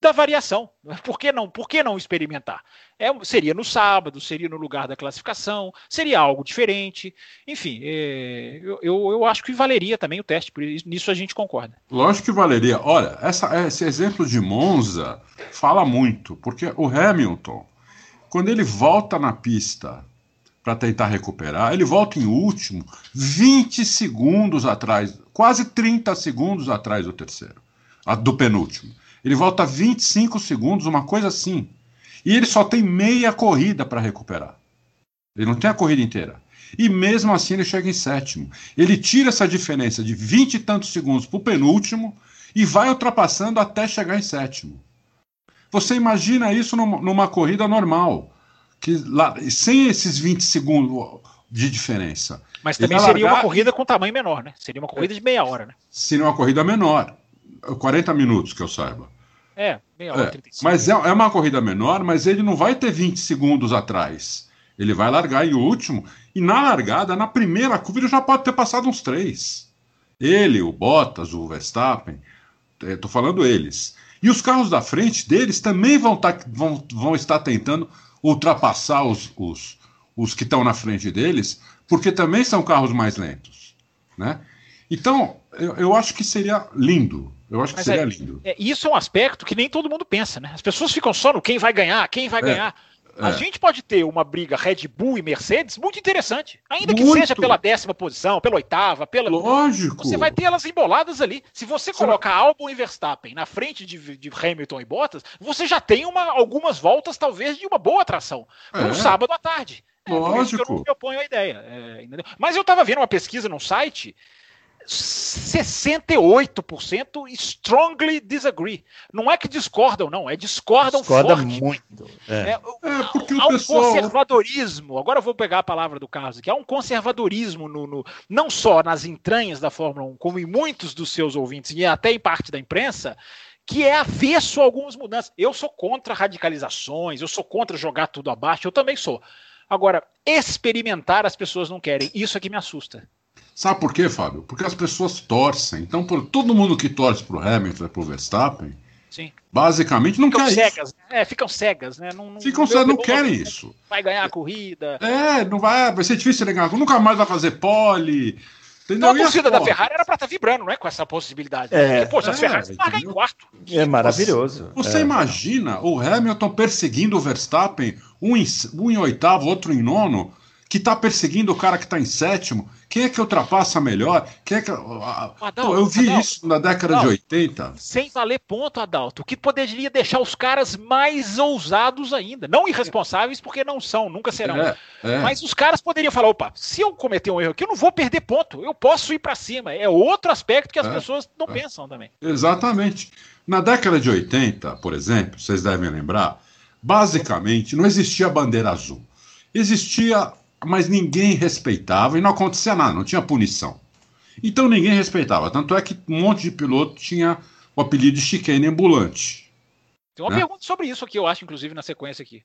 da variação. Por que não? Por que não experimentar? É, seria no sábado, seria no lugar da classificação, seria algo diferente. Enfim, é, eu, eu, acho que valeria também o teste, por isso, nisso a gente concorda. Lógico que valeria. Olha, essa, esse exemplo de Monza fala muito, porque o Hamilton, quando ele volta na pista para tentar recuperar, ele volta em último, 20 segundos atrás, quase 30 segundos atrás do terceiro, do penúltimo. Ele volta 25 segundos, uma coisa assim. E ele só tem meia corrida para recuperar. Ele não tem a corrida inteira. E mesmo assim ele chega em sétimo. Ele tira essa diferença de 20 e tantos segundos para o penúltimo e vai ultrapassando até chegar em sétimo. Você imagina isso numa, corrida normal, que lá, sem esses 20 segundos de diferença. Mas também seria largar... uma corrida com tamanho menor, né? Seria uma corrida de meia hora, né? Seria uma corrida menor. 40 minutos, que eu saiba. É, meia hora é, 35. Mas é, é uma corrida menor, mas ele não vai ter 20 segundos atrás. Ele vai largar em último, e na largada, na primeira curva, ele já pode ter passado uns três. Ele, o Bottas, o Verstappen, estou falando eles. E os carros da frente deles também vão, tá, vão, vão estar tentando ultrapassar os, os, os que estão na frente deles, porque também são carros mais lentos. Né? Então, eu, eu acho que seria lindo. Eu acho que Mas seria é, lindo. É, isso é um aspecto que nem todo mundo pensa, né? As pessoas ficam só no quem vai ganhar, quem vai é, ganhar. A é. gente pode ter uma briga Red Bull e Mercedes muito interessante. Ainda que seja pela décima posição, pela oitava, pela. Lógico. Você vai ter elas emboladas ali. Se você colocar Albon e Verstappen na frente de, de, Hamilton e Bottas, você já tem uma, algumas voltas, talvez, de uma boa atração. É. Um sábado à tarde. É, Lógico. eu não me oponho à ideia. É, Mas eu estava vendo uma pesquisa num site 68% strongly disagree. Não é que discordam, não, é discordam Discorda forte. muito. É. É, é porque há, o pessoal... um conservadorismo. Agora eu vou pegar a palavra do Carlos aqui. Há um conservadorismo no, no, não só nas entranhas da Fórmula 1, como em muitos dos seus ouvintes e até em parte da imprensa, que é avesso a algumas mudanças. Eu sou contra radicalizações, eu sou contra jogar tudo abaixo, eu também sou. Agora, experimentar as pessoas não querem. Isso é que me assusta. Sabe por quê, Fábio? Porque as pessoas torcem. Então, por todo mundo que torce para o Hamilton e para o Verstappen, Sim. basicamente não ficam quer cegas, isso. É, ficam cegas, né? Não, ficam cegas, não querem isso. Vai ganhar a corrida. É, não vai, vai ser difícil ganhar. Nunca mais vai fazer pole. Entendeu? Então, a torcida da Ferrari era para estar tá vibrando, não é? Com essa possibilidade. É, Porque, poxa, as é, Ferraris largam em quarto. É maravilhoso. Você, você é. imagina o Hamilton perseguindo o Verstappen, um em, um em oitavo, outro em nono que está perseguindo o cara que está em sétimo. Quem é que ultrapassa melhor? Quem é que... Adalto, eu vi Adalto, isso na década Adalto, de 80. Sem valer ponto, Adalto, que poderia deixar os caras mais ousados ainda. Não irresponsáveis, porque não são, nunca serão. É, é. Mas os caras poderiam falar: opa, se eu cometer um erro aqui, eu não vou perder ponto. Eu posso ir para cima. É outro aspecto que as é, pessoas não é. pensam também. Exatamente. Na década de 80, por exemplo, vocês devem lembrar, basicamente não existia bandeira azul. Existia mas ninguém respeitava e não acontecia nada, não tinha punição. Então ninguém respeitava. Tanto é que um monte de piloto tinha o apelido de chicane ambulante. Tem uma né? pergunta sobre isso aqui, eu acho, inclusive, na sequência aqui.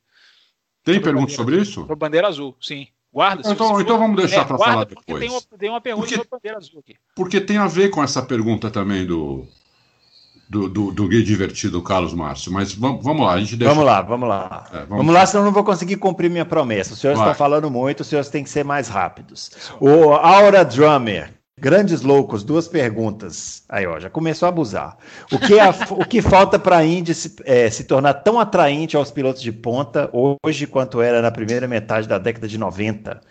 Tem sobre pergunta sobre isso? Sobre bandeira azul, sim. Guarda. Então, então vamos deixar é, para falar depois. Tem uma, tem uma pergunta porque, sobre bandeira azul aqui. Porque tem a ver com essa pergunta também do, do, do, do gay divertido Carlos Márcio. Mas vamos, vamos lá, a gente deixa... Vamos lá, vamos lá. É, vamos, vamos lá, senão eu não vou conseguir cumprir minha promessa. Os senhores estão falando muito, os senhores têm que ser mais rápidos. O Aura Drummer, Grandes loucos, duas perguntas. Aí, ó, já começou a abusar. O que, é a, o que falta para a Indy se, é, se, tornar tão atraente aos pilotos de ponta hoje quanto era na primeira metade da década de 90?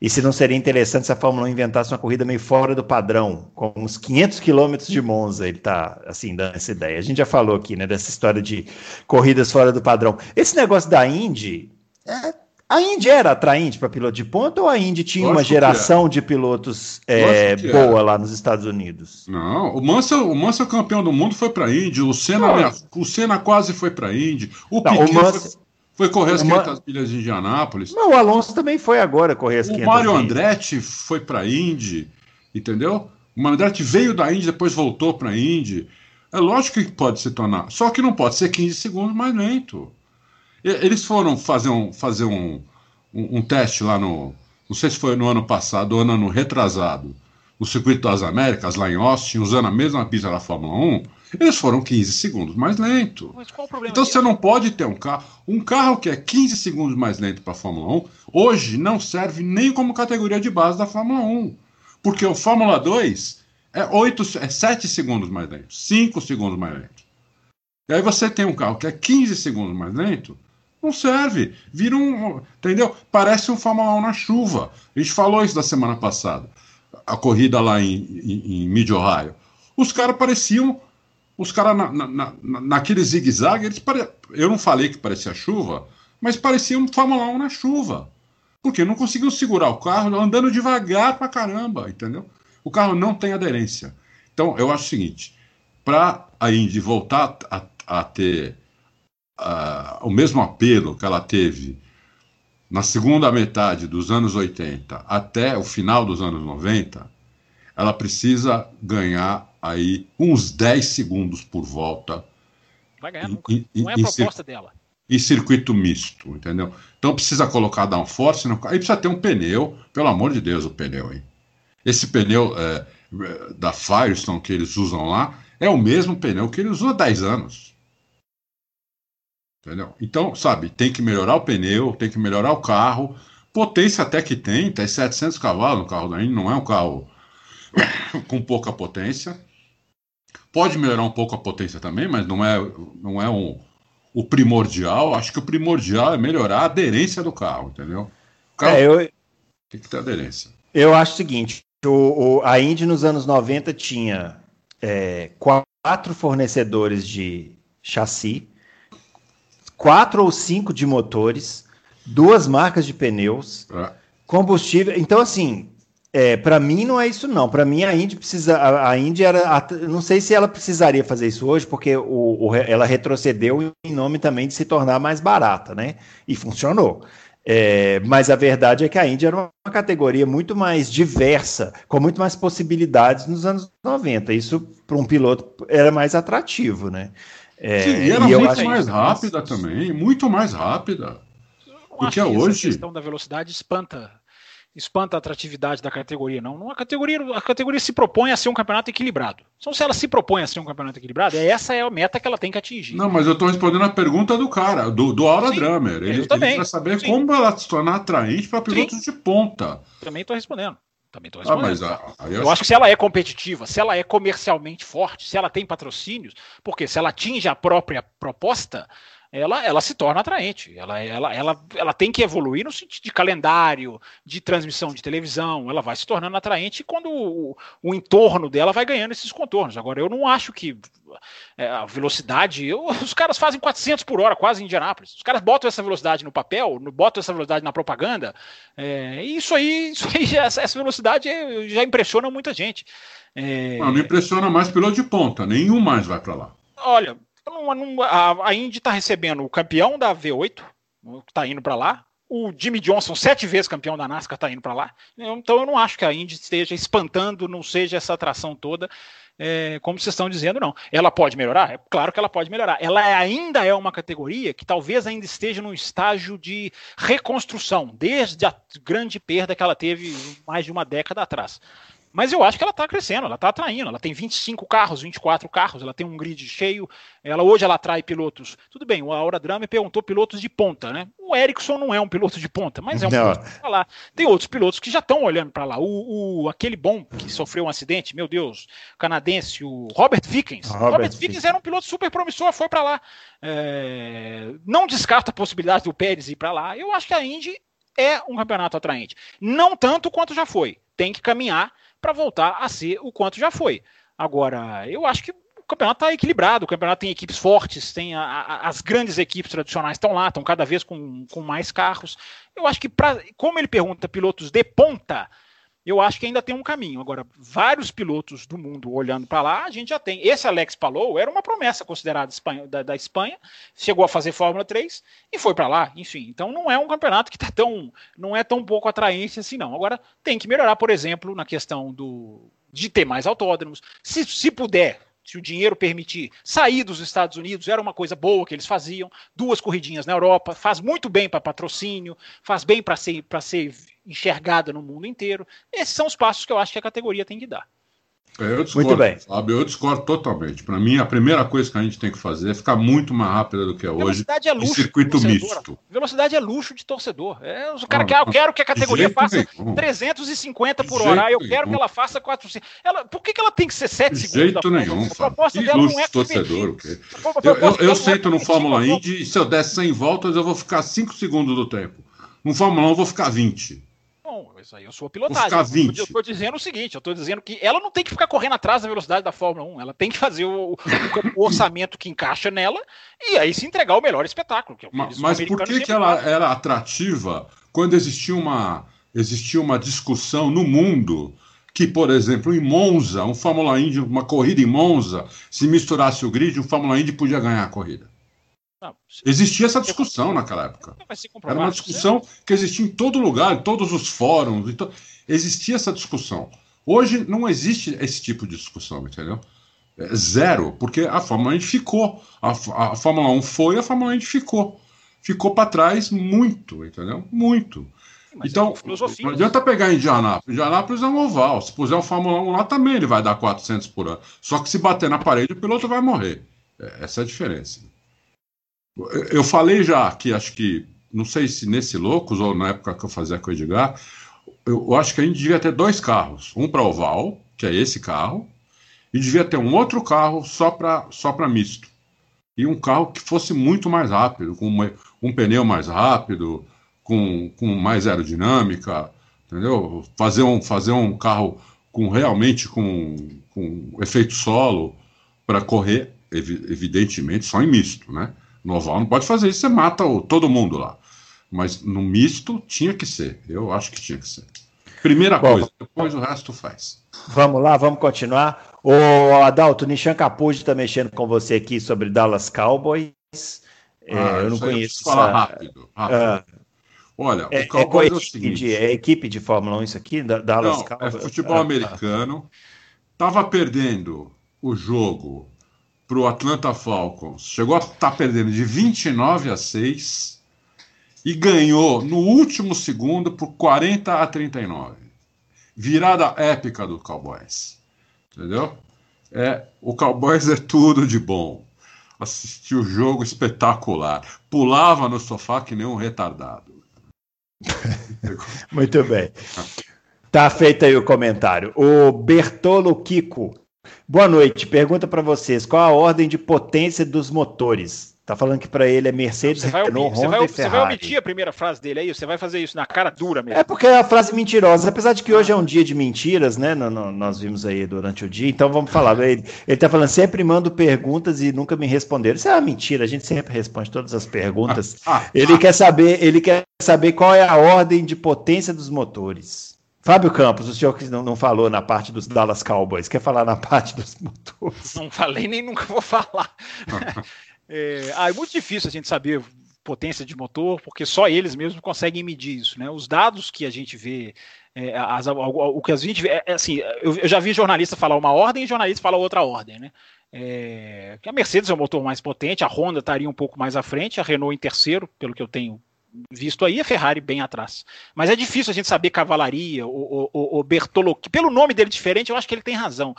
E se não seria interessante se a Fórmula 1 inventasse uma corrida meio fora do padrão, com uns 500 quilômetros de Monza, ele está assim, dando essa ideia. A gente já falou aqui, né, dessa história de corridas fora do padrão. Esse negócio da Indy, é, a Indy era atraente para piloto de ponta ou a Indy tinha Lógico uma geração de pilotos é, boa lá nos Estados Unidos? Não, o Mansell, o Mansell campeão do mundo foi para a Indy, o Senna, o Senna quase foi para a Indy, o não, Piquet o Mansell... foi foi correr as 500 milhas de Indianápolis. Não, o Alonso também foi agora correr as 500 O Mário Andretti foi para a Indy, entendeu? O Mário Andretti veio da Indy, depois voltou para a Indy. É lógico que pode se tornar, só que não pode ser 15 segundos mais lento. Eles foram fazer um, fazer um, um, um teste lá no. Não sei se foi no ano passado ou no ano retrasado, no Circuito das Américas, lá em Austin, usando a mesma pista da Fórmula 1 eles foram 15 segundos mais lento. então você não pode ter um carro. Um carro que é 15 segundos mais lento para a Fórmula 1, hoje não serve nem como categoria de base da Fórmula 1. Porque o Fórmula 2 é, 8, é 7 segundos mais lento, 5 segundos mais lento. E aí você tem um carro que é 15 segundos mais lento, não serve. Vira um. Entendeu? Parece um Fórmula 1 na chuva. A gente falou isso da semana passada. A corrida lá em, em, em Mid-Ohio. Os caras pareciam os caras na, na, na, naquele zigue-zague, eles pare... eu não falei que parecia chuva, mas parecia um Fórmula 1 na chuva. Porque não conseguiu segurar o carro andando devagar pra caramba, entendeu? O carro não tem aderência. Então, eu acho o seguinte: para a Indy voltar a, a ter uh, o mesmo apelo que ela teve na segunda metade dos anos 80 até o final dos anos 90, ela precisa ganhar aí uns 10 segundos por volta Vai ganhar nunca. E, não é a proposta dela. E circuito misto, entendeu? Então precisa colocar downforce no carro. E precisa ter um pneu, pelo amor de Deus, o pneu, hein? Esse pneu é, da Firestone que eles usam lá é o mesmo pneu que eles usam há 10 anos. Entendeu? Então, sabe, tem que melhorar o pneu, tem que melhorar o carro. Potência até que tem, tem 700 cavalos no carro da Indy, não é um carro com pouca potência. Pode melhorar um pouco a potência também, mas não é, não é um, o primordial. Acho que o primordial é melhorar a aderência do carro, entendeu? O carro é, eu, tem que ter aderência. Eu acho o seguinte: o, o, a Indy nos anos 90 tinha é, quatro fornecedores de chassi, quatro ou cinco de motores, duas marcas de pneus, é. combustível. Então, assim, é, para mim não é isso não. Para mim a Indy precisa, a, a Indy era, a, não sei se ela precisaria fazer isso hoje, porque o, o, ela retrocedeu em nome também de se tornar mais barata, né? E funcionou. É, mas a verdade é que a Indy era uma categoria muito mais diversa, com muito mais possibilidades nos anos 90. Isso, para um piloto, era mais atrativo, né? É, Sim, e era e muito mais rápida também, muito mais rápida. Porque hoje. A questão da velocidade espanta espanta a atratividade da categoria, não. não a, categoria, a categoria se propõe a ser um campeonato equilibrado. Então, se ela se propõe a ser um campeonato equilibrado, essa é a meta que ela tem que atingir. Não, mas eu estou respondendo a pergunta do cara, do, do Aura Sim, Drummer. Ele, ele quer saber Sim. como ela se tornar atraente para pilotos Sim. de ponta. Também estou respondendo. Também estou respondendo. Ah, mas, eu, eu acho que se ela é competitiva, se ela é comercialmente forte, se ela tem patrocínios, porque se ela atinge a própria proposta, ela, ela se torna atraente. Ela, ela, ela, ela tem que evoluir no sentido de calendário, de transmissão de televisão. Ela vai se tornando atraente quando o, o entorno dela vai ganhando esses contornos. Agora, eu não acho que é, a velocidade. Eu, os caras fazem 400 por hora quase em Indianápolis. Os caras botam essa velocidade no papel, botam essa velocidade na propaganda. É, e isso aí, isso aí essa, essa velocidade já impressiona muita gente. É... Não, não impressiona mais piloto de ponta. Nenhum mais vai para lá. Olha, não, a, a Indy está recebendo o campeão da V8, que está indo para lá. O Jimmy Johnson, sete vezes campeão da NASCAR, está indo para lá. Então eu não acho que a Indy esteja espantando, não seja essa atração toda. É, como vocês estão dizendo, não. Ela pode melhorar? É claro que ela pode melhorar. Ela ainda é uma categoria que talvez ainda esteja num estágio de reconstrução, desde a grande perda que ela teve mais de uma década atrás. Mas eu acho que ela está crescendo, ela está atraindo. Ela tem 25 carros, 24 carros, ela tem um grid cheio. Ela hoje ela atrai pilotos. Tudo bem, o Aura Drama perguntou pilotos de ponta, né? O Ericsson não é um piloto de ponta, mas é um não. piloto para lá. Tem outros pilotos que já estão olhando para lá. O, o, aquele bom que sofreu um acidente, meu Deus, canadense, o Robert Vickens. Robert, Robert Vickens era um piloto super promissor, foi para lá. É... não descarta a possibilidade do Pérez ir para lá. Eu acho que a Indy é um campeonato atraente. Não tanto quanto já foi. Tem que caminhar para voltar a ser o quanto já foi. Agora, eu acho que o campeonato está equilibrado, o campeonato tem equipes fortes, tem a, a, as grandes equipes tradicionais estão lá, estão cada vez com, com mais carros. Eu acho que, pra, como ele pergunta pilotos de ponta, eu acho que ainda tem um caminho. Agora, vários pilotos do mundo olhando para lá, a gente já tem. Esse Alex Palou era uma promessa considerada da, da Espanha, chegou a fazer Fórmula 3 e foi para lá, enfim. Então não é um campeonato que tá tão, não é tão pouco atraente assim não. Agora tem que melhorar, por exemplo, na questão do de ter mais autódromos. Se, se puder, se o dinheiro permitir, sair dos Estados Unidos era uma coisa boa que eles faziam. Duas corridinhas na Europa, faz muito bem para patrocínio, faz bem para ser, ser enxergada no mundo inteiro. Esses são os passos que eu acho que a categoria tem que dar. É, eu discordo, muito bem. Fábio, eu discordo totalmente. Para mim, a primeira coisa que a gente tem que fazer é ficar muito mais rápida do que é hoje é luxo circuito misto. Velocidade é luxo de torcedor. É, o cara quer, eu quero que a categoria faça nenhum. 350 por hora. Eu quero que ela faça 400. Ela, por que, que ela tem que ser 7 de segundos? jeito nenhum. A proposta que dela luxo não é torcedor. O quê? Eu, eu, eu sento no Fórmula Indy e se eu der 100 voltas, eu vou ficar 5 segundos do tempo. No Fórmula 1, eu vou ficar 20 isso aí é sua pilotagem. Eu estou dizendo o seguinte, eu estou dizendo que ela não tem que ficar correndo atrás da velocidade da Fórmula 1, ela tem que fazer o, o, o orçamento que encaixa nela e aí se entregar o melhor espetáculo. Que é mas, mas por que, que ela era atrativa quando existia uma, existia uma discussão no mundo que, por exemplo, em Monza, um Fórmula Indy, uma corrida em Monza, se misturasse o grid, o Fórmula Indy podia ganhar a corrida. Existia essa discussão naquela época. Era uma discussão que existia em todo lugar, em todos os fóruns. To... Existia essa discussão. Hoje não existe esse tipo de discussão, entendeu? É zero, porque a Fórmula 1 ficou. A, a Fórmula 1 foi, a Fórmula 1 ficou. Ficou para trás muito, entendeu? Muito. Mas então, é não adianta pegar Indianápolis. Indianápolis é um oval. Se puser um Fórmula 1 lá também, ele vai dar 400 por ano. Só que se bater na parede, o piloto vai morrer. É, essa é a diferença. Eu falei já que acho que, não sei se nesse Loucos ou na época que eu fazia com o Edgar, eu acho que a gente devia ter dois carros. Um para oval, que é esse carro, e devia ter um outro carro só para só misto. E um carro que fosse muito mais rápido, com uma, um pneu mais rápido, com, com mais aerodinâmica, entendeu? Fazer um, fazer um carro com realmente com, com efeito solo para correr, evidentemente, só em misto, né? No oval não pode fazer isso, você mata o, todo mundo lá. Mas no misto tinha que ser. Eu acho que tinha que ser. Primeira Bom, coisa, depois o resto faz. Vamos lá, vamos continuar. O Adalto, Nishan Capuji está mexendo com você aqui sobre Dallas Cowboys. É, ah, eu não conheço. Eu falar rápido. rápido. Ah, Olha, é, o Cowboys é, é, o seguinte, de, é equipe de Fórmula 1 isso aqui? Dallas não, Cowboys? É futebol ah, americano. Estava perdendo o jogo para o Atlanta Falcons. Chegou a estar tá perdendo de 29 a 6 e ganhou no último segundo por 40 a 39. Virada épica do Cowboys. Entendeu? É, o Cowboys é tudo de bom. Assistiu o jogo espetacular. Pulava no sofá que nem um retardado. Muito bem. Tá feito aí o comentário. O Bertolo Kiko. Boa noite. Pergunta para vocês: qual a ordem de potência dos motores? Tá falando que para ele é Mercedes, você vai, Renault, você Honda vai, e Ferrari. Você vai omitir a primeira frase dele aí? Você vai fazer isso na cara dura mesmo? É porque é a frase mentirosa. Apesar de que hoje é um dia de mentiras, né? No, no, nós vimos aí durante o dia. Então vamos falar. Ele, ele tá falando, sempre mando perguntas e nunca me responderam. Isso é uma mentira. A gente sempre responde todas as perguntas. Ah, ah, ele ah. quer saber, ele quer saber qual é a ordem de potência dos motores. Fábio Campos, o senhor que não, não falou na parte dos Dallas Cowboys, quer falar na parte dos motores? Não falei nem nunca vou falar. É, ah, é muito difícil a gente saber potência de motor, porque só eles mesmos conseguem medir isso, né? Os dados que a gente vê, é, as, o, que a gente vê, é, é, assim, eu, eu, já vi jornalista falar uma ordem e jornalista falar outra ordem, né? É, a Mercedes é o motor mais potente, a Honda estaria um pouco mais à frente, a Renault em terceiro, pelo que eu tenho visto aí a Ferrari bem atrás. Mas é difícil a gente saber cavalaria, o, o, o Bertolo, que pelo nome dele diferente, eu acho que ele tem razão.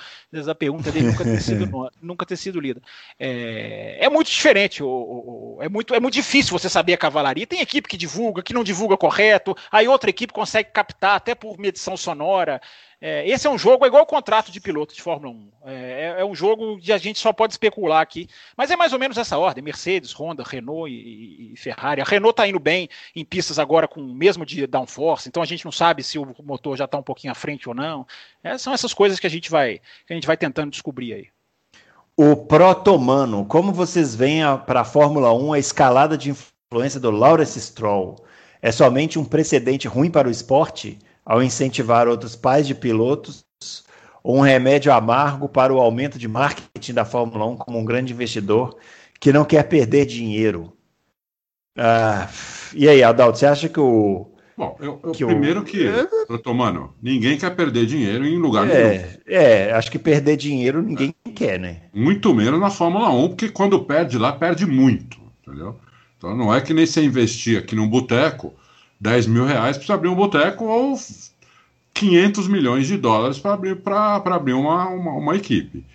A pergunta dele nunca ter sido, nunca ter sido lida. É, é muito diferente, o, o, é, muito, é muito difícil você saber a cavalaria. Tem equipe que divulga, que não divulga correto, aí outra equipe consegue captar até por medição sonora. É, esse é um jogo é igual o contrato de piloto de Fórmula 1. É, é, é, um jogo que a gente só pode especular aqui. Mas é mais ou menos essa ordem: Mercedes, Honda, Renault e, e Ferrari. A Renault está indo bem em pistas agora com o mesmo de downforce, então a gente não sabe se o motor já está um pouquinho à frente ou não. É, são essas coisas que a gente vai, que a gente vai tentando descobrir aí. O Protomano, como vocês veem para a Fórmula 1 a escalada de influência do Lawrence Stroll? É somente um precedente ruim para o esporte? Ao incentivar outros pais de pilotos, ou um remédio amargo para o aumento de marketing da Fórmula 1 como um grande investidor que não quer perder dinheiro. Ah, e aí, Adalto, você acha que o. Bom, eu, eu que primeiro o... que, eu tô, mano, ninguém quer perder dinheiro em lugar é, nenhum. É, acho que perder dinheiro ninguém é. quer, né? Muito menos na Fórmula 1, porque quando perde lá, perde muito, entendeu? Então não é que nem você investir aqui num boteco 10 mil reais para abrir um boteco ou 500 milhões de dólares para abrir, abrir uma, uma, uma, equipe.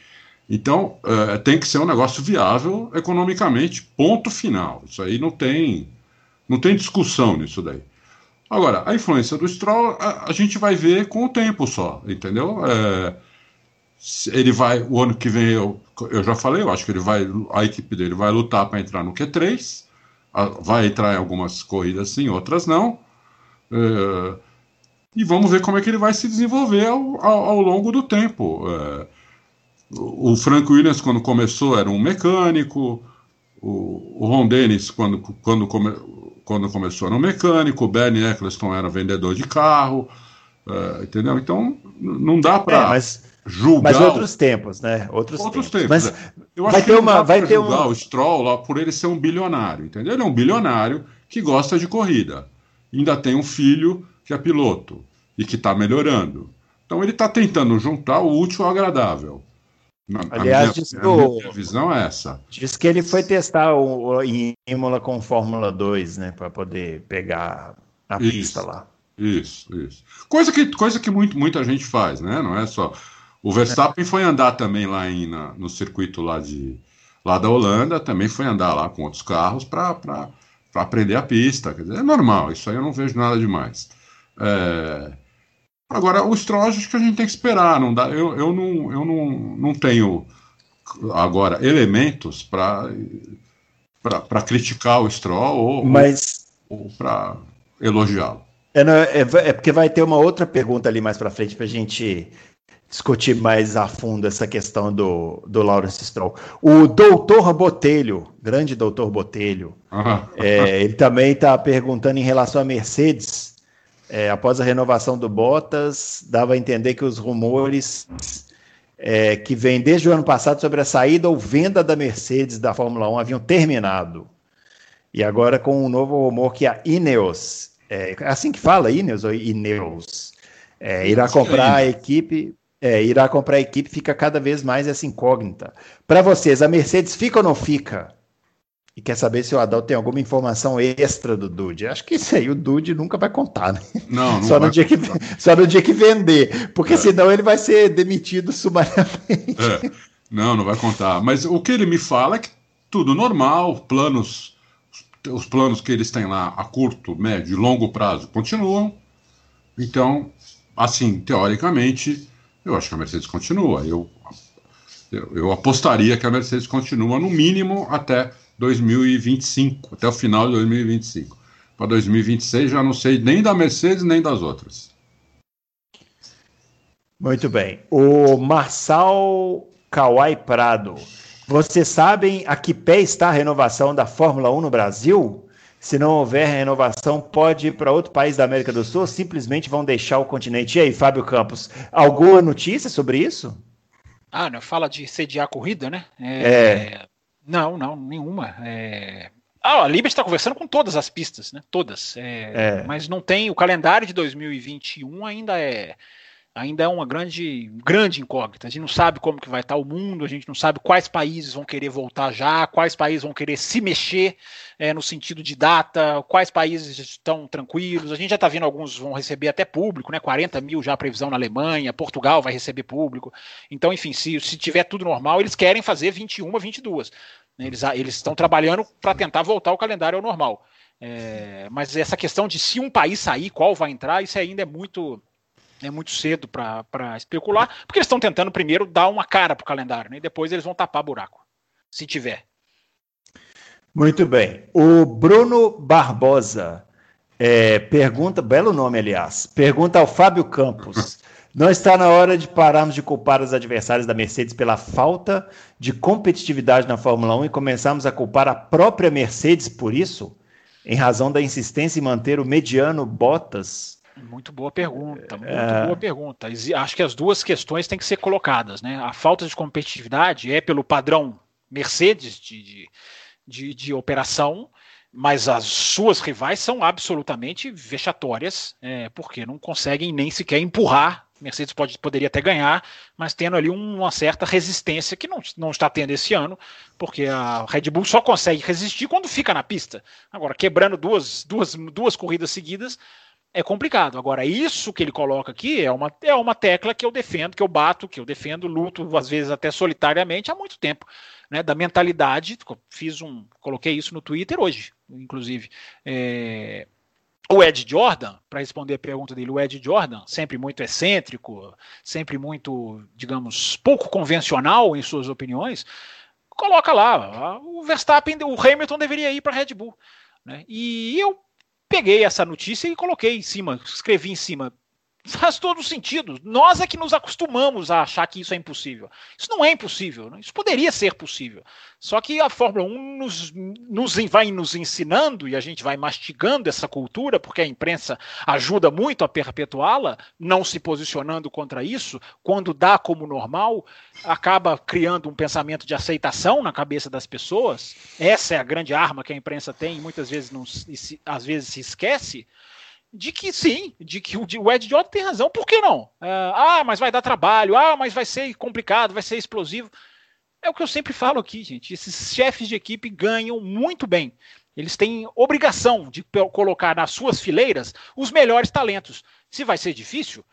Então, é, tem que ser um negócio viável economicamente, ponto final. Isso aí não tem, não tem discussão nisso daí. Agora, a influência do Stroll, a, a gente vai ver com o tempo só, entendeu? É, ele vai, o ano que vem, eu, eu já falei, eu acho que ele vai, a equipe dele vai lutar para entrar no Q3 vai entrar em algumas corridas sim, outras não. É, e vamos ver como é que ele vai se desenvolver ao, ao, ao longo do tempo. É, o Frank Williams, quando começou, era um mecânico. O, o Ron Dennis, quando, quando, come, quando começou, era um mecânico. O Bernie Eccleston era vendedor de carro. É, entendeu? Então, não dá para. É, mas julgar. Mas outros tempos, né? Outros, outros tempos. tempos. Mas é. eu acho vai que ter uma, vai ter julgar uma... o Stroll lá por ele ser um bilionário, entendeu? Ele é um bilionário que gosta de corrida. Ainda tem um filho que é piloto e que está melhorando. Então ele está tentando juntar o útil ao agradável. Na, Aliás, a minha, diz, a minha visão é essa. Diz que ele foi testar o, o em Imola com Fórmula 2, né? Para poder pegar a isso, pista lá. Isso, isso. Coisa que, coisa que muito, muita gente faz, né? Não é só. O Verstappen é. foi andar também lá em, na, no circuito lá, de, lá da Holanda, também foi andar lá com outros carros para aprender a pista. Quer dizer, é normal, isso aí eu não vejo nada demais. É, Agora, o Stroll acho que a gente tem que esperar. Não dá, eu, eu, não, eu não, não tenho agora elementos para criticar o Stroll ou, Mas... ou, ou para elogiá-lo. É, é, é, porque vai ter uma outra pergunta ali mais para frente para a gente discutir mais a fundo essa questão do, do Lawrence Stroll. O doutor Botelho, grande doutor Botelho, uhum. é, ele também está perguntando em relação à Mercedes é, após a renovação do Bottas, dava a entender que os rumores é, que vêm desde o ano passado sobre a saída ou venda da Mercedes da Fórmula 1 haviam terminado. E agora com um novo rumor que a Ineos, é, é assim que fala, Ineos ou Ineos, é, irá comprar a equipe, é, irá comprar a equipe, fica cada vez mais essa incógnita. Para vocês, a Mercedes fica ou não fica? e quer saber se o Adal tem alguma informação extra do Dude. Acho que isso aí o Dude nunca vai contar, né? Não, não só, no dia que, só no dia que vender, porque é. senão ele vai ser demitido sumariamente. É. Não, não vai contar. Mas o que ele me fala é que tudo normal, planos, os planos que eles têm lá a curto, médio e longo prazo continuam. Então, assim, teoricamente, eu acho que a Mercedes continua. Eu, eu, eu apostaria que a Mercedes continua no mínimo até 2025, até o final de 2025. Para 2026 já não sei nem da Mercedes nem das outras. Muito bem. O Marçal Kawai Prado. Vocês sabem a que pé está a renovação da Fórmula 1 no Brasil? Se não houver renovação, pode ir para outro país da América do Sul, simplesmente vão deixar o continente. E aí, Fábio Campos, alguma notícia sobre isso? Ah, não, fala de sediar a corrida, né? É, é. Não, não, nenhuma. É... Ah, a Liberty está conversando com todas as pistas, né? Todas. É... É. Mas não tem. O calendário de 2021 ainda é ainda é uma grande, grande incógnita. A gente não sabe como que vai estar o mundo, a gente não sabe quais países vão querer voltar já, quais países vão querer se mexer é, no sentido de data, quais países estão tranquilos. A gente já está vendo alguns vão receber até público, né? 40 mil já a previsão na Alemanha, Portugal vai receber público. Então, enfim, se, se tiver tudo normal, eles querem fazer 21, 22. Né? Eles, eles estão trabalhando para tentar voltar o calendário ao normal. É, mas essa questão de se um país sair, qual vai entrar, isso ainda é muito é muito cedo para especular, porque eles estão tentando primeiro dar uma cara para o calendário, né? E depois eles vão tapar buraco, se tiver. Muito bem. O Bruno Barbosa é, pergunta, belo nome, aliás, pergunta ao Fábio Campos. Não está na hora de pararmos de culpar os adversários da Mercedes pela falta de competitividade na Fórmula 1 e começarmos a culpar a própria Mercedes por isso? Em razão da insistência em manter o mediano Bottas muito boa pergunta, muito é... boa pergunta. Acho que as duas questões têm que ser colocadas, né? A falta de competitividade é pelo padrão Mercedes de, de, de, de operação, mas as suas rivais são absolutamente vexatórias, é, porque não conseguem nem sequer empurrar. Mercedes pode, poderia até ganhar, mas tendo ali uma certa resistência que não, não está tendo esse ano, porque a Red Bull só consegue resistir quando fica na pista. Agora, quebrando duas, duas, duas corridas seguidas, é complicado. Agora, isso que ele coloca aqui é uma, é uma tecla que eu defendo, que eu bato, que eu defendo, luto, às vezes até solitariamente, há muito tempo. Né, da mentalidade, fiz um. Coloquei isso no Twitter hoje, inclusive. É, o Ed Jordan, para responder a pergunta dele, o Ed Jordan, sempre muito excêntrico, sempre muito, digamos, pouco convencional em suas opiniões, coloca lá, o Verstappen, o Hamilton deveria ir para a Red Bull. Né? E eu peguei essa notícia e coloquei em cima, escrevi em cima. Faz todo sentido. Nós é que nos acostumamos a achar que isso é impossível. Isso não é impossível. Né? Isso poderia ser possível. Só que a Fórmula 1 nos, nos, vai nos ensinando e a gente vai mastigando essa cultura, porque a imprensa ajuda muito a perpetuá-la, não se posicionando contra isso. Quando dá como normal, acaba criando um pensamento de aceitação na cabeça das pessoas. Essa é a grande arma que a imprensa tem e muitas vezes, não, às vezes se esquece. De que sim, de que o Ed Jordan tem razão, por que não? Uh, ah, mas vai dar trabalho, ah, mas vai ser complicado, vai ser explosivo. É o que eu sempre falo aqui, gente. Esses chefes de equipe ganham muito bem. Eles têm obrigação de colocar nas suas fileiras os melhores talentos. Se vai ser difícil,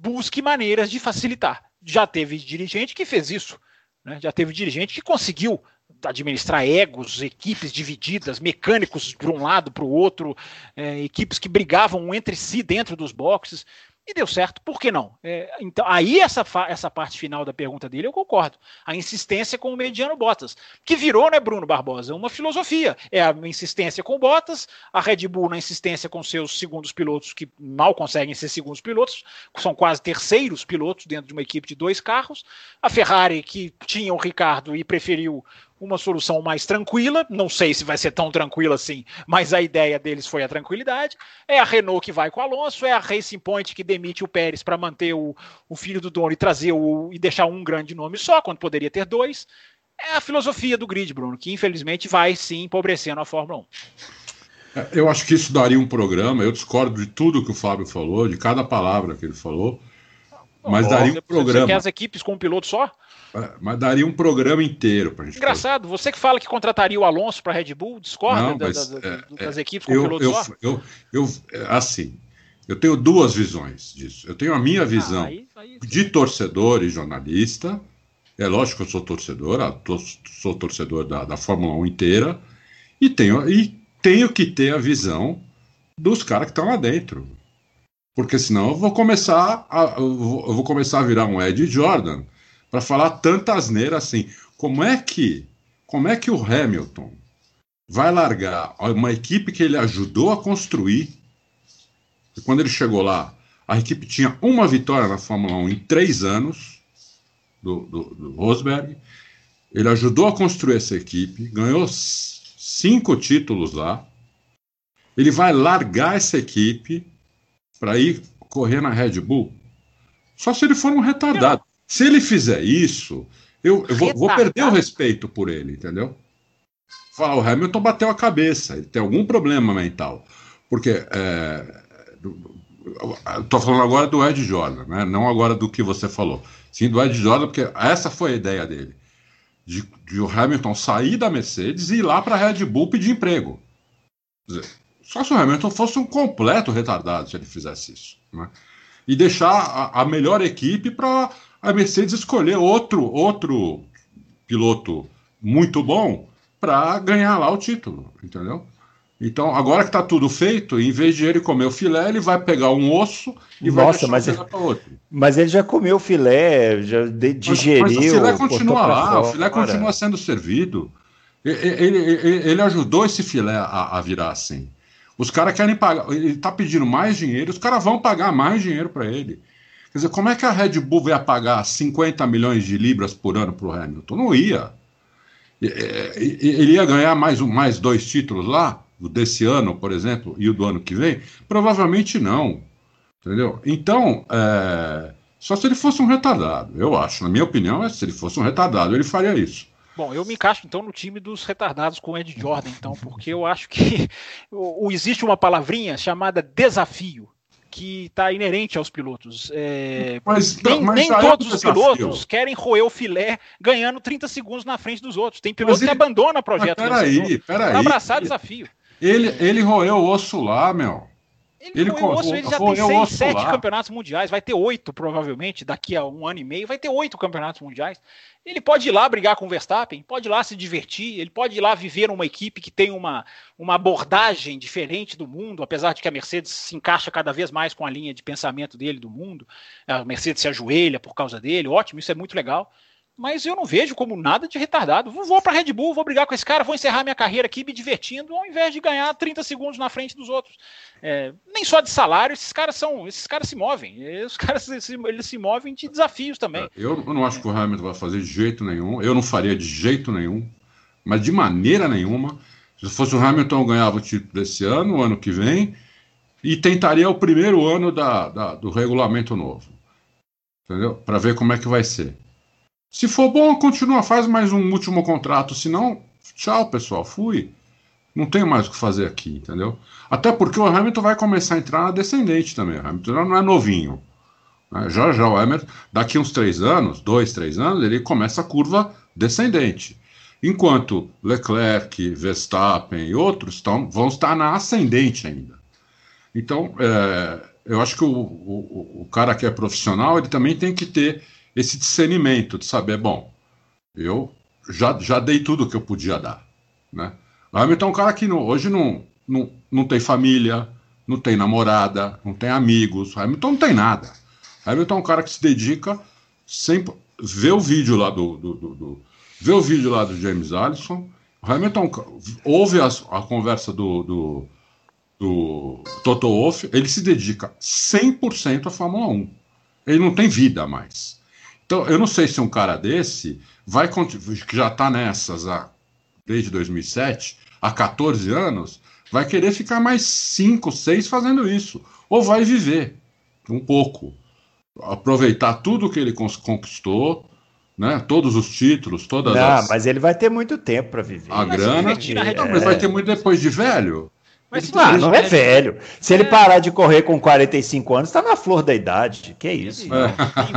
busque maneiras de facilitar. Já teve dirigente que fez isso. Né? Já teve dirigente que conseguiu administrar egos, equipes divididas, mecânicos para um lado, para o outro, é, equipes que brigavam entre si dentro dos boxes. E deu certo, por que não? É, então, aí essa, essa parte final da pergunta dele eu concordo. A insistência com o mediano Bottas, que virou, né, Bruno Barbosa, uma filosofia. É a insistência com Bottas, a Red Bull na insistência com seus segundos pilotos, que mal conseguem ser segundos pilotos, são quase terceiros pilotos dentro de uma equipe de dois carros. A Ferrari, que tinha o Ricardo e preferiu uma solução mais tranquila. Não sei se vai ser tão tranquila assim, mas a ideia deles foi a tranquilidade. É a Renault que vai com o Alonso, é a Racing Point que demite o Pérez para manter o, o filho do dono e trazer o e deixar um grande nome só, quando poderia ter dois. É a filosofia do grid, Bruno, que infelizmente vai sim empobrecendo a Fórmula 1. É, eu acho que isso daria um programa. Eu discordo de tudo que o Fábio falou, de cada palavra que ele falou. Mas daria um programa. Você quer as equipes com um piloto só? É, mas daria um programa inteiro para gente. Engraçado, você que fala que contrataria o Alonso para Red Bull, discorda Não, mas, da, da, é, das equipes com eu, piloto eu, só? Eu, eu, assim, eu tenho duas visões disso. Eu tenho a minha ah, visão ah, aí, aí, de torcedor e jornalista. É lógico que eu sou torcedor, sou torcedor da, da Fórmula 1 inteira. E tenho, e tenho que ter a visão dos caras que estão lá dentro. Porque senão eu vou começar a, eu vou, eu vou começar a virar um Ed Jordan para falar tanta asneira assim. Como é que como é que o Hamilton vai largar uma equipe que ele ajudou a construir? E quando ele chegou lá, a equipe tinha uma vitória na Fórmula 1 em três anos do, do, do Rosberg. Ele ajudou a construir essa equipe, ganhou cinco títulos lá. Ele vai largar essa equipe para ir correr na Red Bull? Só se ele for um retardado. Se ele fizer isso, eu, eu vou, vou, perder o respeito por ele, entendeu? Falar, o Hamilton bateu a cabeça, ele tem algum problema mental. Porque. É, Estou falando agora do Ed Jordan, né? não agora do que você falou. Sim, do Ed Jordan, porque essa foi a ideia dele. De, de o Hamilton sair da Mercedes e ir lá para a Red Bull pedir emprego. Dizer, só se o Hamilton fosse um completo retardado se ele fizesse isso. Né? E deixar a, a melhor equipe para a Mercedes escolher outro, outro piloto muito bom para ganhar lá o título, entendeu? Então, agora que está tudo feito, em vez de ele comer o filé, ele vai pegar um osso e Nossa, vai deixar mas, para outro. Mas ele já comeu o filé, já digeriu. Mas, mas o filé continua lá, fora. o filé continua sendo servido. Ele, ele, ele ajudou esse filé a, a virar assim. Os caras querem pagar, ele está pedindo mais dinheiro, os caras vão pagar mais dinheiro para ele. Quer dizer, como é que a Red Bull ia pagar 50 milhões de libras por ano para o Hamilton? Não ia. Ele ia ganhar mais, um, mais dois títulos lá, desse ano, por exemplo, e o do ano que vem? Provavelmente não. Entendeu? Então, é... só se ele fosse um retardado, eu acho. Na minha opinião, é se ele fosse um retardado, ele faria isso. Bom, eu me encaixo então no time dos retardados com o Ed Jordan, então, porque eu acho que existe uma palavrinha chamada desafio que está inerente aos pilotos. É, mas, nem, mas nem todos os pilotos querem roer o filé ganhando 30 segundos na frente dos outros. Tem piloto ele... que abandona projeto. Peraí, peraí. abraçar desafio. Ele, ele roeu o osso lá, meu. Ele, ele, roeu o osso, ele já tem seis, sete lá. campeonatos mundiais, vai ter oito provavelmente, daqui a um ano e meio, vai ter oito campeonatos mundiais. Ele pode ir lá brigar com o Verstappen, pode ir lá se divertir, ele pode ir lá viver numa equipe que tem uma, uma abordagem diferente do mundo, apesar de que a Mercedes se encaixa cada vez mais com a linha de pensamento dele do mundo. A Mercedes se ajoelha por causa dele, ótimo, isso é muito legal mas eu não vejo como nada de retardado. Vou para Red Bull, vou brigar com esse cara, vou encerrar minha carreira aqui me divertindo, ao invés de ganhar 30 segundos na frente dos outros. É, nem só de salário, esses caras são, esses caras se movem. Os caras eles se movem de desafios também. É, eu não acho que o Hamilton vai fazer de jeito nenhum. Eu não faria de jeito nenhum, mas de maneira nenhuma. Se fosse o Hamilton, eu ganhava o título desse ano, o ano que vem, e tentaria o primeiro ano da, da do regulamento novo. Entendeu? Para ver como é que vai ser. Se for bom, continua, faz mais um último contrato. Se não, tchau, pessoal, fui. Não tenho mais o que fazer aqui, entendeu? Até porque o Hamilton vai começar a entrar na descendente também. O Hamilton não é novinho. Né? Já já o Hamilton, daqui uns três anos, dois, três anos, ele começa a curva descendente. Enquanto Leclerc, Verstappen e outros estão, vão estar na ascendente ainda. Então, é, eu acho que o, o, o, cara que é profissional, ele também tem que ter esse discernimento de saber, bom, eu já, já dei tudo que eu podia dar, né? O Hamilton é um cara que não, hoje não, não, não tem família, não tem namorada, não tem amigos, o Hamilton não tem nada. O Hamilton é um cara que se dedica sempre, vê o vídeo lá do, do, do, do vê o vídeo lá do James Allison, o Hamilton ouve a, a conversa do, do do Toto Wolff, ele se dedica 100% à Fórmula 1. Ele não tem vida mais. Então, eu não sei se um cara desse vai que já está nessas há, desde 2007, há 14 anos, vai querer ficar mais 5, 6 fazendo isso. Ou vai viver um pouco. Aproveitar tudo que ele conquistou, né? Todos os títulos, todas não, as... mas ele vai ter muito tempo para viver. A grana. É... Mas vai ter muito depois de velho. Mas ah, não é velho. Se ele é. parar de correr com 45 anos, está na flor da idade. Que isso? Não,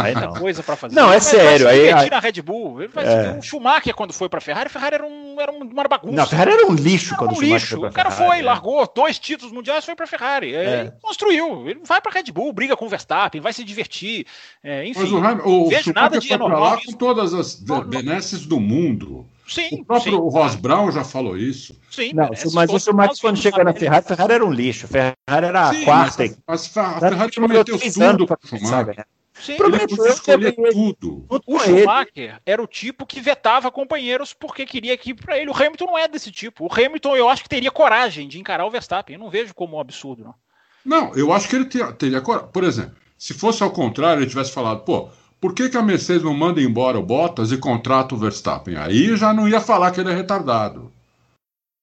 tem não. coisa para fazer. Não, é sério. Aí, aí, na Red Bull. Ele vai é. O Schumacher, quando foi para Ferrari, Ferrari era, um, era uma bagunça. Não, Ferrari era um lixo era quando um o Schumacher lixo. foi O cara Ferrari, foi, é. largou dois títulos mundiais, foi para Ferrari. É. Ele construiu. Ele vai para Red Bull, briga com o Verstappen, vai se divertir. É, enfim, Mas o, o, vejo nada de anormal. Lá com todas as benesses do mundo. Sim, o próprio sim. Ross Brown já falou isso. Sim, não, mas o Schumacher, quando chegou na Ferrari, a Ferrari era um lixo. Ferrari era sim, a quarta. Mas, mas a Ferrari prometeu tudo para o Schumacher. Sim, prometeu escolher tudo. O Schumacher era o tipo que vetava companheiros porque queria equipe para ele. O Hamilton não é desse tipo. O Hamilton, eu acho que teria coragem de encarar o Verstappen. Eu não vejo como um absurdo, não. Não, eu acho que ele teria coragem. Por exemplo, se fosse ao contrário, ele tivesse falado, pô, por que, que a Mercedes não manda embora o Bottas e contrata o Verstappen? Aí já não ia falar que ele é retardado.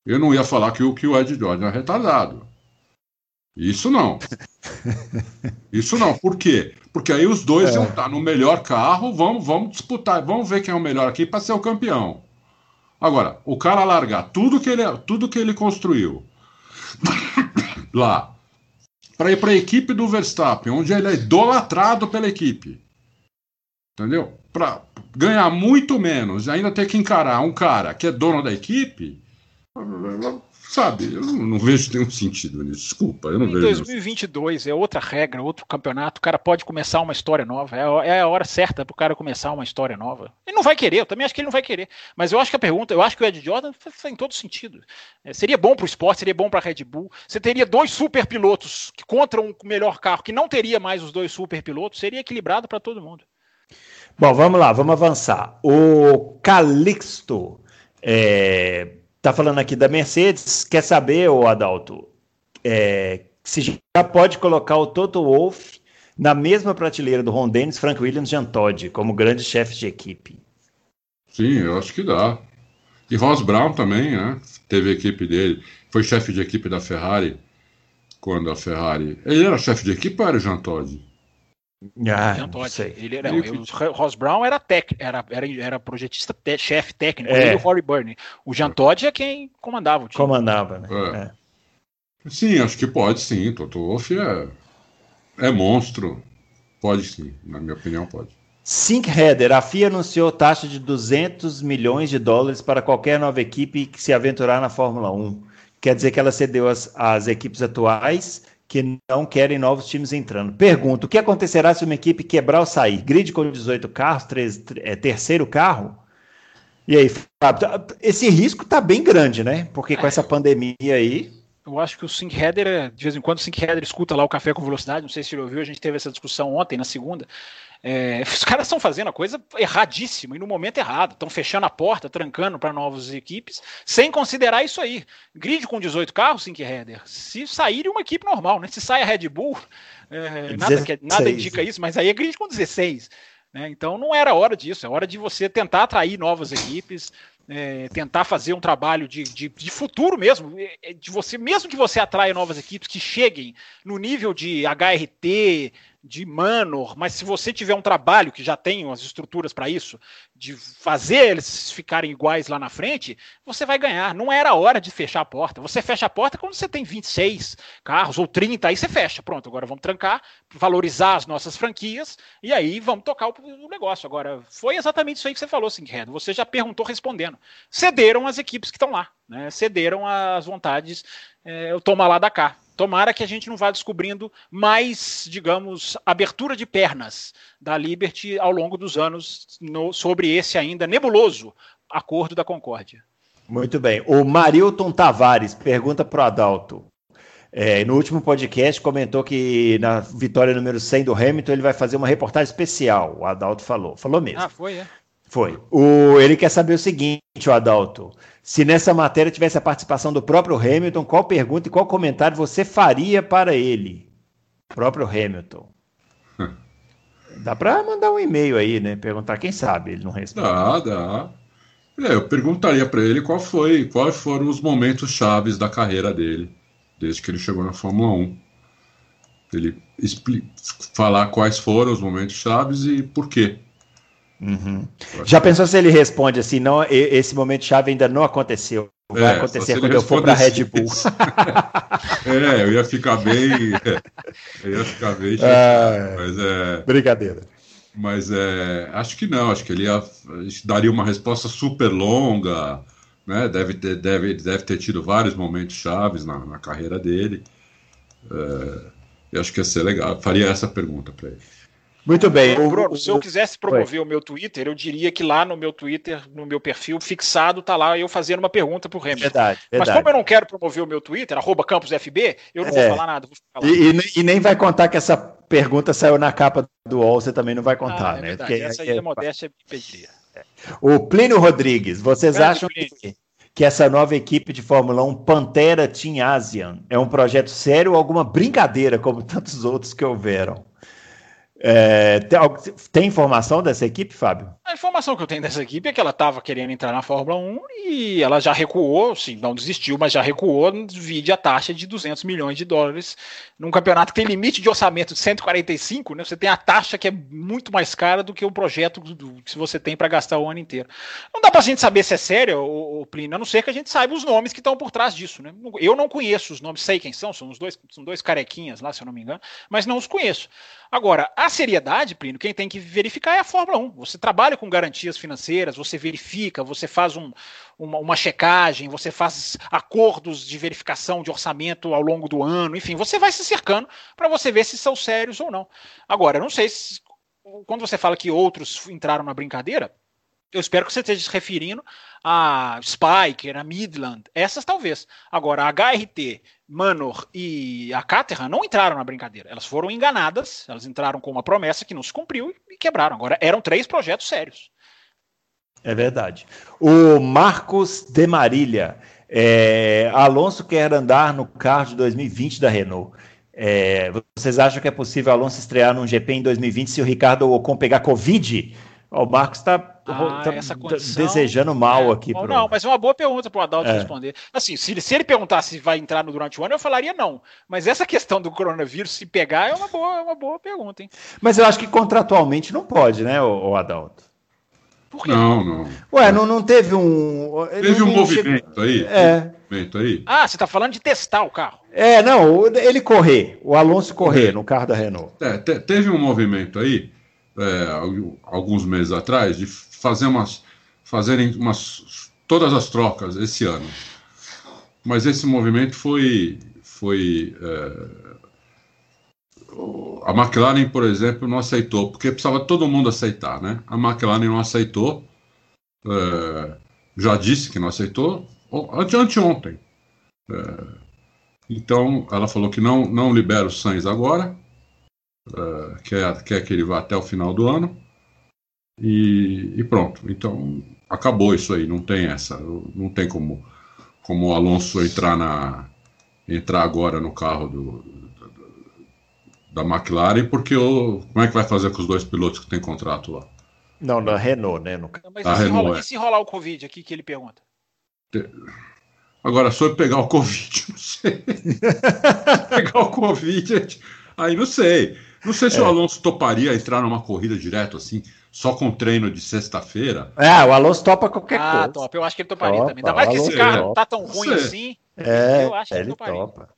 Eu não ia falar que o, que o Ed Jordan é retardado. Isso não. Isso não. Por quê? Porque aí os dois é. iam estar no melhor carro, vamos, vamos disputar, vamos ver quem é o melhor aqui para ser o campeão. Agora, o cara largar tudo que ele, tudo que ele construiu lá para ir para a equipe do Verstappen, onde ele é idolatrado pela equipe entendeu? Para ganhar muito menos e ainda ter que encarar um cara que é dono da equipe, sabe? Eu não vejo nenhum sentido nisso. Desculpa, eu não em vejo. 2022 é outra regra, outro campeonato. O cara pode começar uma história nova. É, a hora certa para o cara começar uma história nova. Ele não vai querer, eu também acho que ele não vai querer. Mas eu acho que a pergunta, eu acho que o Ed Jordan faz em todo sentido. É, seria bom para o esporte, seria bom para a Red Bull. Você teria dois super pilotos contra um melhor carro que não teria mais os dois super pilotos, seria equilibrado para todo mundo. Bom, vamos lá, vamos avançar. O Calixto é, tá falando aqui da Mercedes. Quer saber, o Adalto, é, se já pode colocar o Toto Wolff na mesma prateleira do Ron Dennis, Frank Williams, Jean Todt, como grande chefe de equipe? Sim, eu acho que dá. E Ross Brown também, né? Teve a equipe dele, foi chefe de equipe da Ferrari quando a Ferrari. Ele era chefe de equipe ou era Jean Todt? Ah, não sei. Ele era, o Ross Brown era, tec, era, era, era projetista, te, chefe técnico, é. ele e o Rory Burney. O Jean Todt é quem comandava o time. Comandava, né? É. É. Sim, acho que pode sim. Toto Wolff é, é monstro. Pode sim, na minha opinião, pode. Sink Header, a FIA anunciou taxa de 200 milhões de dólares para qualquer nova equipe que se aventurar na Fórmula 1. Quer dizer que ela cedeu as, as equipes atuais que não querem novos times entrando. Pergunto: o que acontecerá se uma equipe quebrar ou sair? Grid com 18 carros, três, é, terceiro carro? E aí, Fábio, esse risco está bem grande, né? Porque com essa pandemia aí. Eu acho que o Sync Header, de vez em quando o Sync Header escuta lá o Café com Velocidade, não sei se ele ouviu, a gente teve essa discussão ontem, na segunda. É, os caras estão fazendo a coisa erradíssima e no momento errado. Estão fechando a porta, trancando para novas equipes, sem considerar isso aí. Grid com 18 carros, Sync Header. Se sair uma equipe normal, né? Se sai a Red Bull, é, nada, nada indica isso, mas aí é grid com 16. Né? Então não era hora disso, é hora de você tentar atrair novas equipes, é, tentar fazer um trabalho de, de, de, futuro mesmo, é, é, de você, mesmo que você atraia novas equipes que cheguem no nível de HRT, de Manor, mas se você tiver um trabalho que já tem as estruturas para isso, de fazer eles ficarem iguais lá na frente, você vai ganhar. Não era hora de fechar a porta. Você fecha a porta quando você tem 26 carros ou 30, aí você fecha. Pronto, agora vamos trancar, valorizar as nossas franquias e aí vamos tocar o, negócio. Agora, foi exatamente isso aí que você falou, Sinkhead. Você já perguntou respondendo. Cederam as equipes que estão lá, né? cederam as vontades, é, o toma lá da cá. Tomara que a gente não vá descobrindo mais, digamos, abertura de pernas da Liberty ao longo dos anos no, sobre esse ainda nebuloso acordo da Concórdia. Muito bem. O Marilton Tavares pergunta para o Adalto. É, no último podcast comentou que na vitória número 100 do Hamilton ele vai fazer uma reportagem especial. O Adalto falou. Falou mesmo. Ah, foi, é? Foi. O, ele quer saber o seguinte, o Adalto. Se nessa matéria tivesse a participação do próprio Hamilton, qual pergunta e qual comentário você faria para ele? Próprio Hamilton. Dá para mandar um e-mail aí, né? Perguntar quem sabe, ele não responde. Dá, dá. É, eu perguntaria para ele qual foi, quais foram os momentos chaves da carreira dele, desde que ele chegou na Fórmula 1. Ele falar quais foram os momentos chaves e por quê. Uhum. Já pensou se ele responde assim, não, esse momento chave ainda não aconteceu. Vai é, acontecer quando eu for para Red Bull. é, eu ia ficar bem. eu ia ficar bem. Ah, mas é. Brincadeira. Mas é, acho que não, acho que ele ia, daria uma resposta super longa, né? Deve ter, deve, deve ter tido vários momentos chaves na, na carreira dele. É, eu acho que ia ser legal. Faria essa pergunta para ele. Muito bem. Bruno, se eu quisesse promover o meu Twitter, eu diria que lá no meu Twitter, no meu perfil fixado, tá lá eu fazendo uma pergunta pro Hamilton. Verdade, verdade. Mas como eu não quero promover o meu Twitter, arroba campusfb, eu não é. vou falar nada. Falar. E, e, e, nem vai contar que essa pergunta saiu na capa do UOL, você também não vai contar, ah, é né? Porque essa aí é, da modéstia pediria. O Plínio Rodrigues, vocês Grande acham que, que essa nova equipe de Fórmula 1, Pantera Team Asian, é um projeto sério ou alguma brincadeira, como tantos outros que houveram? É, tem, tem, informação dessa equipe, Fábio? A informação que eu tenho dessa equipe é que ela estava querendo entrar na Fórmula 1 e ela já recuou, sim, não desistiu, mas já recuou, vide a taxa de 200 milhões de dólares num campeonato que tem limite de orçamento de 145, né? Você tem a taxa que é muito mais cara do que o projeto do, que você tem para gastar o ano inteiro. Não dá para a gente saber se é sério, o, Plínio, a não ser que a gente saiba os nomes que estão por trás disso, né? Eu não conheço os nomes, sei quem são, são os dois, são dois carequinhas lá, se eu não me engano, mas não os conheço. Agora, a seriedade, Plínio, quem tem que verificar é a Fórmula 1. Você trabalha com garantias financeiras, você verifica, você faz um, uma, uma, checagem, você faz acordos de verificação de orçamento ao longo do ano, enfim, você vai se cercando para você ver se são sérios ou não. Agora, não sei se. Quando você fala que outros entraram na brincadeira, eu espero que você esteja se referindo a Spiker, a Midland, essas talvez. Agora, a HRT, Manor e a Caterham não entraram na brincadeira. Elas foram enganadas, elas entraram com uma promessa que não se cumpriu e quebraram. Agora, eram três projetos sérios. É verdade. O Marcos de Marília. É, Alonso quer andar no carro de 2020 da Renault. É, vocês acham que é possível Alonso estrear num GP em 2020 se o Ricardo Ocon pegar Covid? O Marcos está ah, tá desejando mal é, aqui. Bom, pro... Não, mas é uma boa pergunta para o Adalto é. responder. Assim, se, se ele perguntar se vai entrar no durante o ano, eu falaria não. Mas essa questão do coronavírus, se pegar, é uma boa, é uma boa pergunta, hein? Mas eu acho que contratualmente não pode, né, o, o Adalto? Por quê? Não, não. Ué, não, não teve um. Teve um movimento chegou... aí? É. movimento aí? Ah, você está falando de testar o carro. É, não, ele correr, o Alonso correr no carro da Renault. É, te, teve um movimento aí é, alguns meses atrás, de fazer umas, fazerem umas, todas as trocas esse ano. Mas esse movimento foi. foi é, a McLaren, por exemplo, não aceitou, porque precisava todo mundo aceitar, né? A McLaren não aceitou, é, já disse que não aceitou, ante, anteontem. É, então, ela falou que não, não libera o Sainz agora, uh, quer, quer que ele vá até o final do ano. E, e, pronto. Então acabou isso aí. Não tem essa. Não tem como, como o Alonso entrar na entrar agora no carro do, da McLaren, porque o, como é que vai fazer com os dois pilotos que tem contrato lá? Não, na Renault, né? No... Mas e se, rola, é. e se rolar o Covid aqui que ele pergunta? Agora, sobre pegar o Covid, não sei. pegar o Covid, aí não sei. Não sei se é. o Alonso toparia entrar numa corrida direto assim, só com treino de sexta-feira. É, o Alonso topa qualquer ah, coisa. Ah, top. Eu acho que ele toparia topa, também. Ainda mais que esse carro tá tão ruim assim. É, eu acho que ele, ele toparia. Topa,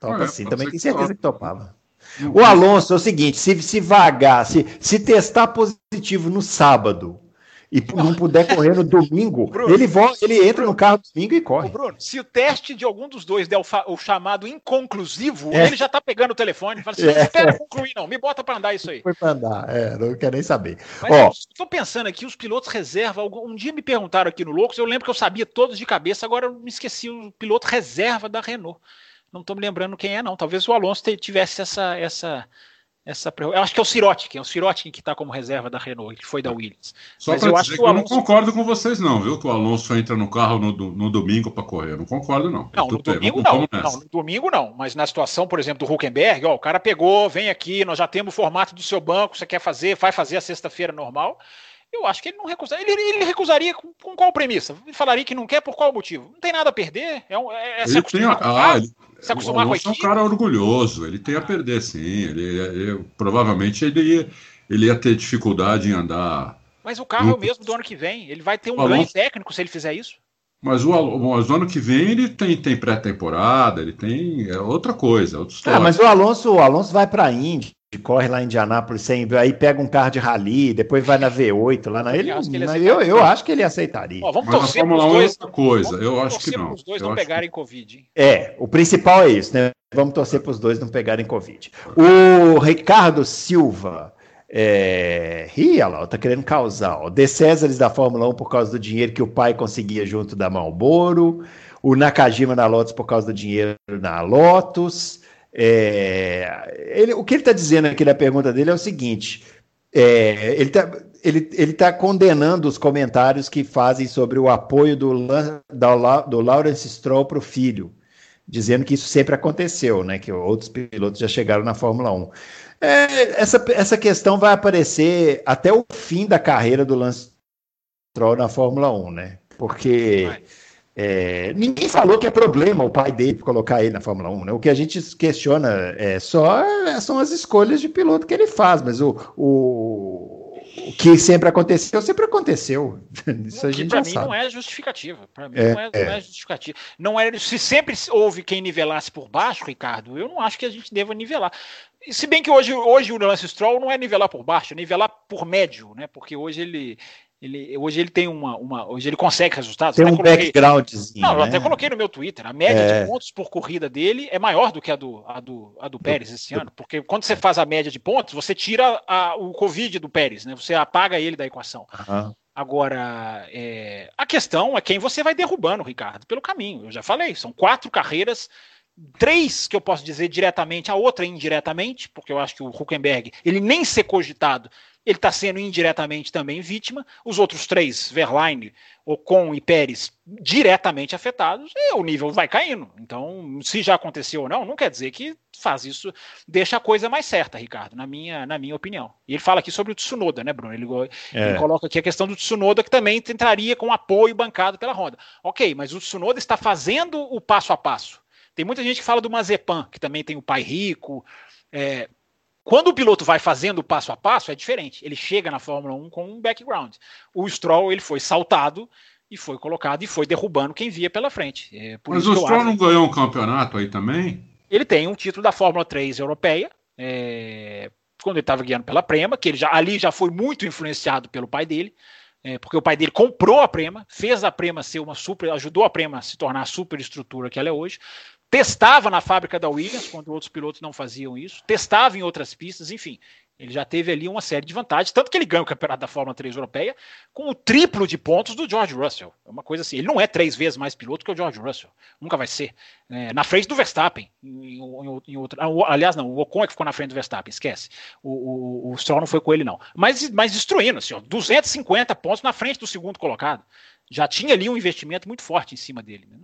topa é, sim, também tenho certeza que topava. O Alonso é o seguinte: se, se vagar, se, se testar positivo no sábado e não puder correr no domingo, Bruno, ele volta, ele entra Bruno, no carro domingo e corre. Bruno, se o teste de algum dos dois der o, o chamado inconclusivo, é. ele já tá pegando o telefone e fala assim: é. não espera concluir, não, me bota para andar isso aí. Foi para andar, é, não quero nem saber. Mas Ó, tô pensando aqui, os pilotos reserva. Um dia me perguntaram aqui no Loucos, eu lembro que eu sabia todos de cabeça, agora eu me esqueci o piloto reserva da Renault. Não tô me lembrando quem é, não. Talvez o Alonso tivesse essa. essa essa eu acho que é o Sirotkin, é o Sirotkin que está como reserva da Renault, que foi da Williams. Só para dizer que, que Alonso... eu não concordo com vocês não, viu? Que o Alonso entra no carro no, no domingo para correr. Eu não concordo não. Não, no domingo não. não. No domingo não. Mas na situação, por exemplo, do Huckenberg, ó, o cara pegou, vem aqui, nós já temos o formato do seu banco, você quer fazer, vai fazer a sexta-feira normal. Eu acho que ele não recusaria. Ele, ele recusaria com, com, qual premissa? Ele falaria que não quer por qual motivo? Não tem nada a perder. É, é, é se acostumar, tem, ah, ele, se acostumar com a equipe. é um cara orgulhoso. Ele tem a perder, sim. Ele, ele provavelmente ele ia, ele ia ter dificuldade em andar. Mas o carro no... é o mesmo do ano que vem. Ele vai ter um ganho técnico se ele fizer isso. Mas o, mas o ano que vem ele tem, tem pré-temporada, ele tem é outra coisa, outra história. Ah, mas o Alonso, o Alonso vai para a Indy corre lá em Indianápolis, sem, aí pega um carro de rally, depois vai na V8 lá na ele. Eu, eu, eu, acho que ele aceitaria. Ó, vamos Mas torcer a Fórmula 1 é outra coisa. Vamos, eu acho que não. Os dois eu não pegarem que... Covid. Hein? É, o principal é isso, né? Vamos torcer para os dois não pegarem Covid. O Ricardo Silva. É... Ih, olha lá, tá querendo causar. Ó. De Césares da Fórmula 1 por causa do dinheiro que o pai conseguia junto da Malboro. O Nakajima na Lotus por causa do dinheiro na Lotus. É, ele, o que ele está dizendo aqui na pergunta dele é o seguinte: é, ele está ele, ele tá condenando os comentários que fazem sobre o apoio do, da, do Lawrence Stroll para o filho, dizendo que isso sempre aconteceu, né? Que outros pilotos já chegaram na Fórmula 1. É, essa, essa questão vai aparecer até o fim da carreira do Lance Stroll na Fórmula 1, né? Porque. É, ninguém falou que é problema o pai dele colocar ele na Fórmula 1. Né? O que a gente questiona é só é, são as escolhas de piloto que ele faz, mas o, o, o que sempre aconteceu, sempre aconteceu. Isso a gente para mim sabe. não é justificativa. Para mim é, não, é, não, é, justificativa. Não é, se sempre houve quem nivelasse por baixo, Ricardo, eu não acho que a gente deva nivelar. Se bem que hoje, hoje o Lance Stroll não é nivelar por baixo, é nivelar por médio, né? Porque hoje ele, ele, hoje ele tem uma, uma. Hoje ele consegue resultados. Tem um coloquei, backgroundzinho. Não, né? eu até coloquei no meu Twitter. A média é. de pontos por corrida dele é maior do que a do, a do, a do Pérez esse ano. Porque quando você faz a média de pontos, você tira a, o Covid do Pérez, né? Você apaga ele da equação. Uhum. Agora, é, a questão é quem você vai derrubando, Ricardo, pelo caminho. Eu já falei, são quatro carreiras três que eu posso dizer diretamente, a outra indiretamente, porque eu acho que o Huckenberg, ele nem ser cogitado, ele está sendo indiretamente também vítima. Os outros três, Verlaine, Ocon e Pérez, diretamente afetados, e o nível vai caindo. Então, se já aconteceu ou não, não quer dizer que faz isso, deixa a coisa mais certa, Ricardo, na minha, na minha opinião. E ele fala aqui sobre o Tsunoda, né, Bruno? Ele, é. ele coloca aqui a questão do Tsunoda, que também entraria com apoio bancado pela Honda. Ok, mas o Tsunoda está fazendo o passo a passo. Tem muita gente que fala do Mazepan, que também tem o pai rico. É, quando o piloto vai fazendo passo a passo, é diferente. Ele chega na Fórmula 1 com um background. O Stroll ele foi saltado e foi colocado e foi derrubando quem via pela frente. É Mas o Stroll não ganhou um campeonato aí também? Ele tem um título da Fórmula 3 europeia, é, quando ele estava guiando pela Prema, que ele já, ali já foi muito influenciado pelo pai dele, é, porque o pai dele comprou a Prema, fez a Prema ser uma super, ajudou a Prema a se tornar a super estrutura que ela é hoje testava na fábrica da Williams, quando outros pilotos não faziam isso, testava em outras pistas, enfim. Ele já teve ali uma série de vantagens, tanto que ele ganha o campeonato da Fórmula 3 europeia com o triplo de pontos do George Russell. É uma coisa assim. Ele não é três vezes mais piloto que o George Russell. Nunca vai ser. É, na frente do Verstappen. Em, em, em outra, aliás, não, o Ocon é que ficou na frente do Verstappen, esquece. O, o, o Stroll não foi com ele, não. Mas, mas destruindo, assim, ó, 250 pontos na frente do segundo colocado. Já tinha ali um investimento muito forte em cima dele. Né?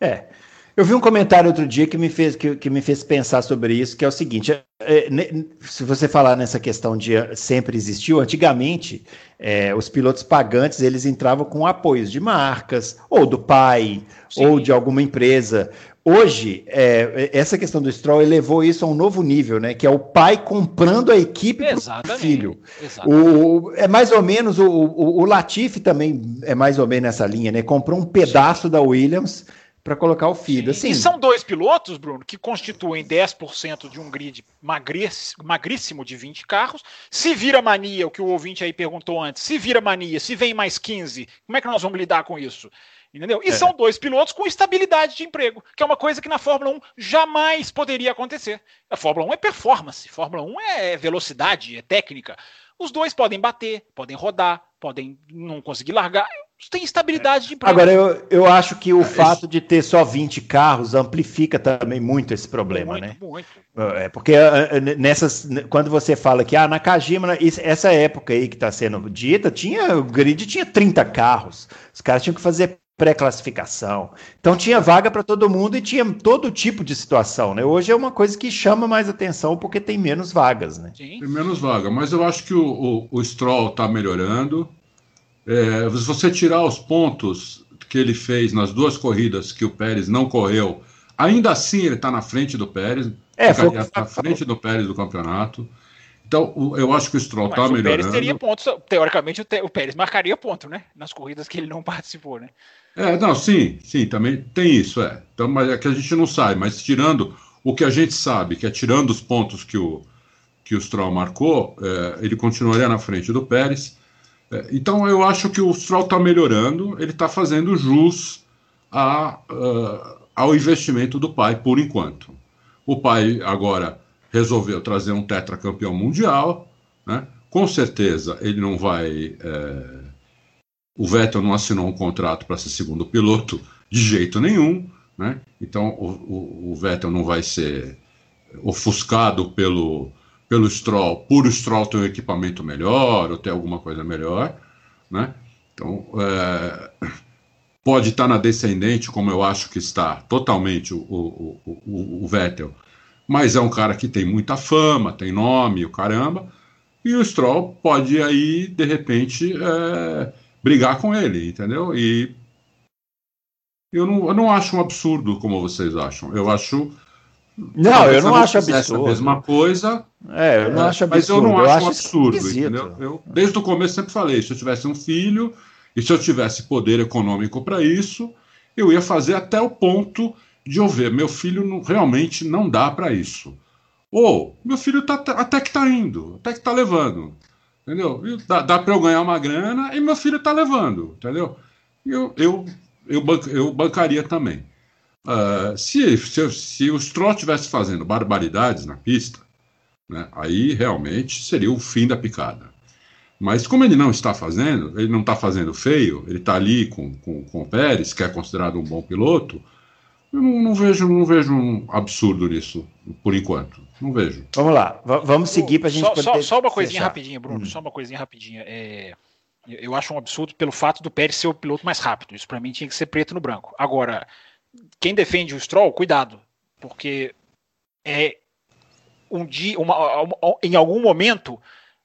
É. Eu vi um comentário outro dia que me fez, que, que me fez pensar sobre isso, que é o seguinte: é, é se você falar nessa questão de sempre existiu, antigamente é, os pilotos pagantes eles entravam com apoios de marcas, ou do pai, Sim. ou de alguma empresa. Hoje, é, essa questão do Stroll elevou isso a um novo nível, né? Que é o pai comprando a equipe para o filho. O, é mais ou menos o, o, o Latifi também é mais ou menos nessa linha, né? Comprou um pedaço Sim. da Williams para colocar o filho. Assim, e são dois pilotos, Bruno, que constituem 10% de um grid magríssimo de 20 carros. Se vira mania, o que o ouvinte aí perguntou antes, se vira mania, se vem mais 15, como é que nós vamos lidar com isso? Entendeu? E é. são dois pilotos com estabilidade de emprego, que é uma coisa que na Fórmula 1 jamais poderia acontecer. A Fórmula 1 é performance, Fórmula 1 é velocidade, é técnica. Os dois podem bater, podem rodar, podem não conseguir largar tem estabilidade de emprego. Agora, eu, eu acho que o é, fato de ter só 20 carros amplifica também muito esse problema, muito, né? Muito. É, porque é, é, nessas, quando você fala que ah, na Kajima, essa época aí que está sendo dita, tinha, o grid tinha 30 carros. Os caras tinham que fazer pré-classificação. Então tinha vaga para todo mundo e tinha todo tipo de situação, né? Hoje é uma coisa que chama mais atenção porque tem menos vagas, né? Tem menos vaga, mas eu acho que o, o, o Stroll está melhorando. É, se você tirar os pontos que ele fez nas duas corridas que o Pérez não correu, ainda assim ele está na frente do Pérez. É, foi na frente do Pérez do campeonato. Então, eu acho que o Stroll está melhorando. O Pérez teria pontos, teoricamente, o Pérez marcaria ponto, né? Nas corridas que ele não participou, né? É, não, sim, sim, também tem isso, é. Então, mas é que a gente não sabe, mas tirando o que a gente sabe, que é tirando os pontos que o, que o Stroll marcou, é, ele continuaria na frente do Pérez. É, então eu acho que o Stroll está melhorando, ele está fazendo jus a, uh, ao investimento do pai por enquanto. O pai agora resolveu trazer um tetracampeão mundial, né? com certeza ele não vai. É... O Vettel não assinou um contrato para ser segundo piloto de jeito nenhum, né? então o, o, o Vettel não vai ser ofuscado pelo, pelo Stroll, por o Stroll ter um equipamento melhor ou ter alguma coisa melhor, né? Então, é, pode estar na descendente, como eu acho que está totalmente o, o, o, o, Vettel, mas é um cara que tem muita fama, tem nome, o caramba, e o Stroll pode aí, de repente, é, brigar com ele, entendeu? E eu não, eu não acho um absurdo como vocês acham. Eu acho não, eu não acho absurdo. a mesma coisa. É, eu não é, acho absurdo. Mas eu não eu acho, acho absurdo, entendeu? Eu, desde o começo sempre falei, se eu tivesse um filho e se eu tivesse poder econômico para isso, eu ia fazer até o ponto de eu ver, meu filho não, realmente não dá para isso. Ou, meu filho tá, até que está indo, até que está levando. Entendeu? Dá, dá para eu ganhar uma grana e meu filho está levando, entendeu? Eu, eu, eu, eu bancaria também. Uh, se, se, se, o Stroll estivesse fazendo barbaridades na pista, né, aí realmente seria o fim da picada. Mas como ele não está fazendo, ele não está fazendo feio, ele está ali com, com, com o Pérez, que é considerado um bom piloto, eu não, não, vejo, não vejo um absurdo nisso, por enquanto. Não vejo. Vamos lá, v vamos seguir para a gente só, poder... Só, só uma coisinha rapidinha, Bruno, hum. só uma coisinha rapidinha. É... Eu acho um absurdo pelo fato do Pérez ser o piloto mais rápido. Isso para mim tinha que ser preto no branco. Agora, quem defende o Stroll, cuidado, porque é um dia, uma, em algum momento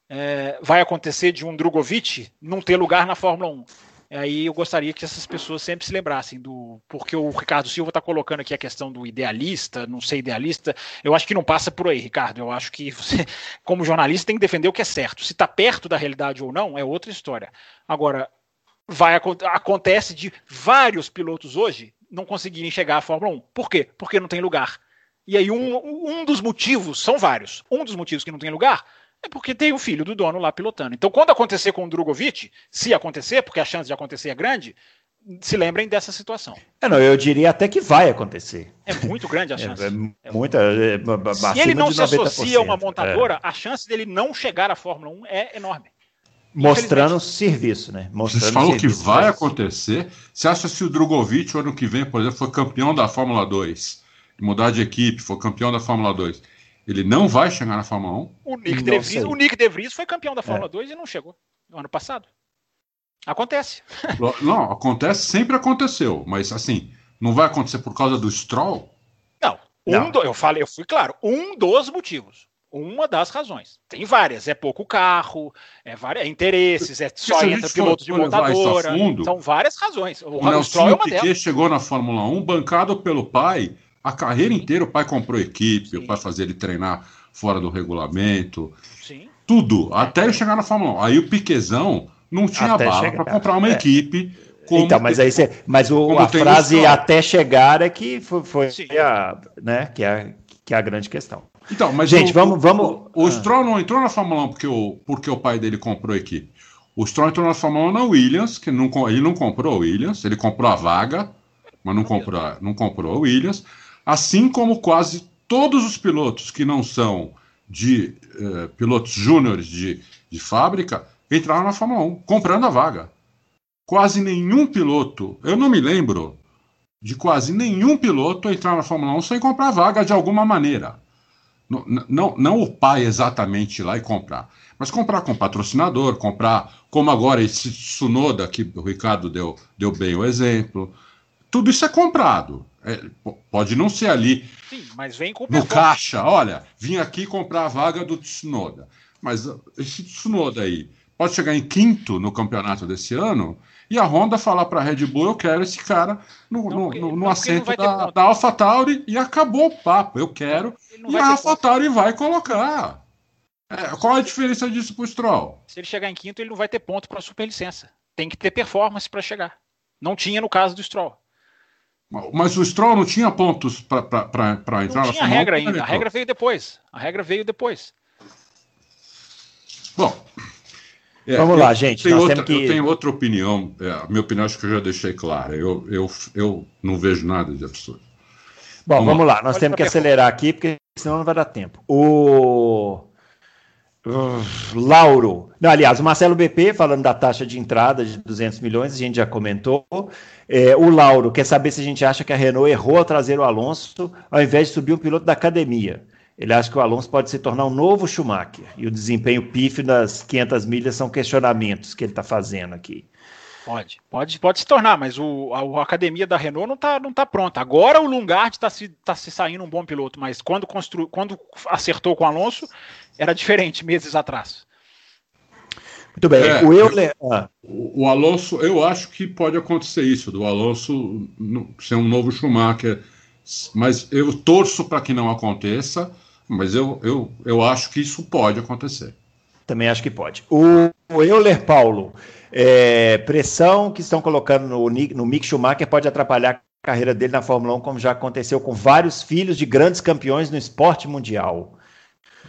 é, vai acontecer de um Drogovic não ter lugar na Fórmula 1. Aí eu gostaria que essas pessoas sempre se lembrassem do. Porque o Ricardo Silva está colocando aqui a questão do idealista, não ser idealista. Eu acho que não passa por aí, Ricardo. Eu acho que você, como jornalista, tem que defender o que é certo. Se está perto da realidade ou não, é outra história. Agora, vai acontece de vários pilotos hoje não conseguirem chegar à Fórmula 1. Por quê? Porque não tem lugar. E aí, um, um dos motivos, são vários, um dos motivos que não tem lugar é porque tem o filho do dono lá pilotando. Então, quando acontecer com o Drogovic, se acontecer, porque a chance de acontecer é grande, se lembrem dessa situação. É, não, eu diria até que vai acontecer. É muito grande a é, chance. É, é muita. É, se ele não se associa a uma montadora, é. a chance dele não chegar à Fórmula 1 é enorme. Mostrando serviço, né? Mostrando Vocês falam que vai acontecer. Você acha se o Drogovic, o ano que vem, por exemplo, for campeão da Fórmula 2, mudar de equipe, for campeão da Fórmula 2, ele não vai chegar na Fórmula 1? O Nick, De Vries, o Nick De Vries foi campeão da Fórmula é. 2 e não chegou no ano passado. Acontece. Não, acontece, sempre aconteceu, mas assim, Não vai acontecer por causa do Stroll? Não. Um do, eu falei, eu fui claro, um dos motivos. Uma das razões. Tem várias. É pouco carro, é, várias, é interesses, é só entra piloto de montadora. Fundo, são várias razões. O, o Nelson é Piquet chegou na Fórmula 1 bancado pelo pai. A carreira inteira o pai comprou equipe, Sim. o pai fazia ele treinar fora do regulamento. Sim. Tudo, até ele chegar na Fórmula 1. Aí o Piquezão não tinha até bala para comprar uma é. equipe. então, mas aí você, mas o, a frase até chegar é que foi, foi a, né, que é, que é a grande questão. Então, mas gente, o, vamos, vamos. O, o ah. Stroll não entrou na Fórmula 1 porque o, porque o pai dele comprou a equipe. O Stroll entrou na Fórmula 1 na Williams, que não, ele não comprou a Williams, ele comprou a vaga, mas não comprou, não comprou a Williams. Assim como quase todos os pilotos que não são de eh, pilotos júniores de, de fábrica entraram na Fórmula 1, comprando a vaga. Quase nenhum piloto, eu não me lembro de quase nenhum piloto entrar na Fórmula 1 sem comprar vaga de alguma maneira. Não, não, não o pai exatamente ir lá e comprar, mas comprar com patrocinador, comprar, como agora esse Sunoda, que o Ricardo deu, deu bem o exemplo. Tudo isso é comprado. É, pode não ser ali Sim, mas vem com no caixa. Olha, vim aqui comprar a vaga do Tsunoda. Mas esse Tsunoda aí pode chegar em quinto no campeonato desse ano e a Honda falar para a Red Bull: eu quero esse cara no, não, no, no, no assento da, da AlphaTauri e acabou o papo. Eu quero. E a AlphaTauri vai colocar. É, qual a diferença disso para o Stroll? Se ele chegar em quinto, ele não vai ter ponto para superlicença. Tem que ter performance para chegar. Não tinha no caso do Stroll. Mas o Stroll não tinha pontos para entrar não tinha regra ainda. A regra veio depois. A regra veio depois. Bom, é, Vamos lá, gente. Tenho outra, que... Eu tenho outra opinião. É, a minha opinião acho que eu já deixei clara. Eu, eu, eu não vejo nada de absurdo. Bom, vamos, vamos lá. Nós Pode temos que acelerar aqui, porque senão não vai dar tempo. O. Lauro. Não, aliás, o Marcelo BP, falando da taxa de entrada de 200 milhões, a gente já comentou. É, o Lauro quer saber se a gente acha que a Renault errou ao trazer o Alonso ao invés de subir um piloto da academia. Ele acha que o Alonso pode se tornar um novo Schumacher. E o desempenho pífio das 500 milhas são questionamentos que ele está fazendo aqui. Pode, pode, pode se tornar, mas o, a, a academia da Renault não está não tá pronta. Agora o Lungard está se, tá se saindo um bom piloto, mas quando, constru, quando acertou com o Alonso, era diferente meses atrás. Muito bem. É, o, Euler... ah. o Alonso, eu acho que pode acontecer isso, do Alonso ser um novo Schumacher, mas eu torço para que não aconteça mas eu, eu, eu acho que isso pode acontecer. Também acho que pode. O Euler Paulo, é, pressão que estão colocando no, no Mick Schumacher pode atrapalhar a carreira dele na Fórmula 1, como já aconteceu com vários filhos de grandes campeões no esporte mundial.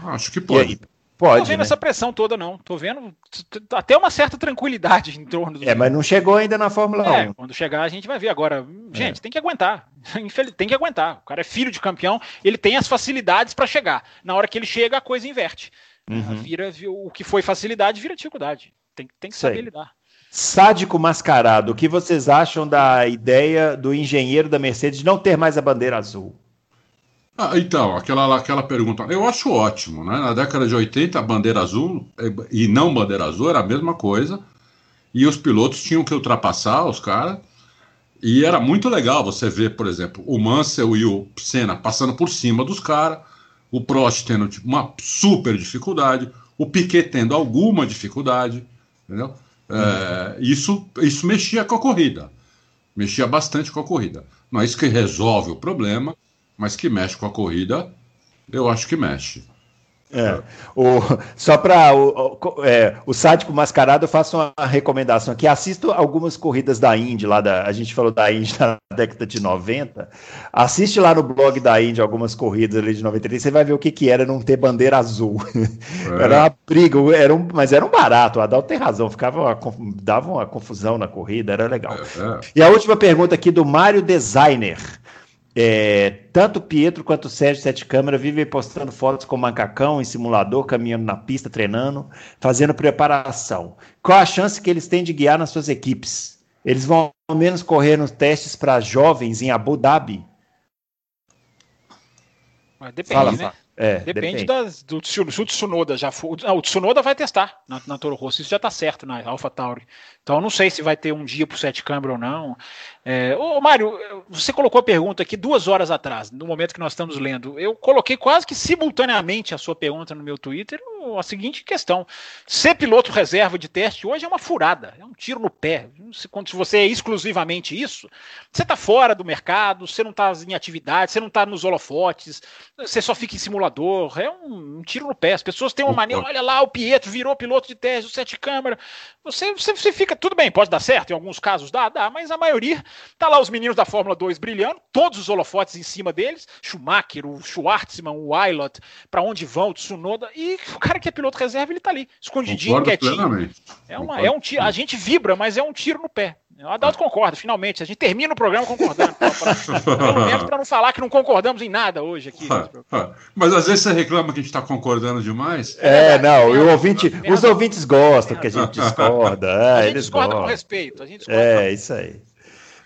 Acho que pode. Aí, pode. Não tô vendo né? essa pressão toda, não. Tô vendo até uma certa tranquilidade em torno do. É, mas não chegou ainda na Fórmula é, 1. Quando chegar, a gente vai ver. Agora, gente, é. tem que aguentar. tem que aguentar. O cara é filho de campeão, ele tem as facilidades para chegar. Na hora que ele chega, a coisa inverte. Uhum. Vira, o que foi facilidade vira dificuldade. Tem, tem que saber Sei. lidar. Sádico mascarado, o que vocês acham da ideia do engenheiro da Mercedes de não ter mais a bandeira azul? Ah, então, aquela, aquela pergunta. Eu acho ótimo, né? Na década de 80, a bandeira azul é, e não bandeira azul era a mesma coisa. E os pilotos tinham que ultrapassar os caras. E era muito legal você ver, por exemplo, o Mansell e o Senna passando por cima dos caras, o Prost tendo tipo, uma super dificuldade, o Piquet tendo alguma dificuldade, entendeu? É, isso, isso mexia com a corrida, mexia bastante com a corrida. Não é isso que resolve o problema, mas que mexe com a corrida, eu acho que mexe. É. O, só para o, o, é, o sádico mascarado, eu faço uma recomendação aqui. Assisto algumas corridas da Indy, lá da. A gente falou da Indy na década de 90. Assiste lá no blog da Indy algumas corridas ali de 93, você vai ver o que, que era não ter bandeira azul. É. Era uma briga, era um, mas era um barato. O Adalto tem razão, ficava uma, dava uma confusão na corrida, era legal. É, é. E a última pergunta aqui do Mário Designer. É, tanto o Pietro quanto o Sérgio Sete Câmara vivem postando fotos com macacão em simulador, caminhando na pista, treinando, fazendo preparação. Qual a chance que eles têm de guiar nas suas equipes? Eles vão ao menos correr nos testes para jovens em Abu Dhabi? Mas depende, Fala, né? É, depende, depende. Das, do se o Tsunoda já for. Não, o Tsunoda vai testar na, na Toro Rosso, isso já está certo na Alpha Tauri. Então não sei se vai ter um dia para o sete câmara ou não. É, ô, Mário, você colocou a pergunta aqui duas horas atrás, no momento que nós estamos lendo. Eu coloquei quase que simultaneamente a sua pergunta no meu Twitter, a seguinte questão: ser piloto reserva de teste hoje é uma furada, é um tiro no pé. Se, se você é exclusivamente isso, você está fora do mercado, você não está em atividade, você não está nos holofotes, você só fica em simulador, é um, um, tiro no pé. As pessoas têm uma mania, olha lá, o Pietro virou piloto de teste, o sete câmara. Você, você, você, fica, tudo bem, pode dar certo, em alguns casos dá, dá, mas a maioria, tá lá os meninos da Fórmula 2 brilhando, todos os holofotes em cima deles, Schumacher, o Schwartzman, o Wilot, para onde vão, o Tsunoda, e o cara que é piloto reserva, ele tá ali, escondidinho, Concordo quietinho. Plenamente. É, uma, é um tiro, a gente vibra, mas é um tiro no pé. O Adalto concorda, finalmente. A gente termina o programa concordando. Pelo menos para não falar que não concordamos em nada hoje aqui. Mas às vezes você reclama que a gente está concordando demais. É, é não, é, o ouvinte, os ouvintes gostam que a gente discorda. É, a gente eles discorda gostam. com respeito. A gente é, isso aí.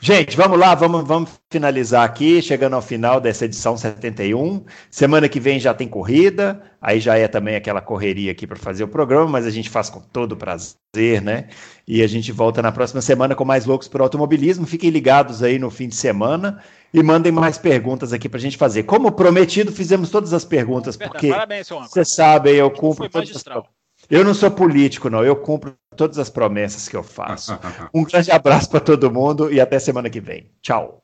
Gente, vamos lá, vamos, vamos finalizar aqui, chegando ao final dessa edição 71. Semana que vem já tem corrida, aí já é também aquela correria aqui para fazer o programa, mas a gente faz com todo prazer, né? E a gente volta na próxima semana com mais loucos por automobilismo. Fiquem ligados aí no fim de semana e mandem mais perguntas aqui para a gente fazer. Como prometido, fizemos todas as perguntas, porque você sabe, eu cumpro. Eu não sou político, não, eu cumpro todas as promessas que eu faço. Um grande abraço para todo mundo e até semana que vem. Tchau.